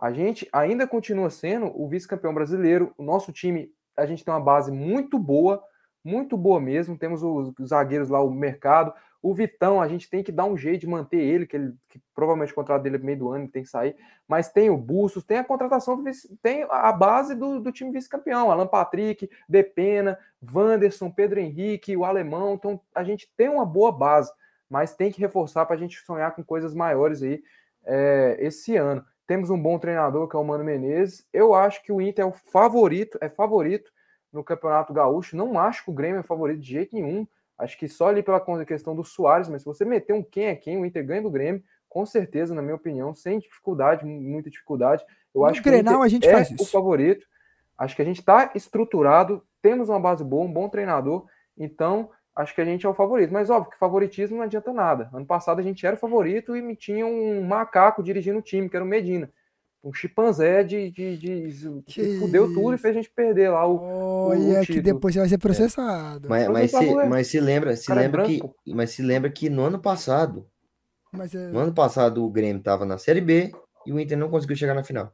A gente ainda continua sendo o vice-campeão brasileiro. O nosso time, a gente tem uma base muito boa, muito boa mesmo. Temos os, os zagueiros lá, o mercado. O Vitão, a gente tem que dar um jeito de manter ele, que, ele, que provavelmente o contrato dele é meio do ano, tem que sair. Mas tem o Bustos, tem a contratação, tem a base do, do time vice-campeão. Alan Patrick, Depena, Wanderson, Pedro Henrique, o Alemão. Então a gente tem uma boa base, mas tem que reforçar para a gente sonhar com coisas maiores aí é, esse ano. Temos um bom treinador, que é o Mano Menezes. Eu acho que o Inter é o favorito, é favorito no Campeonato Gaúcho. Não acho que o Grêmio é favorito de jeito nenhum. Acho que só ali pela questão do Soares, mas se você meter um quem é quem, o Inter ganha do Grêmio, com certeza, na minha opinião, sem dificuldade, muita dificuldade. Eu no acho Grenal, que a gente é faz o favorito. Acho que a gente está estruturado, temos uma base boa, um bom treinador, então acho que a gente é o favorito. Mas óbvio que favoritismo não adianta nada. Ano passado a gente era o favorito e me tinha um macaco dirigindo o time, que era o Medina um chimpanzé de, de, de que fudeu isso? tudo e fez a gente perder lá o. Olha, o que depois você vai ser processado. É. Mas, mas, se, mas se lembra, se é lembra é que, mas se lembra que no ano passado, é... no ano passado o Grêmio estava na Série B e o Inter não conseguiu chegar na final.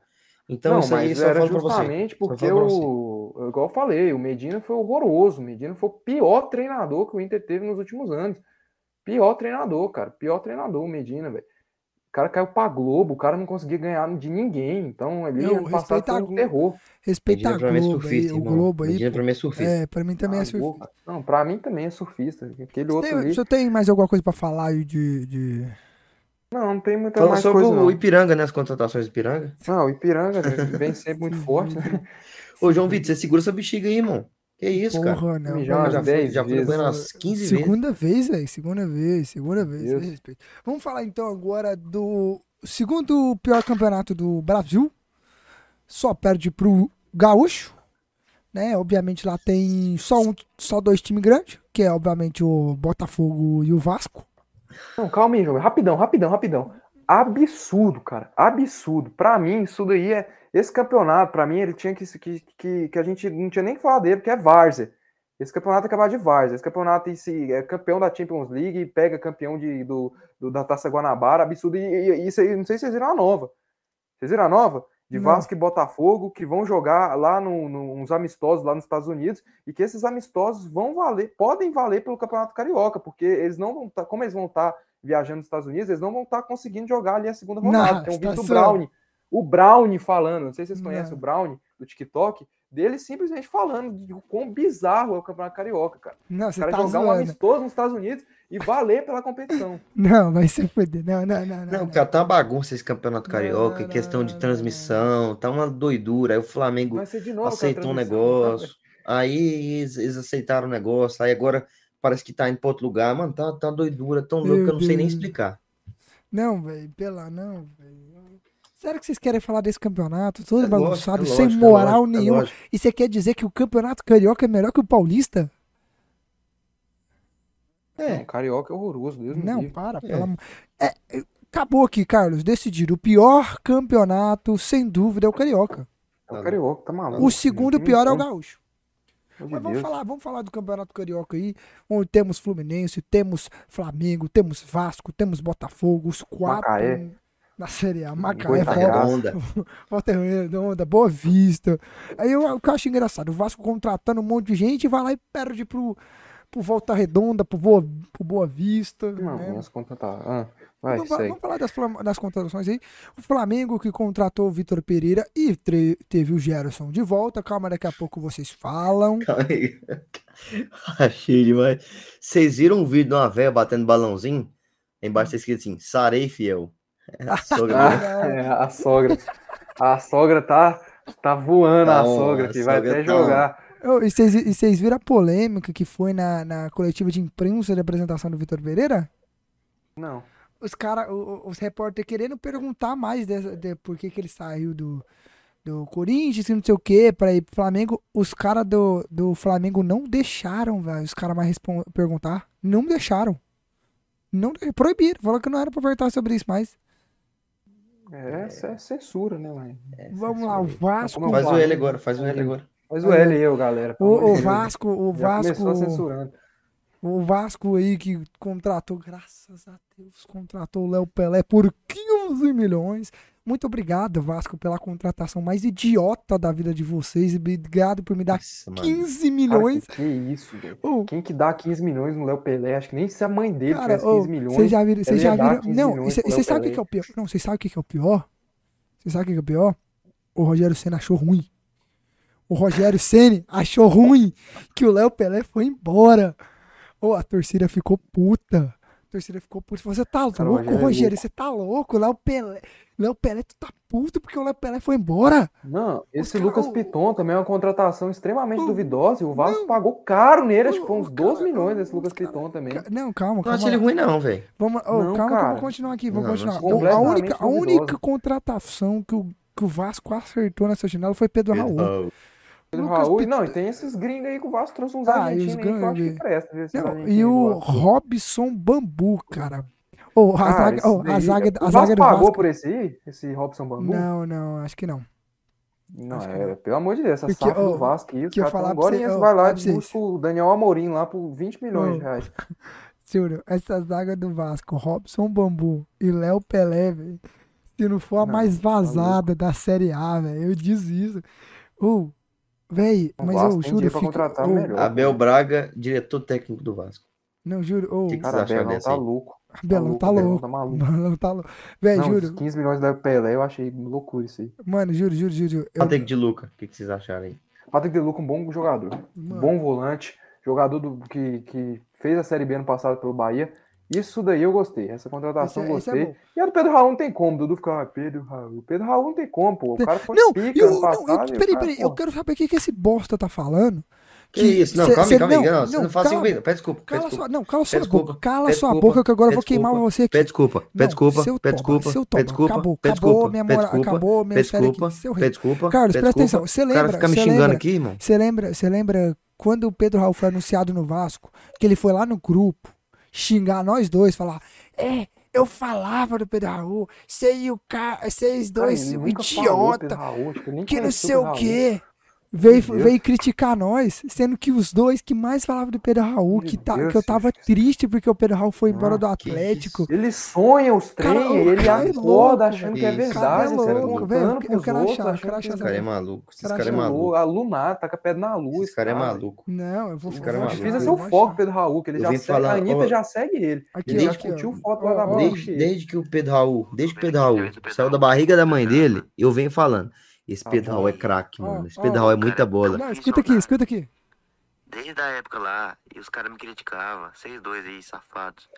Então não, isso aí só era justamente porque o, igual eu falei, o Medina foi horroroso. O Medina foi o pior treinador que o Inter teve nos últimos anos. Pior treinador, cara. Pior treinador, o Medina, velho cara caiu pra Globo, o cara não conseguia ganhar de ninguém. Então, ele ano passado foi um terror. Respeita a Globo, surfista, aí, o Globo aí. pra mim é surfista. É, pra mim também é ah, é surfista. Não, pra mim também é surfista. Aquele outro tem, ali... Você tem mais alguma coisa pra falar aí de... de... Não, não tem muita Fala mais sobre coisa, o Ipiranga, né? As contratações do Ipiranga. Não, o Ipiranga vem sempre muito forte, né? Ô, João Vitor, você segura essa bexiga aí, irmão. Que isso, Porra, cara? Não, já, já, foi, já fui umas 15 segunda vezes. Segunda vez, velho. Segunda vez, segunda vez. Vamos falar então agora do segundo pior campeonato do Brasil. Só perde pro Gaúcho. Né? Obviamente lá tem só, um, só dois times grandes, que é obviamente o Botafogo e o Vasco. Não, calma aí, João. Rapidão, rapidão, rapidão. Absurdo, cara. Absurdo. Para mim, isso daí é. Esse campeonato, para mim, ele tinha que, que, que, a gente não tinha nem que falar dele, porque é Várzea. Esse campeonato é acabar de Várzea. Esse campeonato esse, é campeão da Champions League, pega campeão de, do, do da Taça Guanabara, absurdo. E, e, isso aí, não sei se vocês viram a nova. Vocês viram a nova? De não. Vasco e Botafogo, que vão jogar lá no, no, uns amistosos lá nos Estados Unidos, e que esses amistosos vão valer, podem valer pelo Campeonato Carioca, porque eles não vão estar, tá, como eles vão estar tá viajando nos Estados Unidos, eles não vão estar tá conseguindo jogar ali a segunda rodada. Não, Tem vídeo do Brownie. O Brownie falando, não sei se vocês conhecem não. o Brownie do TikTok, dele simplesmente falando de quão bizarro é o Campeonato Carioca, cara. Não, você o cara tá jogar zoando. um amistoso nos Estados Unidos e valer pela competição. Não, vai ser foder. Não, não, não. Não, não cara, tá uma bagunça esse Campeonato Carioca, não, questão de transmissão, tá uma doidura. Aí o Flamengo novo, aceitou um negócio, aí eles, eles, aceitaram o negócio, aí agora parece que tá indo pra outro lugar. Mano, tá, tá doidura, tão louco que eu não sei nem explicar. Não, velho, pela não, velho. Sério que vocês querem falar desse campeonato todo é bagunçado, lógico, é sem lógico, moral é lógico, nenhuma? e você quer dizer que o campeonato carioca é melhor que o paulista? É, o carioca é horroroso, Deus Não, para, é. pelo amor. É, acabou aqui, Carlos. Decidiram. O pior campeonato, sem dúvida, é o carioca. É o carioca, tá maluco. O segundo pior é o gaúcho. Mas vamos falar, vamos falar do Campeonato Carioca aí, onde temos Fluminense, temos Flamengo, temos Vasco, temos Botafogo, os quatro. Macaé na Série A. Macaé. Volta Redonda, Boa Vista. Aí eu, o que eu acho engraçado, o Vasco contratando um monte de gente e vai lá e perde pro, pro Volta Redonda, pro Boa, pro Boa Vista. Não, né? vamos contratar. Ah, vai, então, vamos falar das, das contratações aí. O Flamengo que contratou o Vitor Pereira e teve o Gerson de volta. Calma, daqui a pouco vocês falam. Calma aí. Achei demais. Vocês viram um vídeo de uma velha batendo balãozinho? Embaixo tá escrito assim, sarei fiel. A sogra. é, a sogra. A sogra tá, tá voando, a sogra, que vai até tá... jogar. Oh, e vocês viram a polêmica que foi na, na coletiva de imprensa de apresentação do Vitor Pereira? Não. Os cara, os repórteres querendo perguntar mais de, de por que, que ele saiu do, do Corinthians e não sei o que para ir pro Flamengo. Os caras do, do Flamengo não deixaram, velho, os caras mais perguntar. Não deixaram. Não proibiram. Falaram que não era pra perguntar sobre isso mais. É, essa é censura, né, mãe? É Vamos censura. lá, o Vasco. Faz o L agora, faz o L agora. Faz o L aí, galera. O, o Vasco, o Vasco. censurando. O Vasco aí que contratou, graças a Deus, contratou o Léo Pelé por 15 milhões. Muito obrigado, Vasco, pela contratação mais idiota da vida de vocês. E obrigado por me dar Nossa, 15 mano. milhões. Cara, que isso, velho. Oh. Quem que dá 15 milhões no Léo Pelé? Acho que nem se a mãe dele cara, tivesse 15 oh, milhões. Vocês já viram? Vocês já viram? Não, vocês sabem o que é o pior? Não, vocês sabem o que é o pior? Vocês sabem o que é o pior? O Rogério Senna achou ruim. O Rogério Ceni achou ruim que o Léo Pelé foi embora. Oh, a torcida ficou puta torcida ficou puta. Você tá louco, Rogério, Rogério? Você tá louco? Léo Pelé. Léo Pelé, tu tá puto porque o Léo Pelé foi embora. Não, esse Lucas Piton também é uma contratação extremamente o... duvidosa. E o Vasco não. pagou caro nele, acho que foi uns 12 cara, milhões esse Lucas cara, Piton também. Não, calma, calma. Não acho ele ruim, não, velho. Vamos, oh, não, calma, cara. vamos continuar aqui. Vamos não, continuar. A única, a única contratação que o, que o Vasco acertou nessa janela foi Pedro Raul. Pedro Raul. Pit... Não, e tem esses gringos aí que o Vasco trouxe uns ah, argentinos aí que eu acho que presta. Não, e o Robson Bambu, cara. Oh, a ah, zaga, oh, a zaga, a zaga do pagou Vasco. por esse aí? Esse Robson Bambu? Não, não, acho que não. Não, acho é, não. pelo amor de Deus, essa Porque, oh, do Vasco aí, que eu falar agora você, oh, vai lá e busca o Daniel Amorim lá por 20 milhões oh. de reais. Júlio, essa zaga do Vasco, Robson Bambu e Léo Pelé, velho, se não for a não, mais tá vazada tá da Série A, velho, eu diz isso. Uh, Véi, mas eu juro. Fica... Oh, Abel Braga, diretor técnico do Vasco. Não, juro. Oh, que que cara, Abelão tá louco. Abelão tá, tá louco. Tá maluco. Abelão tá louco. Véi, não, juro. 15 milhões da Pelé, eu achei loucura isso aí. Mano, juro, juro, juro. Eu... Patrick de Luca, o que, que vocês acharam aí? Patrick de Luca, um bom jogador. Mano. Bom volante. Jogador do, que, que fez a Série B ano passado pelo Bahia. Isso daí eu gostei. Essa contratação esse, é- gostei. Esse é e a do Pedro Raul não tem como. Dudu fica, ah, Pedro Raul. Pedro Raul não tem como, pô. O cara foi não, pica eu, passado, não, eu, peraí, peraí. Eu quero saber o que, que esse bosta tá falando. Que, isso? Não, cê, calma aí, calma aí. Não, não, você não faz assim comigo. Pede desculpa. Pede cala desculpa. Sua, não, cala sua desculpa, boca. Cala sua desculpa, boca que agora eu vou queimar você aqui. Pede desculpa. Pede desculpa. Pede desculpa. Pede desculpa. Acabou. Acabou minha moral. Acabou minha série aqui. Pede desculpa. Carlos, presta atenção. Você lembra. Fica me xingando aqui, irmão. Você lembra, você lembra quando o Pedro Raul foi anunciado no Vasco, que ele foi lá no grupo xingar nós dois, falar, é, eu falava do Pedro Raul, sei o cara, vocês dois, Ai, idiota, Raul, que não sei o quê veio, veio criticar nós, sendo que os dois que mais falavam do Pedro Raul, que, tá, que eu tava triste porque o Pedro Raul foi embora ah, do Atlético. Ele sonha os trem, ele acorda é achando que é verdade. Cara é louco, velho. Eu quero achar, eu quero achar. Esse cara é maluco. Esse cara é maluco. Alunar, taca pedra na luz. Esse cara é maluco. Não, eu vou falar. Cara é difícil é seu foco, Pedro Raul, que ele já segue. A Anitta já segue ele. Ele já curtiu foto lá da Desde que o Pedro Raul, desde que o Pedro Raul saiu da barriga da mãe dele, eu venho falando. Esse pedal é craque, mano. Esse pedal é muita bola. Não, escuta aqui, escuta aqui. Desde a época lá, e os caras me criticavam. Vocês dois aí, safados.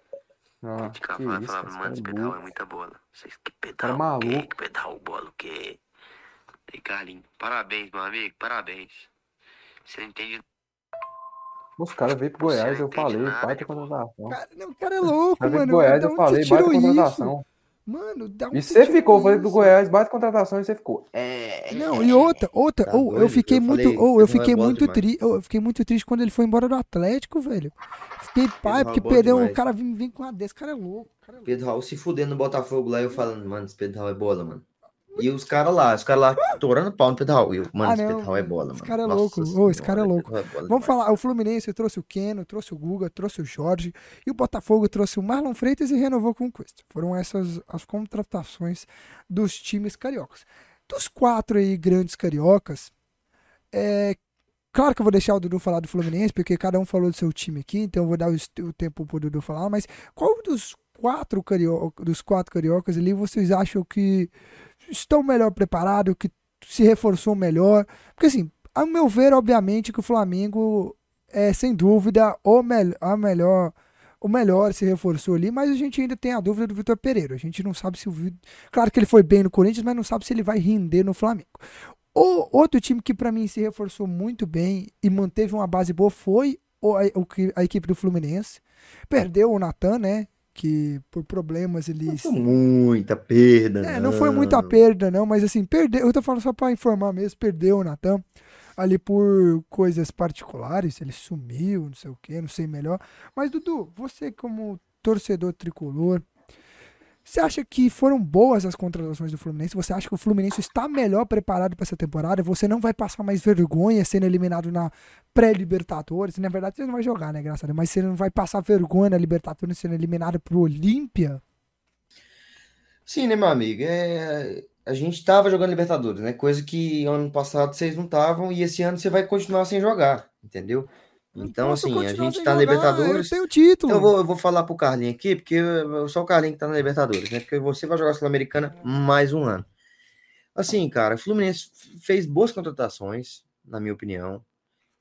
Ah, criticavam, falavam, mano, esse pedal é muita bola. Vocês, que pedal, cara que, que pedal, bola, o quê? E Carlinhos, parabéns, meu amigo, parabéns. Você não entende os caras veio pro Goiás, eu falei, baita contratação. Cara, não, o cara é louco, mano. Pro Goiás, eu falei, baita contratação. Isso? Mano, dá um E você ficou, falei do Goiás, bate contratação e você ficou. É. Não, e outra, outra, tá ou eu fiquei eu muito, falei, ou eu fiquei muito triste, eu fiquei muito triste quando ele foi embora do Atlético, velho. Fiquei pai, porque perdeu, o cara vem, vem com a desse, cara é louco. Cara é louco. Pedro Raul se fudendo no Botafogo lá, eu falando, mano, esse Pedro Raul é bola, mano. E os caras lá, os caras lá torando pau no pedal. Eu, mano, ah, esse pedal é bola, mano. Esse cara é Nossa esse cara é louco. É Vamos falar, o Fluminense trouxe o Keno, trouxe o Guga, trouxe o Jorge. E o Botafogo trouxe o Marlon Freitas e renovou com o Cuesta. Foram essas as contratações dos times cariocas. Dos quatro aí grandes cariocas, é, Claro que eu vou deixar o Dudu falar do Fluminense, porque cada um falou do seu time aqui, então eu vou dar o, o tempo pro Dudu falar, mas qual dos quatro carioca, dos quatro cariocas ali vocês acham que estão melhor preparados, que se reforçou melhor. Porque, assim, a meu ver, obviamente, que o Flamengo é, sem dúvida, o, a melhor o melhor se reforçou ali, mas a gente ainda tem a dúvida do Vitor Pereira. A gente não sabe se o Claro que ele foi bem no Corinthians, mas não sabe se ele vai render no Flamengo. O outro time que para mim se reforçou muito bem e manteve uma base boa foi a, equipe do Fluminense. Perdeu o Natan, né? Que por problemas eles. Não foi muita perda, É, não. não foi muita perda, não, mas assim, perdeu. Eu tô falando só pra informar mesmo, perdeu o Natan ali por coisas particulares, ele sumiu, não sei o que, não sei melhor. Mas, Dudu, você como torcedor tricolor, você acha que foram boas as contratações do Fluminense? Você acha que o Fluminense está melhor preparado para essa temporada? Você não vai passar mais vergonha sendo eliminado na pré-Libertadores? Na verdade, você não vai jogar, né, graças a Deus. Mas você não vai passar vergonha na Libertadores sendo eliminado pro Olímpia? Sim, né, meu amigo? É... a gente tava jogando Libertadores, né? Coisa que ano passado vocês não estavam e esse ano você vai continuar sem jogar, entendeu? Então, assim, a gente tá na Libertadores. Eu tenho título. Então, eu vou, eu vou falar pro Carlinho aqui, porque eu, só o Carlinho que tá na Libertadores, né? Porque você vai jogar Sul-Americana mais um ano. Assim, cara, o Fluminense fez boas contratações, na minha opinião.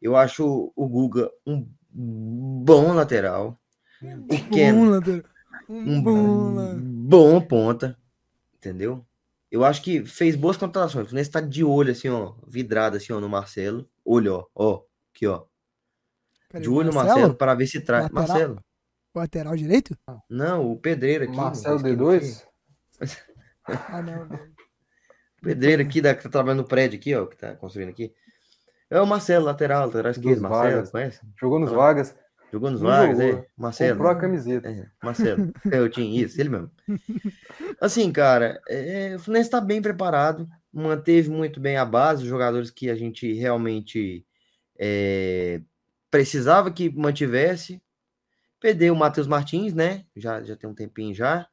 Eu acho o Guga um bom lateral. O Ken, um bom, bom ponta. Entendeu? Eu acho que fez boas contratações. O Fluminense tá de olho, assim, ó, vidrado, assim, ó, no Marcelo. Olho, ó, ó, aqui, ó. De olho no Marcelo para ver se traz. Marcelo. O lateral direito? Não, o pedreiro aqui. Marcelo D2? ah, não. Pedreiro aqui da, que tá trabalhando no prédio aqui, ó, que tá construindo aqui. É o Marcelo, lateral, lateral esquerdo. Marcelo, Vargas. conhece? Jogou nos Vagas. Jogou nos Vargas, é. Marcelo. Comprou a camiseta. É, Marcelo. eu tinha isso, ele mesmo. Assim, cara, é, o Fluminense tá bem preparado, manteve muito bem a base, os jogadores que a gente realmente é, precisava que mantivesse. Perdeu o Matheus Martins, né? Já, já tem um tempinho já.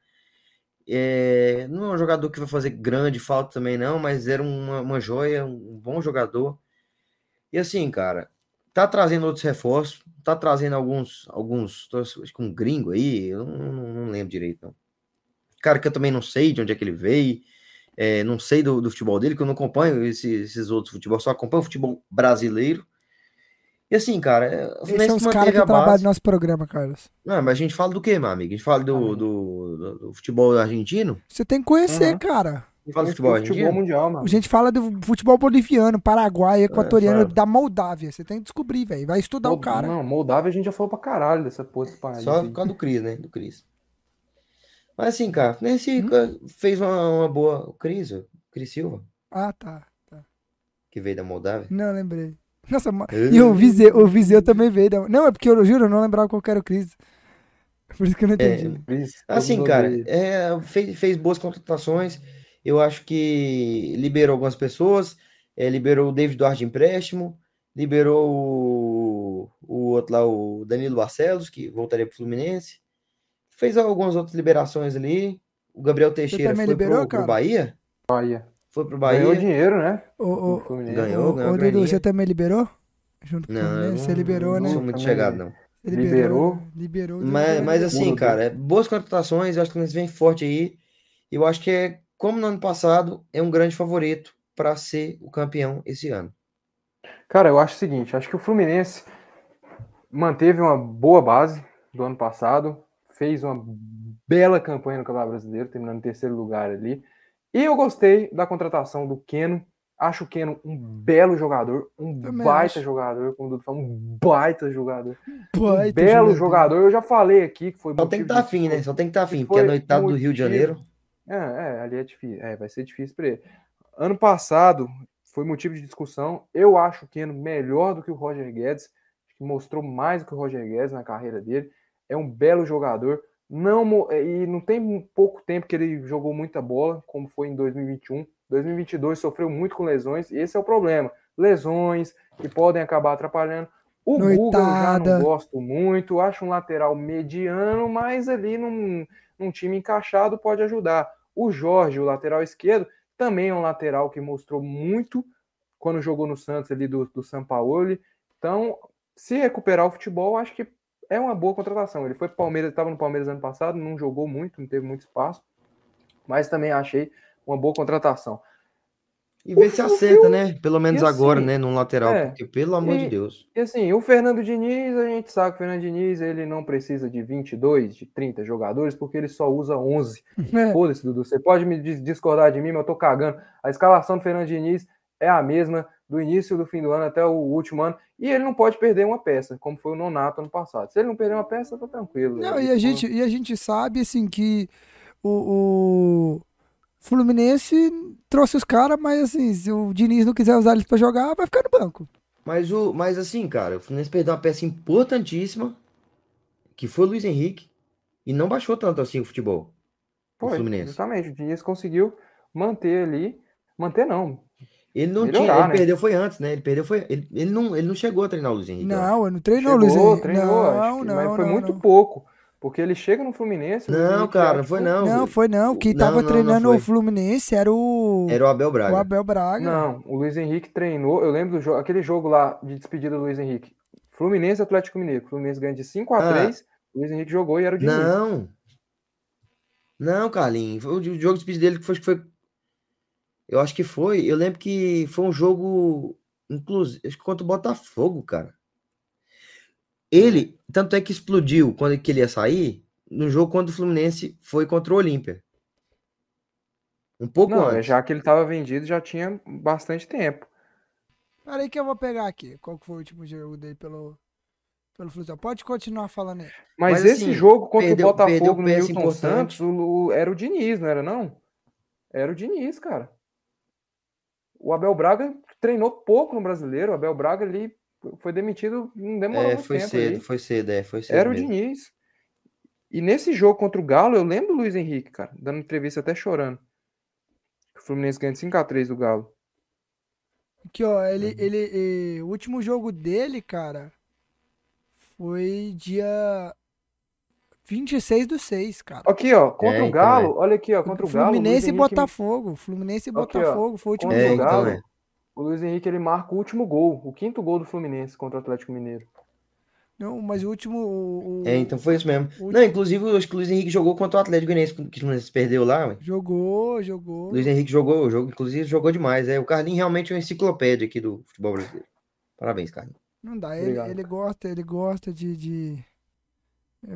É, não é um jogador que vai fazer grande falta também, não, mas era uma, uma joia, um bom jogador. E assim, cara, tá trazendo outros reforços, tá trazendo alguns, alguns, acho que um gringo aí, eu não, não, não, lembro direito, não. Cara, que eu também não sei de onde é que ele veio, é, não sei do, do, futebol dele, que eu não acompanho esses, esses outros futebol, só acompanho o futebol brasileiro. E assim, cara, o Esses são os caras que trabalham no nosso programa, Carlos. Não, mas a gente fala do quê, meu amigo? A gente fala do, do, do, do futebol argentino? Você tem que conhecer, uhum. cara. A gente fala do futebol, futebol mundial, mano. A gente fala do futebol boliviano, paraguai, é, equatoriano, é, da Moldávia. Você tem que descobrir, velho. Vai estudar Mold... o cara. Não, Moldávia a gente já falou pra caralho dessa porra desse país. Só por causa do Cris, né? Do Cris. Mas assim, cara, nesse hum? fez uma, uma boa. O Cris, o Cris Silva. Ah, tá, tá. Que veio da Moldávia. Não, lembrei. Nossa, e o Viseu, o Viseu também veio. Da... Não, é porque eu juro, eu não lembrava qual era o Cris. Por isso que eu não entendi. É, assim, cara, é, fez, fez boas contratações. Eu acho que liberou algumas pessoas. É, liberou o David Duarte de empréstimo. Liberou o, o outro lá, o Danilo Barcelos, que voltaria para o Fluminense. Fez algumas outras liberações ali. O Gabriel Teixeira foi liberou, pro, pro Bahia. Bahia. Foi pro Bahia. Ganhou dinheiro, né? O, o, ganhou, ganhou. Ô, Dudu, você também liberou? Junto com não, Você liberou, não né? Não sou muito chegado, não. liberou. Liberou. Mas, mas assim, cara, boas contratações, eu acho que eles vêm forte aí. Eu acho que é, como no ano passado, é um grande favorito para ser o campeão esse ano. Cara, eu acho o seguinte, acho que o Fluminense manteve uma boa base do ano passado, fez uma bela campanha no Campeonato Brasileiro, terminando em terceiro lugar ali. E eu gostei da contratação do Keno. Acho o Keno um belo jogador, um Também baita acho. jogador, como o Dudu falou, um baita jogador. Baita um belo jogador. jogador. Eu já falei aqui que foi. Só tem que estar tá afim, né? Só tem que estar tá afim, porque é noitado do Rio de Janeiro. É, é, ali é difícil. É, vai ser difícil para ele. Ano passado foi motivo de discussão. Eu acho o Keno melhor do que o Roger Guedes, que mostrou mais do que o Roger Guedes na carreira dele. É um belo jogador. Não, e não tem pouco tempo que ele jogou muita bola, como foi em 2021. 2022 sofreu muito com lesões, e esse é o problema. Lesões que podem acabar atrapalhando. O Noitada. Eu já não gosto muito, acho um lateral mediano, mas ali num, num time encaixado pode ajudar. O Jorge, o lateral esquerdo, também é um lateral que mostrou muito quando jogou no Santos ali do, do São Paulo. Então, se recuperar o futebol, acho que é uma boa contratação. Ele foi Palmeiras, estava no Palmeiras ano passado, não jogou muito, não teve muito espaço, mas também achei uma boa contratação. E ver se acerta, né? Pelo menos assim, agora, né? No lateral, é, porque pelo amor e, de Deus. E assim, o Fernando Diniz, a gente sabe que o Fernando Diniz, ele não precisa de 22, de 30 jogadores, porque ele só usa 11. É. Foda-se, Dudu, você pode me discordar de mim, mas eu tô cagando. A escalação do Fernando Diniz é a mesma do início do fim do ano até o último ano, e ele não pode perder uma peça, como foi o Nonato ano passado. Se ele não perder uma peça, tá tranquilo. Não, e, a gente, e a gente sabe, assim, que o, o Fluminense trouxe os caras, mas, assim, se o Diniz não quiser usar eles pra jogar, vai ficar no banco. Mas, o, mas assim, cara, o Fluminense perdeu uma peça importantíssima, que foi o Luiz Henrique, e não baixou tanto assim o futebol. Foi, o Fluminense. justamente. O Diniz conseguiu manter ali, manter não, ele não Melhorar, tinha, ele né? perdeu foi antes, né? Ele perdeu foi, ele, ele não, ele não chegou a treinar o Luiz Henrique. Não, ele não treinou o Luiz Henrique. Treinou, não, não, mas foi não, muito não. pouco. Porque ele chega no Fluminense. Não, cara, não foi não. Não, foi não. Quem tava não, treinando não o Fluminense era o. Era o Abel Braga. O Abel Braga. Não, o Luiz Henrique treinou. Eu lembro do jogo, aquele jogo lá de despedida do Luiz Henrique. Fluminense Atlético Mineiro. Fluminense ganha de 5 a 3 ah. O Luiz Henrique jogou e era o Diniz. Não. Não, Carlinhos. O jogo de despedida dele que foi, foi. Eu acho que foi. Eu lembro que foi um jogo. Inclusive, acho que contra o Botafogo, cara. Ele, tanto é que explodiu quando ele ia sair, no jogo contra o Fluminense foi contra o Olímpia. Um pouco Não, antes. já que ele estava vendido já tinha bastante tempo. Peraí que eu vou pegar aqui. Qual que foi o último jogo dele pelo, pelo Fluminense? Pode continuar falando aí. Mas, Mas esse assim, jogo contra perdeu, o Botafogo no Milton Santos, o, o, era o Diniz, não era não? Era o Diniz, cara. O Abel Braga treinou pouco no Brasileiro. O Abel Braga ali foi demitido, não demorou é, foi tempo. Cedo, ali. Foi cedo, é, foi cedo. Era mesmo. o Diniz. E nesse jogo contra o Galo, eu lembro do Luiz Henrique, cara, dando entrevista até chorando. O Fluminense ganha 5x3 do Galo. Aqui, ó, ele, uhum. ele, ele, o último jogo dele, cara, foi dia 26 do 6, cara. Aqui, ó, contra é, o Galo, então, é. olha aqui, ó, contra o Galo. Fluminense e Botafogo. Fluminense e Botafogo, foi o último é, jogo. Então, Galo, é o Luiz Henrique ele marca o último gol, o quinto gol do Fluminense contra o Atlético Mineiro. Não, mas o último. O, é, então foi isso mesmo. Não, inclusive, acho que o Luiz Henrique jogou contra o Atlético Mineiro, que o Fluminense perdeu lá. Ué. Jogou, jogou. Luiz Henrique jogou, jogou, inclusive jogou demais. É, o Carlinhos realmente é uma enciclopédia aqui do futebol brasileiro. Parabéns, Carlinhos. Não dá, ele, ele gosta, ele gosta de, de...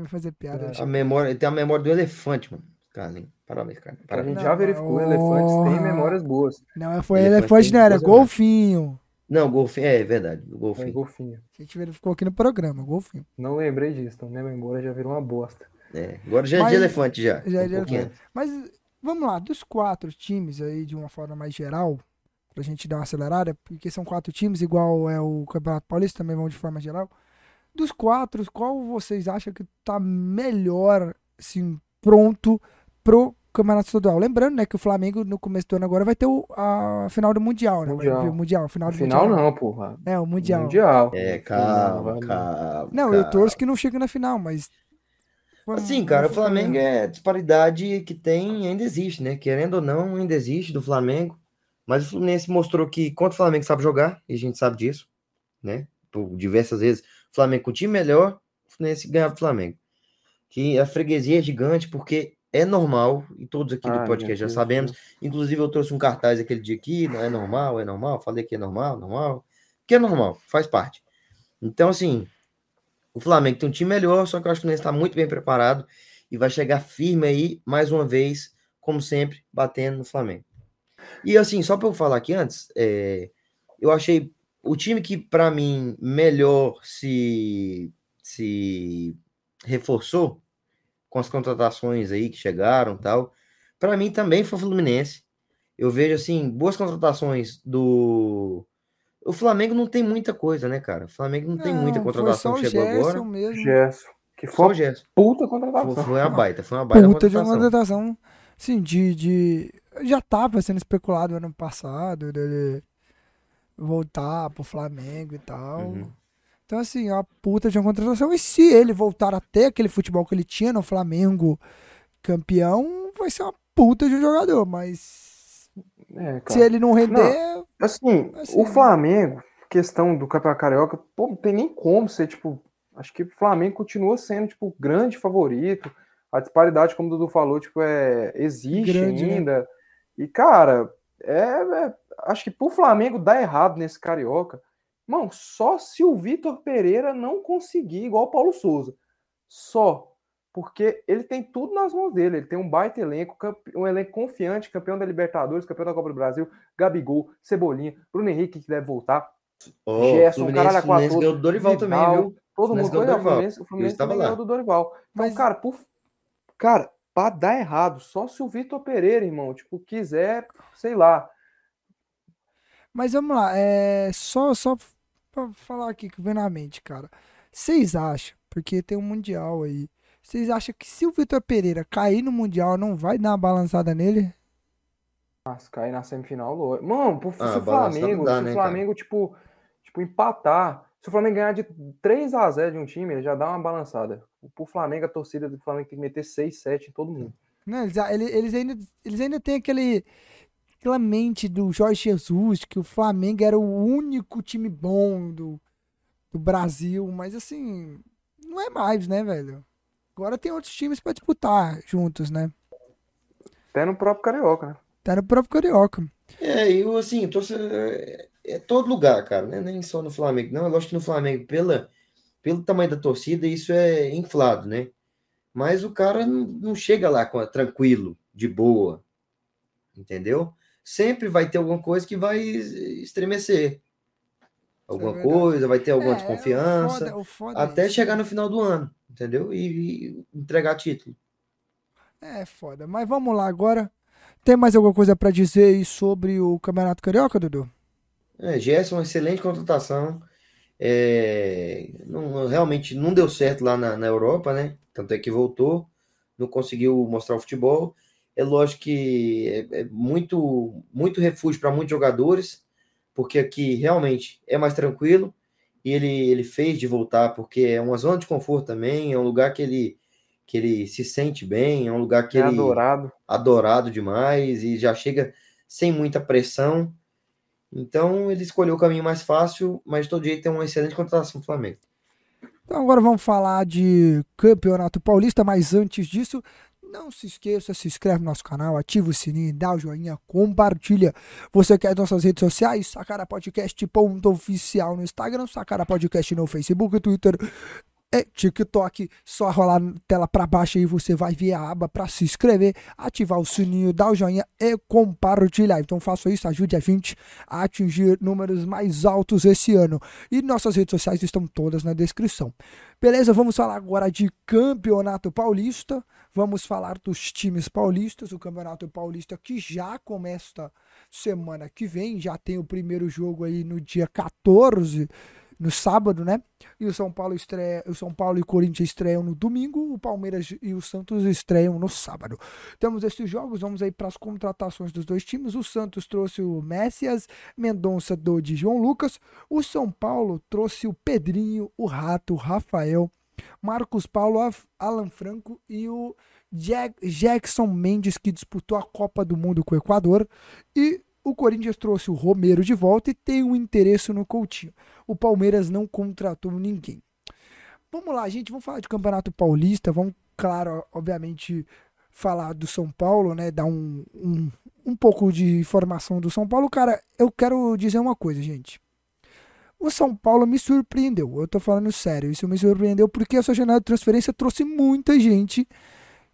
fazer piada. É, a memória, ele tem a memória do elefante, mano. Carlinhos. Parabéns, cara. Parabéns. A gente já verificou, oh... elefantes têm memórias boas. Não, foi elefante, elefante não, era golfinho. Não, golfinho, é, é verdade, golfinho. É, golfinho. A gente verificou aqui no programa, golfinho. Não lembrei disso, então minha memória já virou uma bosta. É, agora já é Mas, de elefante já. Já é de elefante. Mas vamos lá, dos quatro times aí, de uma forma mais geral, pra gente dar uma acelerada, porque são quatro times, igual é o Campeonato Paulista, também vão de forma geral. Dos quatro, qual vocês acham que tá melhor, assim, pronto pro Campeonato Estadual. Lembrando, né, que o Flamengo no começo do ano agora vai ter o, a final do Mundial, né? Mundial. Vai, o mundial final do final mundial. não, porra. É, o Mundial. Mundial. É, calma, calma. Não, calma. eu torço que não chegue na final, mas. Assim, cara, o Flamengo é disparidade que tem, ainda existe, né? Querendo ou não, ainda existe do Flamengo. Mas o Fluminense mostrou que contra o Flamengo sabe jogar, e a gente sabe disso, né? Por diversas vezes, Flamengo com o time melhor, o Fluminense ganhava do Flamengo. Que a freguesia é gigante, porque é normal, e todos aqui do podcast já sabemos. Inclusive, eu trouxe um cartaz aquele dia aqui, não é normal, é normal, falei que é normal, normal. Que é normal, faz parte. Então, assim, o Flamengo tem um time melhor, só que eu acho que o Fluminense está muito bem preparado e vai chegar firme aí, mais uma vez, como sempre, batendo no Flamengo. E assim, só para eu falar aqui antes, é, eu achei o time que, para mim, melhor se, se reforçou com as contratações aí que chegaram tal. Para mim também foi o Fluminense. Eu vejo assim, boas contratações do o Flamengo não tem muita coisa, né, cara? O Flamengo não, não tem muita contratação que chegou Gerson agora. Mesmo. Gerson. Que foi só o puta contratação. Foi, foi uma baita, foi uma baita puta contratação. de uma contratação, sim, de, de... Já tava sendo especulado ano passado, dele voltar pro Flamengo e tal. Uhum. Então, assim, é uma puta de uma contratação. E se ele voltar a ter aquele futebol que ele tinha no Flamengo campeão, vai ser uma puta de um jogador. Mas é, se ele não render. Não, assim, assim, o Flamengo, questão do Campeonato Carioca, pô, não tem nem como ser, tipo. Acho que o Flamengo continua sendo, tipo, grande favorito. A disparidade, como o Dudu falou, tipo, é, existe grande, né? ainda. Né? E, cara, é, é, acho que pro Flamengo dar errado nesse Carioca Mano, só se o Vitor Pereira não conseguir, igual o Paulo Souza. Só. Porque ele tem tudo nas mãos dele. Ele tem um baita elenco, um elenco confiante, campeão da Libertadores, campeão da Copa do Brasil, Gabigol, Cebolinha, Bruno Henrique, que deve voltar. Oh, Gerson, caralho, a quatro. Fluminense ganhou do Dorival também, viu? Todo mundo ganhou do Fluminense, o Fluminense também ganhou do Dorival. Então, Mas... cara, por... cara, pra dar errado, só se o Vitor Pereira, irmão, tipo, quiser, sei lá. Mas vamos lá, é só, só pra falar aqui que vem na mente, cara. Vocês acham, porque tem um Mundial aí, vocês acham que se o Vitor Pereira cair no Mundial, não vai dar uma balançada nele? Mas cair na semifinal, mano, pro, ah, se o Flamengo, dá, se né, o Flamengo, tipo, tipo, empatar, se o Flamengo ganhar de 3 a 0 de um time, ele já dá uma balançada. pro Flamengo, a torcida do Flamengo tem que meter 6, 7 em todo mundo. Não, eles, eles, ainda, eles ainda têm aquele, aquela mente do Jorge Jesus, que o Flamengo era o único time bom do, do Brasil, mas assim, não é mais, né, velho? Agora tem outros times para disputar juntos, né? Até no próprio Carioca, né? Até no próprio Carioca. É, eu assim, tô, é, é todo lugar, cara, né? Nem só no Flamengo. Não, eu acho que no Flamengo, pela, pelo tamanho da torcida, isso é inflado, né? Mas o cara não, não chega lá com, tranquilo, de boa, entendeu? Sempre vai ter alguma coisa que vai estremecer. Alguma é coisa, vai ter alguma é, desconfiança. O foda, o foda até chegar no final do ano, entendeu? E, e entregar título. É foda. Mas vamos lá agora. Tem mais alguma coisa para dizer sobre o Campeonato Carioca, Dudu? É, Gerson, excelente contratação. É, não, realmente não deu certo lá na, na, Europa, né? Tanto é que voltou, não conseguiu mostrar o futebol. É lógico que é, é muito, muito refúgio para muitos jogadores, porque aqui realmente é mais tranquilo. E ele, ele fez de voltar, porque é uma zona de conforto também, é um lugar que ele, que ele se sente bem, é um lugar que é ele adorado. adorado demais e já chega sem muita pressão. Então ele escolheu o caminho mais fácil, mas de todo jeito tem uma excelente contratação do Flamengo. Então agora vamos falar de Campeonato Paulista, mas antes disso, não se esqueça, se inscreve no nosso canal, ativa o sininho, dá o joinha, compartilha. Você quer nossas redes sociais? Sacara Podcast ponto oficial no Instagram, Sacara Podcast no Facebook, Twitter é TikTok, só rolar na tela para baixo aí você vai ver a aba para se inscrever, ativar o sininho, dar o joinha e compartilhar. Então faça isso, ajude a gente a atingir números mais altos esse ano. E nossas redes sociais estão todas na descrição. Beleza? Vamos falar agora de Campeonato Paulista. Vamos falar dos times paulistas, o Campeonato Paulista que já começa semana que vem, já tem o primeiro jogo aí no dia 14 no sábado, né? E o São Paulo estreia, o São Paulo e o Corinthians estreiam no domingo, o Palmeiras e o Santos estreiam no sábado. Temos esses jogos, vamos aí para as contratações dos dois times. O Santos trouxe o Messias, Mendonça do de João Lucas, o São Paulo trouxe o Pedrinho, o Rato, o Rafael, Marcos Paulo, Alan Franco e o Jackson Mendes que disputou a Copa do Mundo com o Equador e o Corinthians trouxe o Romero de volta e tem um interesse no Coutinho. O Palmeiras não contratou ninguém. Vamos lá, gente, vamos falar de Campeonato Paulista, vamos, claro, obviamente, falar do São Paulo, né? Dar um, um, um pouco de informação do São Paulo. Cara, eu quero dizer uma coisa, gente. O São Paulo me surpreendeu. Eu tô falando sério. Isso me surpreendeu porque essa janela de transferência trouxe muita gente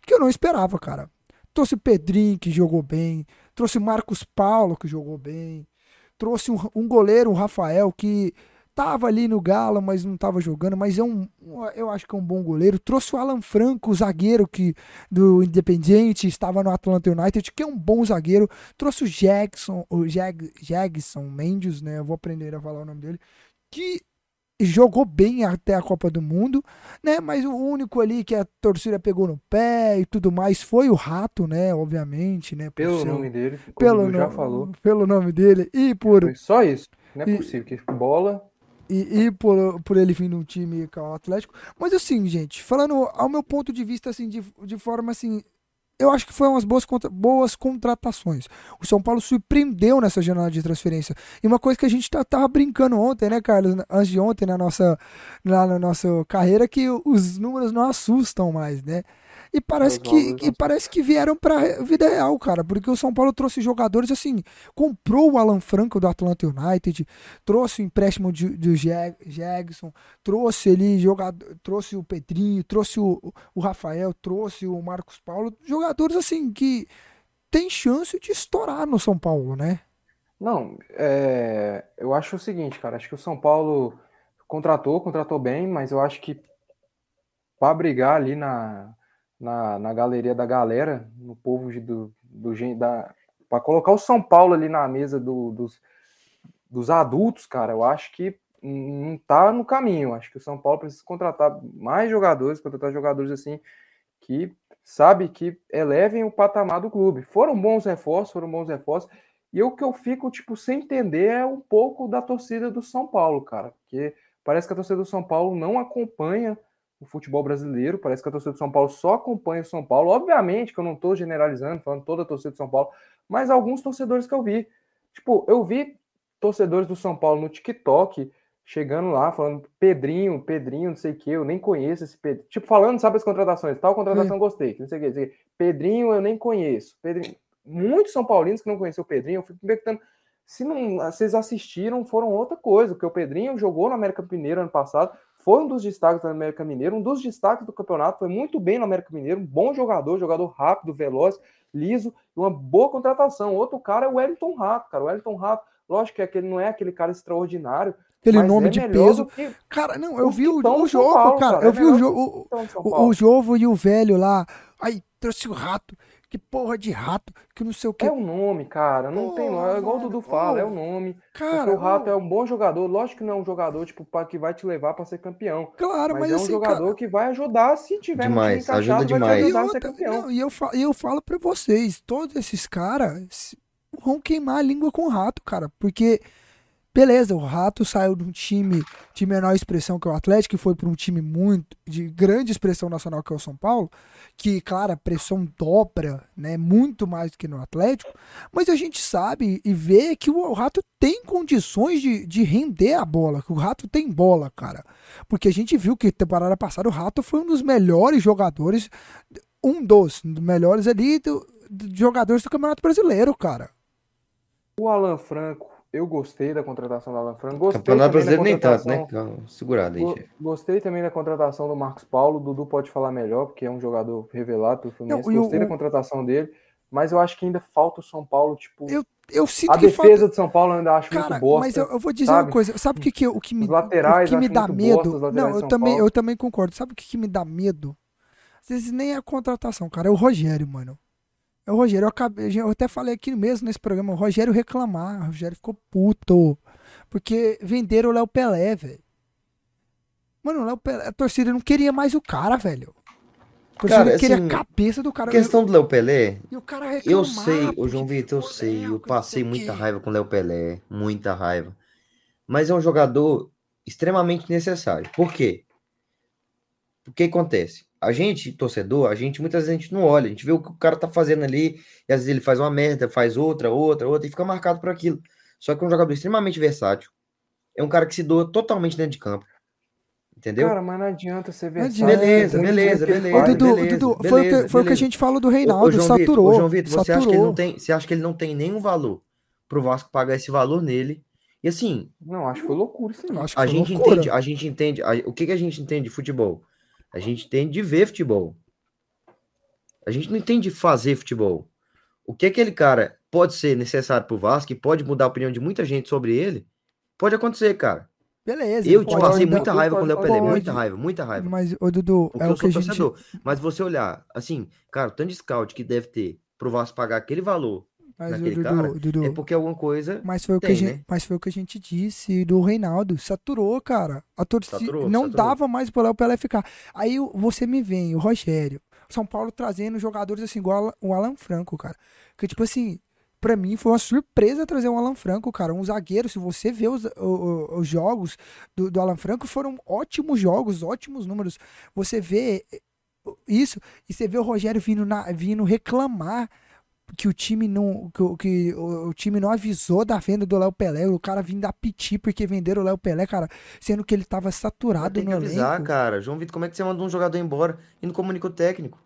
que eu não esperava, cara. Trouxe Pedrinho, que jogou bem. Trouxe Marcos Paulo, que jogou bem. Trouxe um, um goleiro, o Rafael, que tava ali no Galo, mas não tava jogando, mas é um, eu acho que é um bom goleiro. Trouxe o Alan Franco, o zagueiro que do Independiente, estava no Atlanta United, que é um bom zagueiro. Trouxe o Jackson, o Jag, Mendes, né? Eu vou aprender a falar o nome dele, que jogou bem até a Copa do Mundo, né? Mas o único ali que a torcida pegou no pé e tudo mais foi o Rato, né? Obviamente, né? Pelo seu... nome dele, pelo no... já falou. Pelo nome dele e por foi só isso. Não é e... possível que bola e, e, por, por ele vir num time que é o Atlético. Mas assim, gente, falando ao meu ponto de vista, assim, de, de forma assim, eu acho que foi umas boas, boas contratações. O São Paulo surpreendeu nessa janela de transferência. E uma coisa que a gente tá, tava brincando ontem, né, Carlos? Antes de ontem, na nossa, na, na nossa carreira, que os números não assustam mais, né? E parece que, e parece que vieram para vida real, cara, porque o São Paulo trouxe jogadores assim, comprou o Alan Franco do Atlanta United, trouxe o empréstimo de, do Jagson, trouxe ali jogador, trouxe o Pedrinho, trouxe o, o Rafael, trouxe o Marcos Paulo, jogadores assim que tem chance de estourar no São Paulo, né? Não, é, eu acho o seguinte, cara, acho que o São Paulo contratou, contratou bem, mas eu acho que para brigar ali na na, na galeria da galera, no povo do, do da para colocar o São Paulo ali na mesa do, dos, dos adultos, cara, eu acho que não tá no caminho. Acho que o São Paulo precisa contratar mais jogadores, contratar jogadores assim que sabe que elevem o patamar do clube. Foram bons reforços, foram bons reforços. E o que eu fico tipo sem entender é um pouco da torcida do São Paulo, cara, porque parece que a torcida do São Paulo não acompanha o futebol brasileiro. Parece que a torcida do São Paulo só acompanha o São Paulo. Obviamente que eu não estou generalizando, falando toda a torcida do São Paulo, mas alguns torcedores que eu vi. Tipo, eu vi torcedores do São Paulo no TikTok chegando lá, falando Pedrinho, Pedrinho, não sei o que, eu nem conheço esse Pedro. Tipo, falando, sabe as contratações, tal contratação gostei, não sei o que, Pedrinho eu nem conheço. Pedrinho... Muitos São Paulinos que não conheciam o Pedrinho, eu fico perguntando se não, vocês assistiram, foram outra coisa, porque o Pedrinho jogou no América Mineiro ano passado, foi um dos destaques do América Mineiro, um dos destaques do campeonato, foi muito bem no América Mineiro, um bom jogador, jogador rápido, veloz, liso, uma boa contratação. Outro cara é o Wellington Rato, cara. O Wellington Rato, lógico que aquele não é aquele cara extraordinário. Aquele nome é de peso. Cara, não, eu vi o, o jogo, Paulo, cara. Eu é vi o jogo. O, o, o jogo e o velho lá. Aí trouxe o rato que porra de rato, que não sei o que. É o nome, cara. Não porra, tem nome. É igual o Dudu fala, é o nome. Cara, o rato é um bom jogador. Lógico que não é um jogador tipo, pra, que vai te levar para ser campeão. Claro, mas, mas é um assim, jogador cara... que vai ajudar se tiver demais, um ajuda demais. E, outra, não, e eu, falo, eu falo para vocês, todos esses caras vão queimar a língua com o rato, cara, porque Beleza, o Rato saiu de um time de menor expressão que o Atlético e foi para um time muito de grande expressão nacional que é o São Paulo, que, claro, a pressão dobra, né, muito mais do que no Atlético, mas a gente sabe e vê que o Rato tem condições de, de render a bola, que o Rato tem bola, cara. Porque a gente viu que temporada passada o Rato foi um dos melhores jogadores, um dos melhores ali do, do jogadores do Campeonato Brasileiro, cara. O Alan Franco eu gostei da contratação do Alan Franco. Gostei Campeonato Brasileiro nem tanto, né? Segurado aí, chefe. Gostei também da contratação do Marcos Paulo. O Dudu pode falar melhor, porque é um jogador revelado pelo Fluminense. Não, gostei eu, da contratação dele, mas eu acho que ainda falta o São Paulo, tipo. Eu, eu sinto a defesa falta... de São Paulo eu ainda acho Cara, muito boa. Mas eu, eu, vou dizer sabe? uma coisa. Sabe o que, que, o que me, laterais o que me dá medo? Não, eu também, eu também concordo. Sabe o que, que me dá medo? Às vezes nem é a contratação, cara. É o Rogério, mano. É o Rogério, eu, acabei, eu até falei aqui mesmo nesse programa, o Rogério reclamar, o Rogério ficou puto. Porque venderam o Léo Pelé, velho. Mano, o Léo Pelé, a torcida não queria mais o cara, velho. A torcida cara, queria assim, a cabeça do cara. Questão do Léo Pelé. E o cara Eu sei, o João Vitor, eu sei, eu passei muita raiva com o Léo Pelé, muita raiva. Mas é um jogador extremamente necessário. Por quê? O que acontece? A gente, torcedor, a gente muitas vezes a gente não olha, a gente vê o que o cara tá fazendo ali, e às vezes ele faz uma merda, faz outra, outra, outra, e fica marcado por aquilo. Só que é um jogador extremamente versátil. É um cara que se doa totalmente dentro de campo. Entendeu? Cara, mas não adianta ser versátil. Beleza, beleza, beleza. Ô, Dudu, beleza, Dudu, beleza, foi, o que, foi o que a gente falou do Reinaldo, ô, ô, João saturou. Vitor, ô, João Vitor, você acha que ele não tem, você acha que ele não tem nenhum valor pro Vasco pagar esse valor nele? E assim, não, acho que foi loucura isso aí. A gente loucura. entende, a gente entende, a, o que que a gente entende de futebol? A gente tem de ver futebol. A gente não entende de fazer futebol. O que aquele cara pode ser necessário pro Vasco e pode mudar a opinião de muita gente sobre ele, pode acontecer, cara. Beleza. Eu te passei muita raiva com o Léo Pelé, muita raiva, muita raiva. Mas, ô Dudu, Porque é eu o que sou torcedor. Gente... Mas você olhar, assim, cara, o tanto de scout que deve ter pro Vasco pagar aquele valor mas, naquele Dudu, cara, Dudu, é porque alguma coisa mas foi, o tem, que a gente, né? mas foi o que a gente disse do Reinaldo. Saturou, cara. A torcida saturou, não saturou. dava mais pro Léo Pelé ficar. Aí você me vem, o Rogério, São Paulo trazendo jogadores assim, igual o Alan Franco, cara. Que tipo assim, para mim foi uma surpresa trazer o Alan Franco, cara. Um zagueiro, se você vê os, os, os jogos do, do, Alan Franco, foram ótimos jogos, ótimos números. Você vê isso e você vê o Rogério vindo, na, vindo reclamar que o time não que, que o, o, time não avisou da venda do Léo Pelé, o cara vindo a piti porque venderam o Léo Pelé, cara, sendo que ele tava saturado tem que no avisar, elenco. cara. João Vitor, como é que você manda um jogador embora e não comunica o técnico?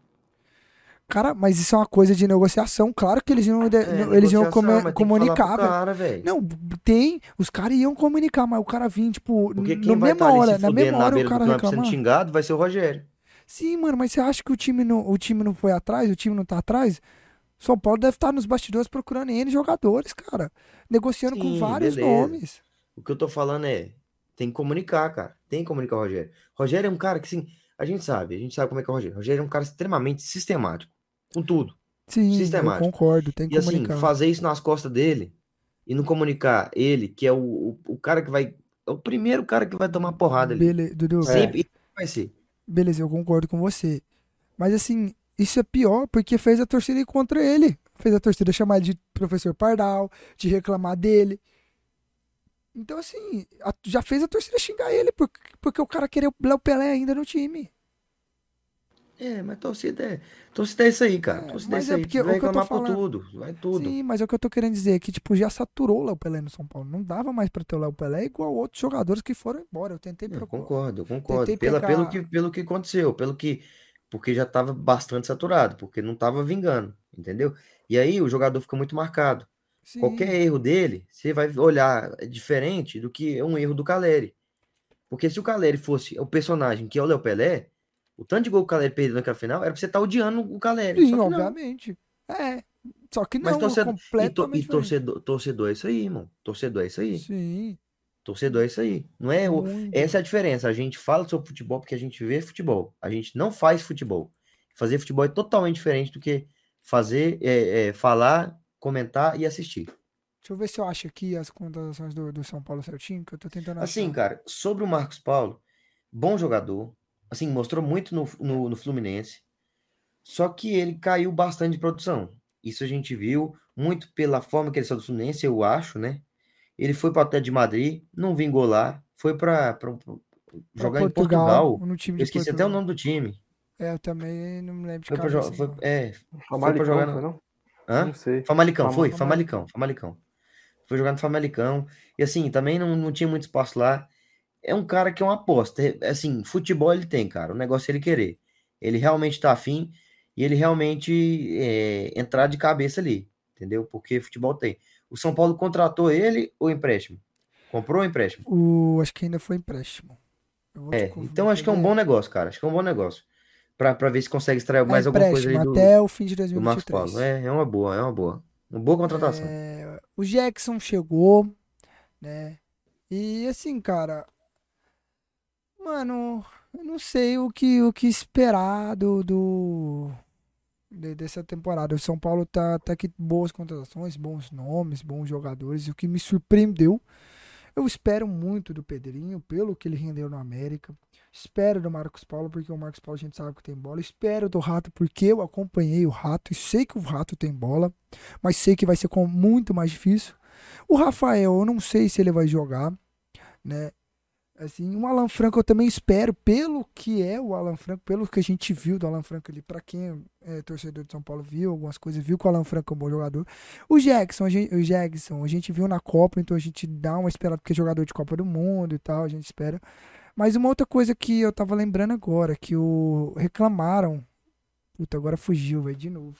Cara, mas isso é uma coisa de negociação. Claro que eles iam, é, eles iam come, comunicar, cara, velho. Não, tem. Os caras iam comunicar, mas o cara vinha, tipo, Porque quem na vai mesma hora, na mesma hora o cara reclamar. sendo xingado vai ser o Rogério. Sim, mano, mas você acha que o time não, o time não foi atrás? O time não tá atrás? São Paulo deve estar nos bastidores procurando N jogadores, cara. Negociando Sim, com vários beleza. nomes. O que eu tô falando é, tem que comunicar, cara. Tem que comunicar o Rogério. Rogério é um cara que, assim, a gente sabe, a gente sabe como é que é o Rogério. O Rogério é um cara extremamente sistemático. Com tudo. Sim, sistemático. eu concordo. Tem que e comunicar. assim, fazer isso nas costas dele e não comunicar ele, que é o, o, o cara que vai. É o primeiro cara que vai tomar porrada ali. Beleza, Dudu. Sempre é. vai ser. Beleza, eu concordo com você. Mas assim, isso é pior porque fez a torcida ir contra ele. Fez a torcida chamar ele de professor Pardal, de reclamar dele. Então, assim, a, já fez a torcida xingar ele porque, porque o cara queria o Léo Pelé ainda no time. É, mas torcida é, torcida é isso aí, cara. É, torcida é isso é aí. Porque, vai reclamar por tudo, vai tudo. Sim, mas é o que eu tô querendo dizer, é que tipo, já saturou o Léo Pelé no São Paulo. Não dava mais pra ter o Léo Pelé igual outros jogadores que foram embora. Eu tentei procurar. Eu concordo, eu concordo. Pela, pegar... pelo, que, pelo que aconteceu, pelo que. Porque já tava bastante saturado, porque não tava vingando, entendeu? E aí o jogador fica muito marcado. Sim. Qualquer erro dele, você vai olhar diferente do que um erro do Caleri. Porque se o Caleri fosse o personagem que é o Léo Pelé, o tanto de gol que o Caleri perdeu naquela final era pra você estar tá odiando o Caleri. Sim, obviamente. É. Só que não, Mas torcedor, completamente e, to, e torcedor, torcedor é isso aí, irmão. Torcedor é isso aí. Sim. Torcedor é isso aí. Não é o, essa é a diferença. A gente fala sobre futebol porque a gente vê futebol. A gente não faz futebol. Fazer futebol é totalmente diferente do que fazer, é, é, falar, comentar e assistir. Deixa eu ver se eu acho aqui as contratações do, do São Paulo certinho, que eu tô tentando assim, achar. Assim, cara, sobre o Marcos Paulo, bom jogador, assim, mostrou muito no, no, no, Fluminense, só que ele caiu bastante de produção. Isso a gente viu muito pela forma que ele saiu do Fluminense, eu acho, né? Ele foi para o Atlético de Madrid, não vingou lá, foi para jogar Portugal, em Portugal. No time eu esqueci Portugal. até o nome do time. É, eu também não me lembro de foi pra, foi, é, foi jogar no... não? Hã? Não sei. Famalicão, foi? Famalicão, Famalicão. Foi jogar no Famalicão. E assim, também não, não tinha muito espaço lá é um cara que é uma aposta. É, assim, futebol ele tem, cara. O negócio é ele querer. Ele realmente tá afim e ele realmente é, entrar de cabeça ali, entendeu? Porque futebol tem. O São Paulo contratou ele ou empréstimo? Comprou ou empréstimo? O, acho que ainda foi empréstimo. É, então acho que é um bom negócio, cara. Acho que é um bom negócio. Pra, pra ver se consegue extrair é mais alguma coisa ali do, até o fim de 2023. Do Marcos Paulo. É, é uma boa, é uma boa. Uma boa contratação. É, o Jackson chegou, né? E assim, cara, Mano, eu não sei o que, o que esperar do, do de, dessa temporada. O São Paulo tá até que boas contratações, bons nomes, bons jogadores. E o que me surpreendeu, eu espero muito do Pedrinho, pelo que ele rendeu no América. Espero do Marcos Paulo, porque o Marcos Paulo a gente sabe que tem bola. Espero do Rato, porque eu acompanhei o Rato e sei que o Rato tem bola, mas sei que vai ser muito mais difícil. O Rafael, eu não sei se ele vai jogar, né? Assim, um Alan Franco eu também espero, pelo que é o Alan Franco, pelo que a gente viu do Alan Franco ali, para quem é torcedor de São Paulo viu algumas coisas, viu que o Alan Franco é um bom jogador. O Jackson, gente, o Jackson, a gente viu na Copa, então a gente dá uma esperada porque é jogador de Copa do Mundo e tal, a gente espera. Mas uma outra coisa que eu tava lembrando agora, que o reclamaram. Puta, agora fugiu, velho, de novo.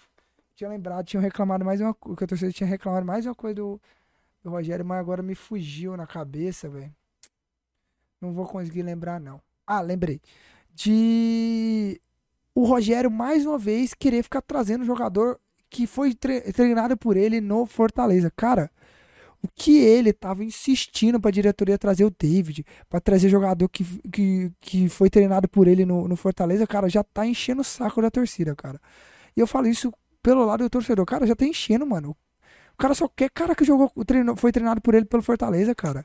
Tinha lembrado, tinham reclamado mais uma coisa, que a torcida tinha reclamado mais uma coisa do, do Rogério, mas agora me fugiu na cabeça, velho. Não vou conseguir lembrar, não. Ah, lembrei. De o Rogério, mais uma vez, querer ficar trazendo jogador que foi tre treinado por ele no Fortaleza. Cara, o que ele tava insistindo pra diretoria trazer o David, para trazer jogador que, que, que foi treinado por ele no, no Fortaleza, cara, já tá enchendo o saco da torcida, cara. E eu falo isso pelo lado do torcedor. Cara, já tá enchendo, mano. O cara só quer cara que jogou, treinou, foi treinado por ele pelo Fortaleza, cara.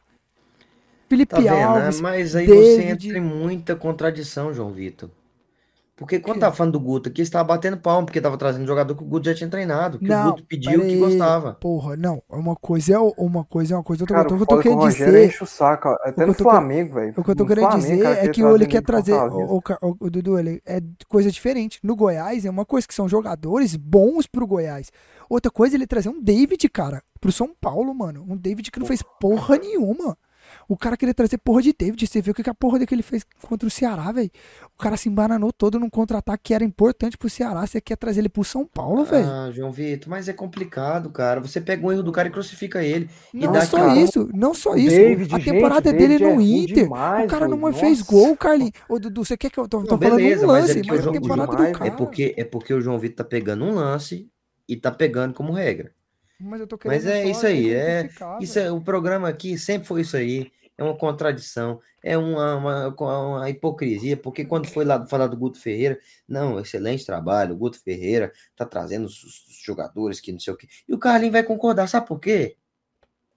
Felipe tá vendo, né? Alves. Né? Mas aí David... você entra em muita contradição, João Vitor. Porque quando tava falando do Guto aqui, você tava batendo palmo, porque tava trazendo um jogador que o Guto já tinha treinado, que não, o Guto pediu que gostava. Porra, não. Uma coisa é uma coisa, é uma coisa. Outra, Cara, o que eu tô querendo dizer. Enche o saco, até no Flamengo, velho. O que eu tô querendo dizer é que ele quer trazer. O, o, o, Dudu, ele é coisa diferente. No Goiás é uma coisa que são jogadores bons pro Goiás. Outra coisa é ele trazer um David, cara, pro São Paulo, mano. Um David que não fez porra nenhuma. O cara queria trazer porra de David. Você viu o que a porra que ele fez contra o Ceará, velho? O cara se embananou todo num contra-ataque que era importante pro Ceará. Você quer trazer ele pro São Paulo, velho? Ah, João Vitor, mas é complicado, cara. Você pega um erro do cara e crucifica ele. Não só isso, não só isso. David, a temporada gente, dele no é Inter. Demais, o cara não fez gol, Carlinhos. Ô, Dudu, você quer que eu tô, tô não, falando beleza, um lance, mas, é mas a temporada do cara. É porque, é porque o João Vitor tá pegando um lance e tá pegando como regra. Mas, eu tô querendo Mas é isso aí, é, isso é o programa aqui sempre foi isso aí, é uma contradição, é uma, uma, uma hipocrisia, porque quando foi lá falar do Guto Ferreira, não, excelente trabalho, o Guto Ferreira tá trazendo os, os jogadores que não sei o quê. E o Carlinhos vai concordar, sabe por quê?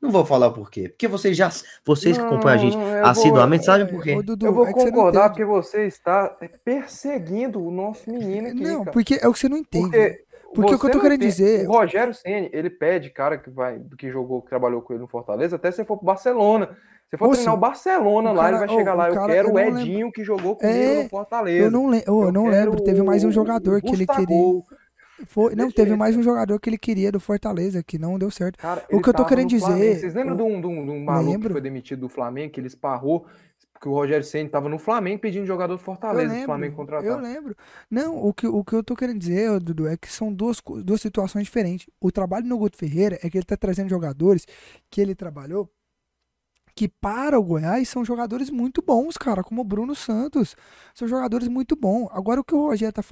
Não vou falar por quê. Porque vocês já, vocês que acompanham a gente assiduamente sabem por quê. Dudu, eu vou é concordar porque você está perseguindo o nosso menino aqui. Não, cara. porque é o que você não entende. Porque porque o que eu tô querendo tem... dizer. O Rogério Ceni ele pede cara que vai, que jogou, que trabalhou com ele no Fortaleza, até se for pro Barcelona. Você for treinar o Barcelona o lá, ele vai chegar lá. Eu quero o Edinho lembro. que jogou comigo é, no Fortaleza. Eu não, le eu, eu não lembro. Teve mais um jogador que ele queria. Foi, não, teve mais um jogador que ele queria do Fortaleza, que não deu certo. Cara, o que eu tô querendo dizer. Flamengo. Vocês lembram eu, de, um, de, um, maluco lembro. que foi demitido do Flamengo, que ele esparrou, que o Rogério Senna tava no Flamengo pedindo jogador do Fortaleza, lembro, Flamengo contratar. Eu lembro. Não, o que, o que eu tô querendo dizer, Dudu, é que são duas, duas situações diferentes. O trabalho no Guto Ferreira é que ele tá trazendo jogadores que ele trabalhou que para o Goiás são jogadores muito bons, cara, como o Bruno Santos. São jogadores muito bons. Agora o que o Rogério tá,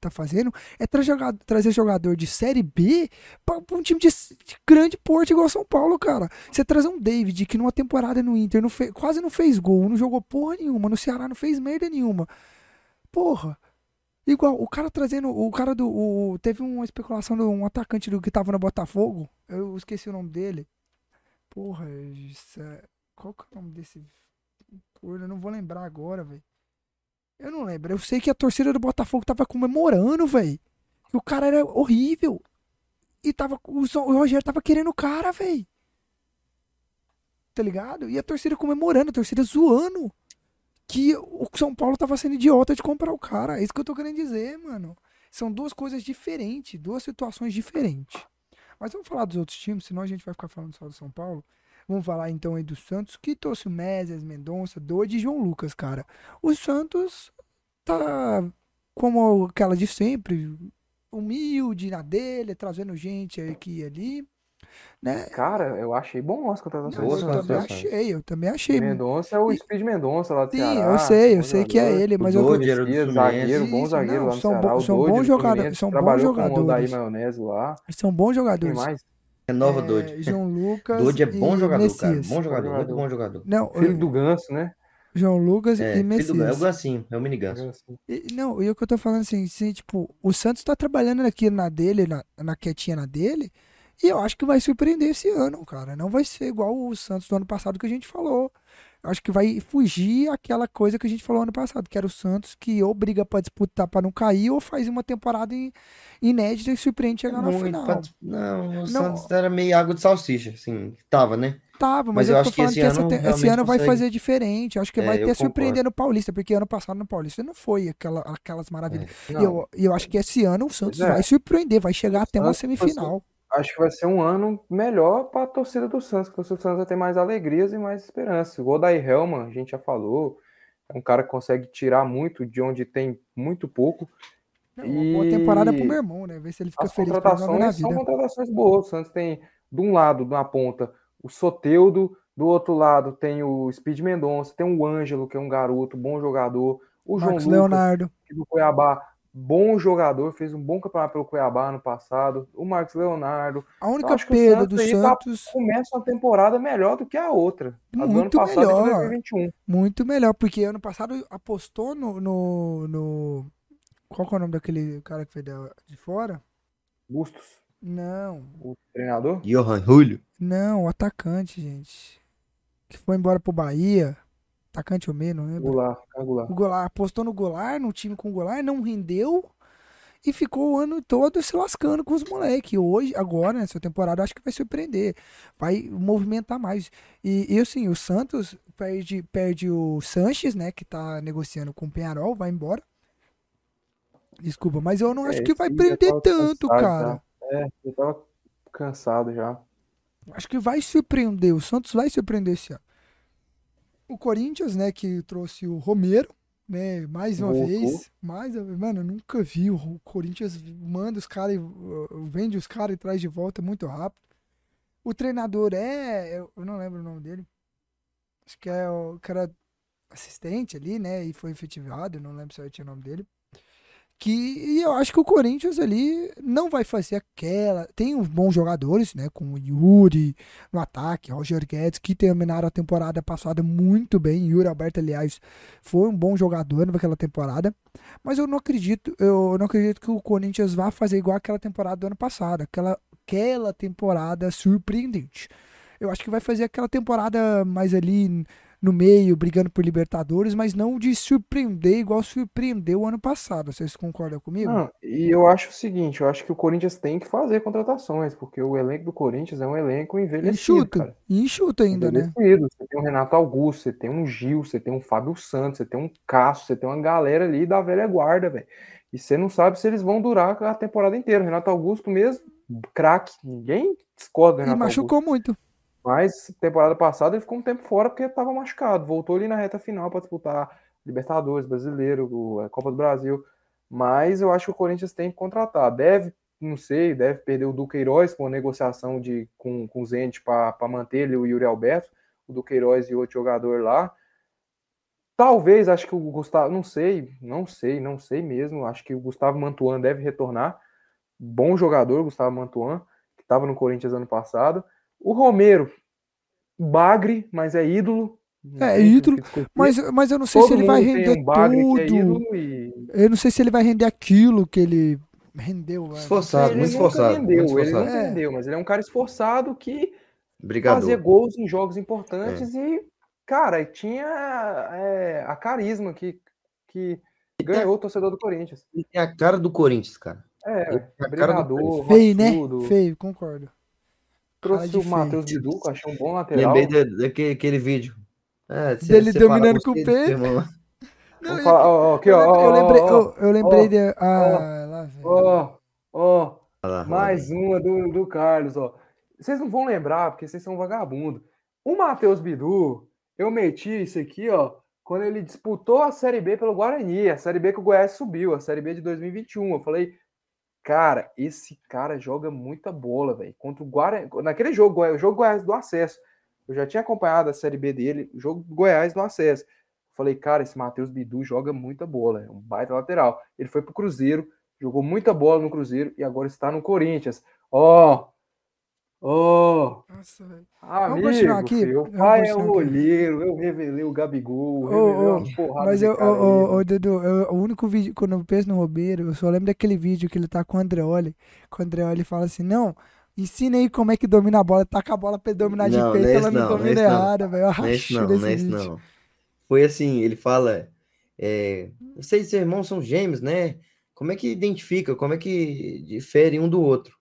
tá fazendo é tra jogador, trazer jogador de Série B para um time de, de, grande porte igual São Paulo, cara. Você trazer um David que numa temporada no Inter não quase não fez gol, não jogou porra nenhuma, no Ceará não fez merda nenhuma. Porra. Igual, o cara trazendo. O cara do. O, teve uma especulação de um atacante do que tava no Botafogo. Eu esqueci o nome dele. Porra, isso é. Qual que é o nome desse. Porra, eu não vou lembrar agora, velho. Eu não lembro. Eu sei que a torcida do Botafogo tava comemorando, velho. E o cara era horrível. E tava. O, o Rogério tava querendo o cara, velho. Tá ligado? E a torcida comemorando, a torcida zoando. Que o São Paulo tava sendo idiota de comprar o cara. É isso que eu tô querendo dizer, mano. São duas coisas diferentes, duas situações diferentes. Mas vamos falar dos outros times, senão a gente vai ficar falando só do São Paulo. Vamos falar então aí do Santos, que trouxe o Mésias, Mendonça, Doide e João Lucas, cara. O Santos tá como aquela de sempre, humilde na dele, trazendo gente aqui e ali. Né? Cara, eu achei bom as contratações. Eu também achei, eu também achei. Mendonça é o Speed Mendonça lá do Sim, Ceará, eu sei, eu sei que é ele, mas eu Doide, zagueiro, bom zagueiro não, lá no são Ceará. Bo, são bons jogadores, são bons jogadores. Maionese lá. São bons jogadores. Quem mais? É nova é, João Lucas. Dodge é bom jogador, Messias. cara. Bom jogador, muito bom jogador. Não, filho do Ganso, né? João Lucas é, e Messias. Do, é o Gansinho, é o mini Ganso. E, não, e o que eu tô falando assim, assim, tipo, o Santos tá trabalhando aqui na dele, na, na quietinha na dele, e eu acho que vai surpreender esse ano, cara. Não vai ser igual o Santos do ano passado que a gente falou acho que vai fugir aquela coisa que a gente falou ano passado, que era o Santos que ou briga para disputar para não cair ou faz uma temporada inédita e surpreende chegar na final. Pra... Não, o não. Santos era meio água de salsicha, assim, tava, né? Tava, mas, mas eu, eu acho que esse ano, esse ano vai consegue... fazer diferente. Eu acho que é, vai ter surpreender no Paulista, porque ano passado no Paulista não foi aquela, aquelas maravilhas. É. E eu, eu acho que esse ano o Santos é. vai surpreender, vai chegar até uma semifinal acho que vai ser um ano melhor para a torcida do Santos, que o Santos vai ter mais alegrias e mais esperança. O Odair Helman, a gente já falou, é um cara que consegue tirar muito de onde tem muito pouco. É uma e... boa temporada pro meu irmão, né? Ver se ele fica As feliz. Contratações são contratações boas. O Santos tem, de um lado, na ponta, o Soteudo, do outro lado tem o Speed Mendonça, tem o Ângelo, que é um garoto, bom jogador. O Marcos João Lucas, Leonardo. do Cuiabá bom jogador, fez um bom campeonato pelo Cuiabá no passado. O Marcos Leonardo. A única perda do Santos. Tá, começa uma temporada melhor do que a outra. A Muito do ano passado melhor. 2021. Muito melhor, porque ano passado apostou no. no, no... Qual é o nome daquele cara que foi de fora? Bustos. Não. O treinador? Johan Julio. Não, o atacante, gente. Que foi embora pro Bahia. Atacante ou não lembro. Goulart, é Goulart. O Goulart apostou no Goulart, no time com o Goulart, não rendeu e ficou o ano todo se lascando com os moleques. Hoje, agora, nessa temporada, acho que vai surpreender. Vai movimentar mais. E, e assim, o Santos perde, perde o Sanches, né? Que tá negociando com o Penharol, vai embora. Desculpa, mas eu não é, acho que vai perder tanto, cara. Já. É, eu tava cansado já. Acho que vai surpreender. O Santos vai surpreender esse ano o Corinthians, né, que trouxe o Romero, né, mais uma vez, mais, mano, eu nunca vi o Corinthians manda os caras, vende os caras e traz de volta muito rápido. O treinador é, eu não lembro o nome dele, acho que é o cara assistente ali, né, e foi efetivado, eu não lembro se eu tinha o nome dele que e eu acho que o Corinthians ali não vai fazer aquela. Tem uns bons jogadores, né? Com o Yuri no ataque, Roger Guedes, que terminaram a temporada passada muito bem. Yuri Alberto, aliás, foi um bom jogador naquela temporada. Mas eu não acredito, eu não acredito que o Corinthians vá fazer igual aquela temporada do ano passado, aquela, aquela temporada surpreendente. Eu acho que vai fazer aquela temporada mais ali no meio, brigando por Libertadores, mas não de surpreender igual surpreendeu o ano passado. Vocês concordam comigo? Não, e eu acho o seguinte, eu acho que o Corinthians tem que fazer contratações, porque o elenco do Corinthians é um elenco envelhecido, enxuto, cara. enxuto ainda, né? Você tem o Renato Augusto, você tem um Gil, você tem um Fábio Santos, você tem um Cássio, você tem uma galera ali da velha guarda, velho. E você não sabe se eles vão durar a temporada inteira. Renato Augusto mesmo, craque, ninguém discorda do Renato E machucou Augusto. muito. Mas temporada passada ele ficou um tempo fora porque estava machucado. Voltou ali na reta final para disputar Libertadores, Brasileiro, a Copa do Brasil. Mas eu acho que o Corinthians tem que contratar. Deve, não sei, deve perder o Duqueiroz com a negociação de, com, com o Zente para manter ele o Yuri Alberto, o Duqueiroz e outro jogador lá. Talvez, acho que o Gustavo, não sei, não sei, não sei mesmo. Acho que o Gustavo Mantuan deve retornar. Bom jogador, Gustavo Mantuan, que estava no Corinthians ano passado. O Romero, bagre, mas é ídolo. É, ídolo, mas, mas eu não sei Todo se ele vai render um é tudo. É e... Eu não sei se ele vai render aquilo que ele rendeu. Né? Esforçado, muito esforçado. Rendeu, muito esforçado. Ele não é. rendeu, mas ele é um cara esforçado que Brigador. fazia gols em jogos importantes é. e, cara, tinha é, a carisma que, que ganhou o torcedor do Corinthians. E tem a cara do Corinthians, cara. É, brigador, feio, né? Feio, concordo. Trouxe o Matheus Bidu, achei um bom lateral. Lembrei daquele aquele vídeo. É, Dele dominando com o pé. Não, eu, falar, aqui, ó, eu, lembrei, eu lembrei de. Ah, ó, ó, mais uma do, do Carlos, ó. Vocês não vão lembrar, porque vocês são vagabundo. O Matheus Bidu, eu meti isso aqui, ó, quando ele disputou a Série B pelo Guarani, a Série B que o Goiás subiu, a Série B de 2021. Eu falei, Cara, esse cara joga muita bola, velho. Contra o Guarani. Naquele jogo, o jogo Goiás do acesso. Eu já tinha acompanhado a Série B dele, o jogo Goiás do acesso. Falei, cara, esse Matheus Bidu joga muita bola, é um baita lateral. Ele foi pro Cruzeiro, jogou muita bola no Cruzeiro e agora está no Corinthians. Ó, oh, Oh, Nossa, amigo, Vamos continuar aqui. O pai é o olheiro, eu revelei o Gabigol, oh, oh, Mas eu, oh, oh, Dudu, eu, o único vídeo, quando eu penso no Robeiro, eu só lembro daquele vídeo que ele tá com o Andreoli, que o Andreoli fala assim, não, ensina aí como é que domina a bola, taca a bola pra ele dominar não, de peito, ela não, não domina errada, velho. Eu racho não, desse vídeo. Não. Foi assim, ele fala, é, vocês e seus irmãos são gêmeos, né? Como é que identifica, como é que difere um do outro?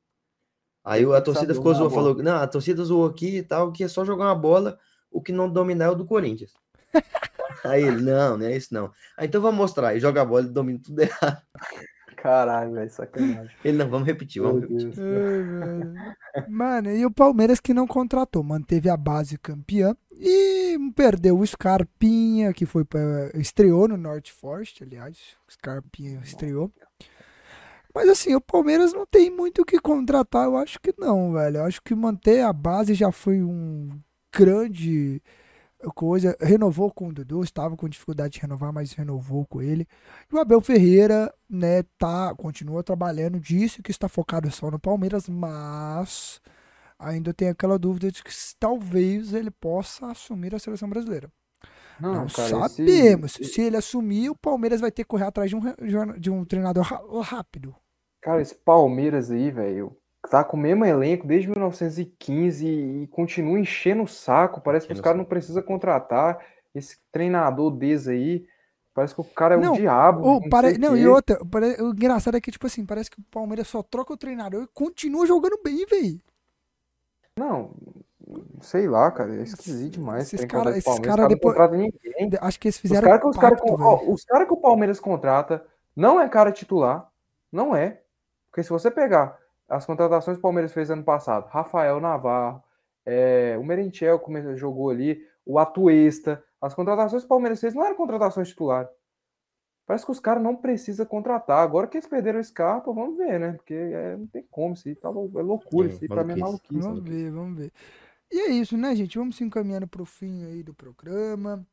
Aí a torcida ficou zoou, falou, não, a torcida zoou aqui e tal, que é só jogar uma bola, o que não dominar é o do Corinthians. Aí ele, não, não é isso não. Aí então vamos mostrar, e joga a bola e domina tudo errado. Caralho, velho, sacanagem. Ele não, vamos repetir, vamos repetir. Mano, e o Palmeiras que não contratou, manteve a base campeã e perdeu o Scarpinha, que foi pra, estreou no Norte Forest, aliás, o Scarpinha estreou. Mas assim, o Palmeiras não tem muito o que contratar, eu acho que não, velho. Eu acho que manter a base já foi um grande coisa. Renovou com o Dudu, estava com dificuldade de renovar, mas renovou com ele. E o Abel Ferreira, né, tá, continua trabalhando, disse que está focado só no Palmeiras, mas ainda tem aquela dúvida de que talvez ele possa assumir a seleção brasileira. Não, não cara, sabemos. Esse... Se ele assumir, o Palmeiras vai ter que correr atrás de um, de um treinador rápido. Cara, esse Palmeiras aí, velho, tá com o mesmo elenco desde 1915 e continua enchendo o saco. Parece que os caras não precisam contratar esse treinador desse aí. Parece que o cara é não, o diabo. Ou, não, pare... não e outra, pare... o engraçado é que, tipo assim, parece que o Palmeiras só troca o treinador e continua jogando bem, velho. Não, Sei lá, cara, é esquisito demais. Esses caras esses cara depois. Acho que eles fizeram. Os caras cara cara que o Palmeiras contrata não é cara titular. Não é. Porque se você pegar as contratações que o Palmeiras fez ano passado, Rafael Navarro, é, o Merentiel começou, jogou ali, o Atuesta, as contratações que o Palmeiras fez não eram contratações titulares. Parece que os caras não precisam contratar. Agora que eles perderam o Scarpa, vamos ver, né? Porque é, não tem como, isso tá, é loucura, é, isso pra mim é maluquice. Vamos ver, vamos ver. E é isso, né, gente? Vamos se encaminhando para o fim aí do programa.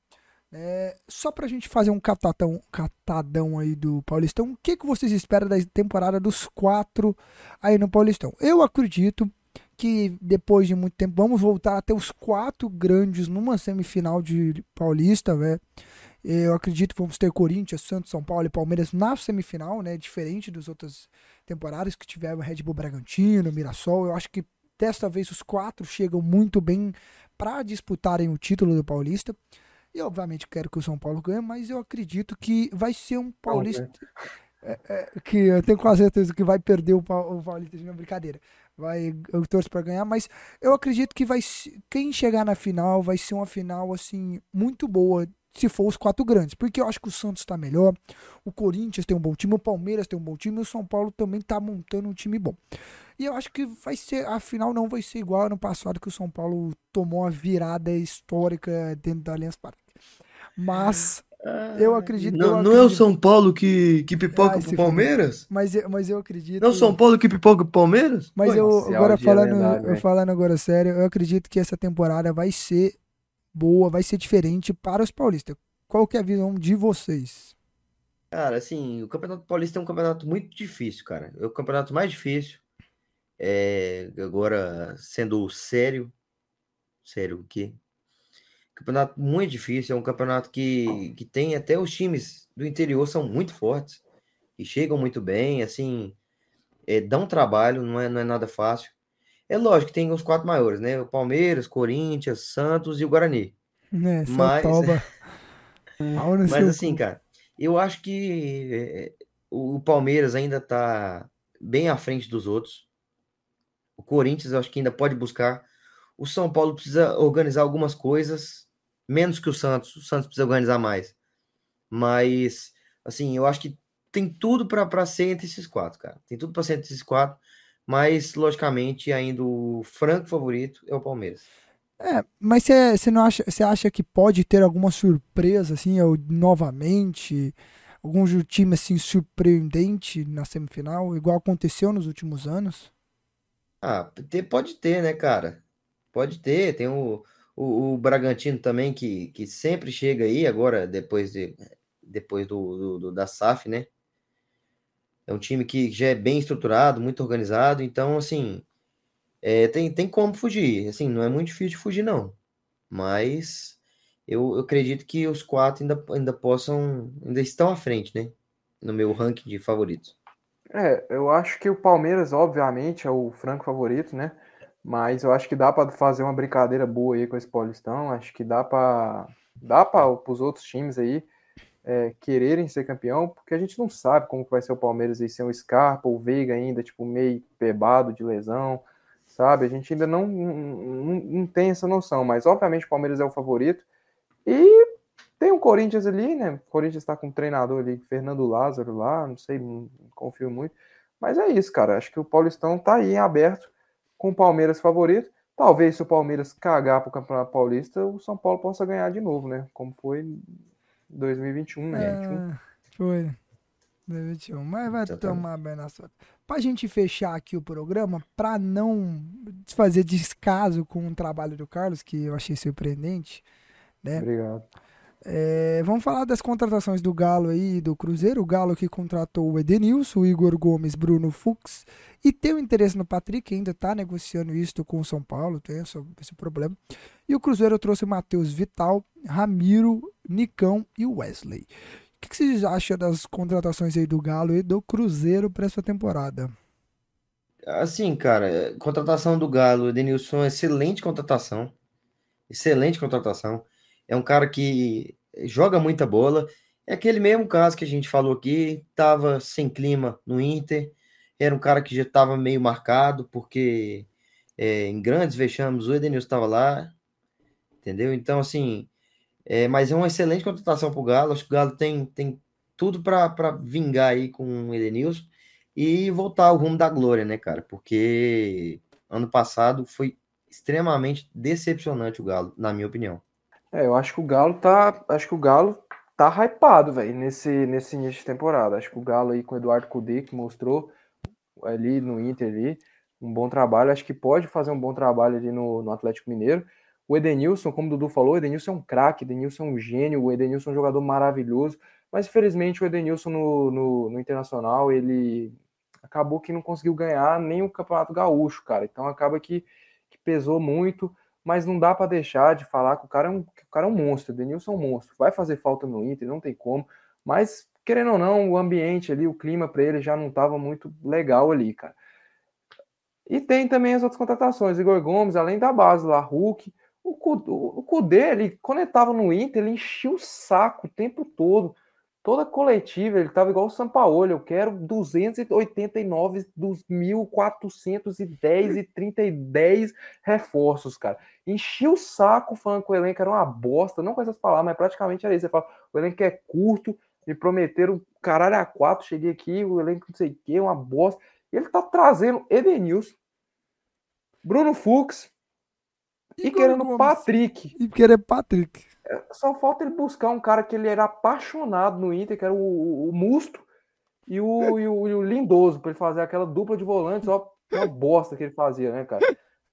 É, só para a gente fazer um catadão, catadão aí do Paulistão, o que, que vocês esperam da temporada dos quatro aí no Paulistão? Eu acredito que depois de muito tempo vamos voltar a ter os quatro grandes numa semifinal de Paulista, né? Eu acredito que vamos ter Corinthians, Santos, São Paulo e Palmeiras na semifinal, né? Diferente das outras temporadas que tiveram Red Bull Bragantino, Mirassol. Eu acho que Desta vez os quatro chegam muito bem para disputarem o título do Paulista. E obviamente quero que o São Paulo ganhe, mas eu acredito que vai ser um paulista. É, é, que eu tenho quase certeza que vai perder o, o Paulista, não brincadeira. Vai, eu torço para ganhar, mas eu acredito que vai quem chegar na final vai ser uma final assim muito boa se for os quatro grandes, porque eu acho que o Santos está melhor, o Corinthians tem um bom time, o Palmeiras tem um bom time, e o São Paulo também está montando um time bom. E eu acho que vai ser, a final não vai ser igual ano passado que o São Paulo tomou uma virada histórica dentro da Allianz Parque. Mas eu acredito. Não, eu não é o São Paulo que, que pipoca ah, pro Palmeiras? Mas, mas eu acredito. Não é o São Paulo que pipoca pro Palmeiras? Mas eu agora falando, eu falando agora sério, eu acredito que essa temporada vai ser boa, vai ser diferente para os paulistas. Qual que é a visão de vocês? Cara, assim, o Campeonato Paulista é um campeonato muito difícil, cara. É o campeonato mais difícil. É, agora, sendo sério, sério o quê? Campeonato muito difícil, é um campeonato que, que tem até os times do interior são muito fortes e chegam muito bem, assim, é, dá um trabalho, não é, não é nada fácil. É lógico que tem os quatro maiores, né? O Palmeiras, Corinthians, Santos e o Guarani. É, mas, mas assim, cara, eu acho que é, o Palmeiras ainda tá bem à frente dos outros. O Corinthians, eu acho que ainda pode buscar. O São Paulo precisa organizar algumas coisas, menos que o Santos. O Santos precisa organizar mais. Mas, assim, eu acho que tem tudo para ser entre esses quatro, cara. Tem tudo para ser entre esses quatro mas logicamente ainda o franco favorito é o Palmeiras. É, mas você não acha, você acha que pode ter alguma surpresa assim, ou, novamente, algum time assim surpreendente na semifinal, igual aconteceu nos últimos anos? Ah, pode ter, né, cara? Pode ter, tem o, o, o, Bragantino também que, que sempre chega aí agora depois de depois do, do, do da SAF, né? É um time que já é bem estruturado, muito organizado, então, assim, é, tem, tem como fugir. Assim, não é muito difícil de fugir, não. Mas eu, eu acredito que os quatro ainda, ainda possam, ainda estão à frente, né? No meu ranking de favoritos. É, eu acho que o Palmeiras, obviamente, é o franco favorito, né? Mas eu acho que dá para fazer uma brincadeira boa aí com esse Paulistão. Acho que dá para dá para os outros times aí é, quererem ser campeão, porque a gente não sabe como vai ser o Palmeiras aí, ser um Scarpa, o Veiga ainda, tipo, meio pebado de lesão, sabe? A gente ainda não, não, não tem essa noção, mas obviamente o Palmeiras é o favorito. E tem o Corinthians ali, né? O Corinthians está com um treinador ali, Fernando Lázaro lá, não sei, não confio muito. Mas é isso, cara. Acho que o Paulistão tá aí em aberto com o Palmeiras favorito. Talvez se o Palmeiras cagar pro Campeonato Paulista, o São Paulo possa ganhar de novo, né? Como foi 2021, né? Ah, foi. 2021. Mas vai Exatamente. tomar bem na sua. Pra gente fechar aqui o programa, pra não fazer descaso com o trabalho do Carlos, que eu achei surpreendente, né? Obrigado. É, vamos falar das contratações do Galo aí, do Cruzeiro. O Galo que contratou o Edenilson, o Igor Gomes, Bruno Fux. E tem o interesse no Patrick, ainda está negociando isso com o São Paulo, tem esse, esse problema. E o Cruzeiro trouxe o Matheus Vital, Ramiro, Nicão e Wesley. O que, que vocês acham das contratações aí do Galo e do Cruzeiro para essa temporada? Assim, cara, contratação do Galo, Edenilson, excelente contratação. Excelente contratação é um cara que joga muita bola. É aquele mesmo caso que a gente falou aqui, estava sem clima no Inter, era um cara que já estava meio marcado, porque é, em grandes vexames o Edenilson estava lá, entendeu? Então, assim, é, mas é uma excelente contratação para o Galo, acho que o Galo tem, tem tudo para vingar aí com o Edenilson e voltar ao rumo da glória, né, cara? Porque ano passado foi extremamente decepcionante o Galo, na minha opinião. É, eu acho que o Galo tá. Acho que o Galo tá hypado, velho, nesse, nesse início de temporada. Acho que o Galo aí com o Eduardo Cudê, que mostrou ali no Inter ali, um bom trabalho. Acho que pode fazer um bom trabalho ali no, no Atlético Mineiro. O Edenilson, como o Dudu falou, o Edenilson é um craque, Edenilson é um gênio, o Edenilson é um jogador maravilhoso, mas infelizmente o Edenilson no, no, no Internacional, ele acabou que não conseguiu ganhar nem o Campeonato Gaúcho, cara. Então acaba que, que pesou muito mas não dá para deixar de falar que o cara é um, o cara é um monstro, o Denilson é um monstro. Vai fazer falta no Inter, não tem como, mas querendo ou não, o ambiente ali, o clima para ele já não estava muito legal ali, cara. E tem também as outras contratações, Igor Gomes, além da base lá, Hulk, o, Kudê, ele, quando ele no Inter, ele enchia o saco o tempo todo. Toda coletiva, ele tava igual o Sampaoli, eu quero 289 dos 1.410 e 30 e 10 reforços, cara. Enchia o saco falando que o elenco era uma bosta, não com essas palavras, mas praticamente era isso. Você fala, o elenco é curto, me prometeram caralho a quatro, cheguei aqui, o elenco não sei o que, uma bosta. Ele tá trazendo Edenilson, Bruno Fux, e, querendo Gomes. Patrick. E querendo Patrick. É, só falta ele buscar um cara que ele era apaixonado no Inter, que era o, o Musto, e o, e o, e o Lindoso, para ele fazer aquela dupla de volantes, ó, uma bosta que ele fazia, né, cara?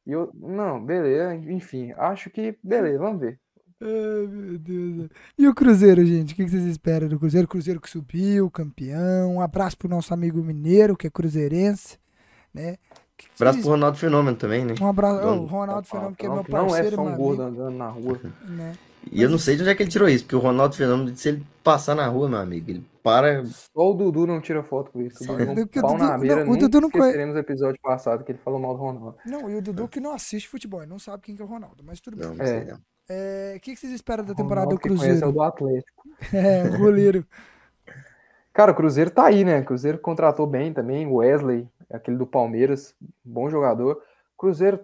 E eu, não, beleza, enfim, acho que, beleza, vamos ver. Ai, meu Deus. E o Cruzeiro, gente? O que vocês esperam do Cruzeiro? Cruzeiro que subiu, campeão. Um abraço pro nosso amigo Mineiro, que é cruzeirense, né? Que que abraço pro Ronaldo Fenômeno também, né? Um abraço, o Ronaldo Fenômeno, que é meu parceiro, Não é só um gordo andando na rua. Né? E eu não sei de onde é que ele tirou isso, porque o Ronaldo Fenômeno, se ele passar na rua, meu amigo, ele para. Só o Dudu não tira foto com isso. O Dudu, um pau na beira, não, o Dudu não conhece. episódio passado que ele falou mal do Ronaldo. Não, e o Dudu que não assiste futebol, ele não sabe quem que é o Ronaldo, mas tudo bem. Não, não sei não. É, o que, que vocês esperam da temporada do Cruzeiro? Que é o do Atlético. É, o goleiro. Cara, o Cruzeiro tá aí, né? O Cruzeiro contratou bem também, Wesley, aquele do Palmeiras, bom jogador. Cruzeiro,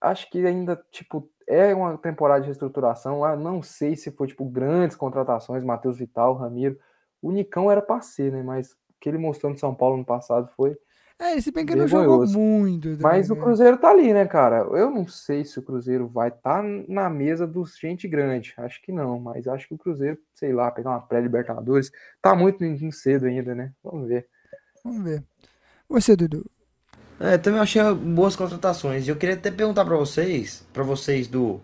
acho que ainda, tipo, é uma temporada de reestruturação. Lá não sei se foi, tipo, grandes contratações, Matheus Vital, Ramiro. O Nicão era pra ser, né? Mas o que ele mostrou no São Paulo no passado foi é, se bem que ele não jogou muito. Também, Mas o né? Cruzeiro tá ali, né, cara? Eu não sei se o Cruzeiro vai estar tá na mesa dos gente grande. Acho que não, mas acho que o Cruzeiro, sei lá, pegar uma pré-Libertadores, tá muito cedo ainda, né? Vamos ver. Vamos ver. Você, Dudu. É, também achei boas contratações. Eu queria até perguntar para vocês, para vocês do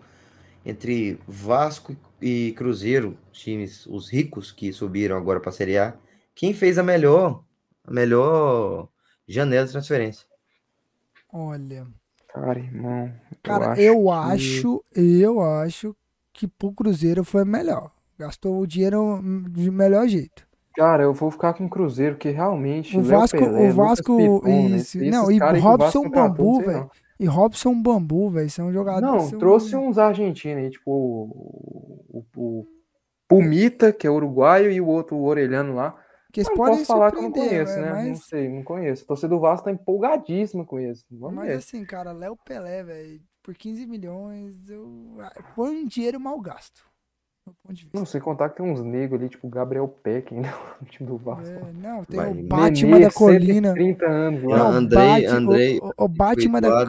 entre Vasco e Cruzeiro, times os ricos que subiram agora para Série A, quem fez a melhor, a melhor janela de transferência. Olha. Cara, irmão. Cara, eu acho, eu acho, eu acho que pro Cruzeiro foi melhor. Gastou o dinheiro de melhor jeito. Cara, eu vou ficar com o Cruzeiro, que realmente. O Vasco, Pelé, o Vasco. Né? isso. Né? Não, e Robson Bambu, velho. E Robson Bambu, velho. São jogadores. Não, trouxe uns argentinos aí, tipo o, o, o Pumita, que é uruguaio, e o outro o orelhano lá. Que eles podem posso falar que eu não conheço, né? Mas... Não sei, não conheço. A torcida do Vasco tá empolgadíssimo com isso. Vamos mas ver. assim, cara, Léo Pelé, velho, por 15 milhões, eu... foi um dinheiro mal gasto. Não sei contar que tem uns negros ali, tipo Gabriel Peck ainda no time do Vasco. É, não, tem Vai. o Batman Nenê, da Colina. 30 anos lá. Não, Andrei, Andrei. O, o, o Batman, da,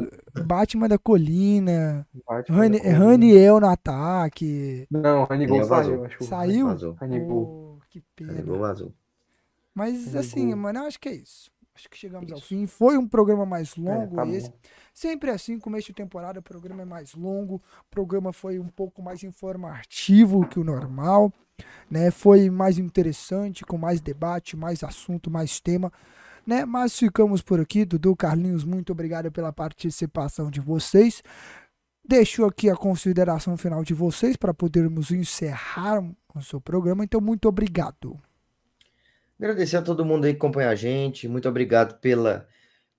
Batman da Colina. Batman Rani, da Colina. Raniel no ataque. Não, Raniel saiu, acho. Saiu? Vazou. Oh, que pena. Vazou. Mas assim, mano, eu acho que é isso. Acho que chegamos isso. ao fim. Foi um programa mais é, longo é, esse. Sempre assim, começo de temporada, o programa é mais longo. O programa foi um pouco mais informativo que o normal. Né? Foi mais interessante, com mais debate, mais assunto, mais tema. Né? Mas ficamos por aqui. Dudu, Carlinhos, muito obrigado pela participação de vocês. Deixo aqui a consideração final de vocês para podermos encerrar o seu programa. Então, muito obrigado. Agradecer a todo mundo aí que acompanha a gente. Muito obrigado pela,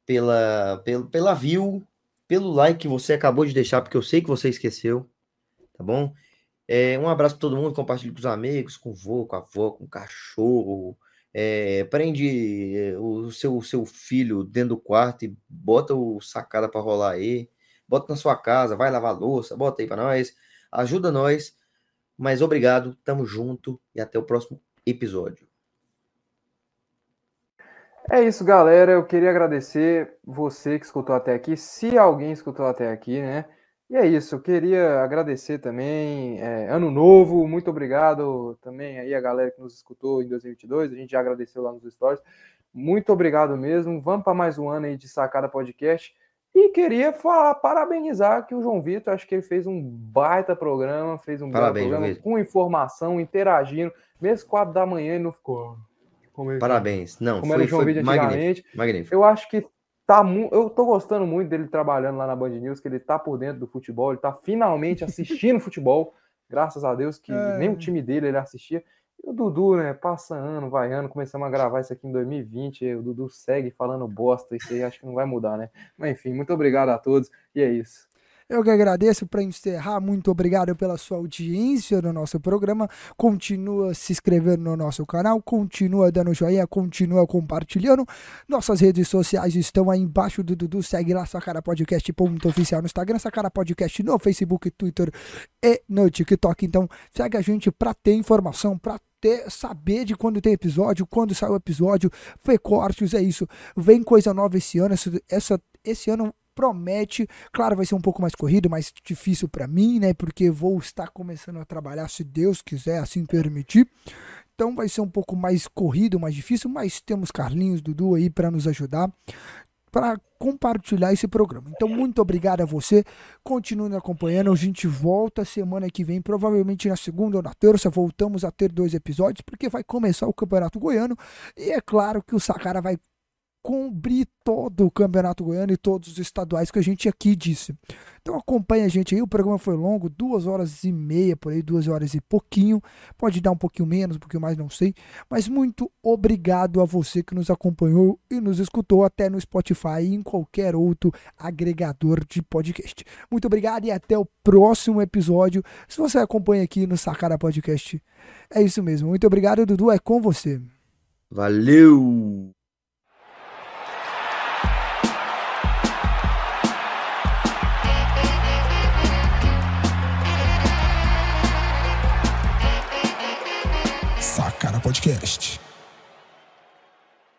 pela, pela, pela view, pelo like que você acabou de deixar, porque eu sei que você esqueceu. Tá bom? É, um abraço para todo mundo. Compartilhe com os amigos, com o vô, com a avó, com o cachorro. É, prende é, o seu, o seu filho dentro do quarto e bota o sacada para rolar aí. Bota na sua casa, vai lavar louça, bota aí para nós. Ajuda nós. Mas obrigado, tamo junto e até o próximo episódio. É isso, galera. Eu queria agradecer você que escutou até aqui, se alguém escutou até aqui, né? E é isso, eu queria agradecer também. É, ano novo, muito obrigado também aí a galera que nos escutou em 2022. A gente já agradeceu lá nos stories. Muito obrigado mesmo. Vamos para mais um ano aí de Sacada Podcast. E queria falar, parabenizar que o João Vitor, acho que ele fez um baita programa, fez um Parabéns, programa com informação, interagindo. Mesmo quatro da manhã ele não ficou como Parabéns. Não, como foi, era o João foi magnífico, magnífico. Eu acho que tá eu tô gostando muito dele trabalhando lá na Band News, que ele tá por dentro do futebol, ele tá finalmente assistindo futebol, graças a Deus que é. nem o time dele ele assistia. E o Dudu, né, passa ano, vai ano, começamos a gravar isso aqui em 2020, o Dudu segue falando bosta, isso aí acho que não vai mudar, né? Mas enfim, muito obrigado a todos e é isso. Eu que agradeço para encerrar. Muito obrigado pela sua audiência no nosso programa. Continua se inscrevendo no nosso canal, continua dando joinha, continua compartilhando. Nossas redes sociais estão aí embaixo do Dudu. Segue lá, Sacara Podcast ponto oficial no Instagram, Sacara Podcast no Facebook, Twitter e no TikTok. Então, segue a gente para ter informação, para ter, saber de quando tem episódio, quando sai o episódio, foi cortes, é isso. Vem coisa nova esse ano, essa, essa esse ano promete. Claro, vai ser um pouco mais corrido, mais difícil para mim, né? Porque vou estar começando a trabalhar, se Deus quiser assim permitir. Então vai ser um pouco mais corrido, mais difícil, mas temos Carlinhos, Dudu aí para nos ajudar para compartilhar esse programa. Então, muito obrigado a você. Continue acompanhando. A gente volta semana que vem, provavelmente na segunda ou na terça. Voltamos a ter dois episódios, porque vai começar o Campeonato Goiano. E é claro que o Sacara vai cobrir todo o Campeonato Goiano e todos os estaduais que a gente aqui disse. Então acompanha a gente aí, o programa foi longo, duas horas e meia, por aí, duas horas e pouquinho. Pode dar um pouquinho menos, um pouquinho mais, não sei. Mas muito obrigado a você que nos acompanhou e nos escutou até no Spotify e em qualquer outro agregador de podcast. Muito obrigado e até o próximo episódio. Se você acompanha aqui no Sacara Podcast, é isso mesmo. Muito obrigado, Dudu, é com você. Valeu! Podcast.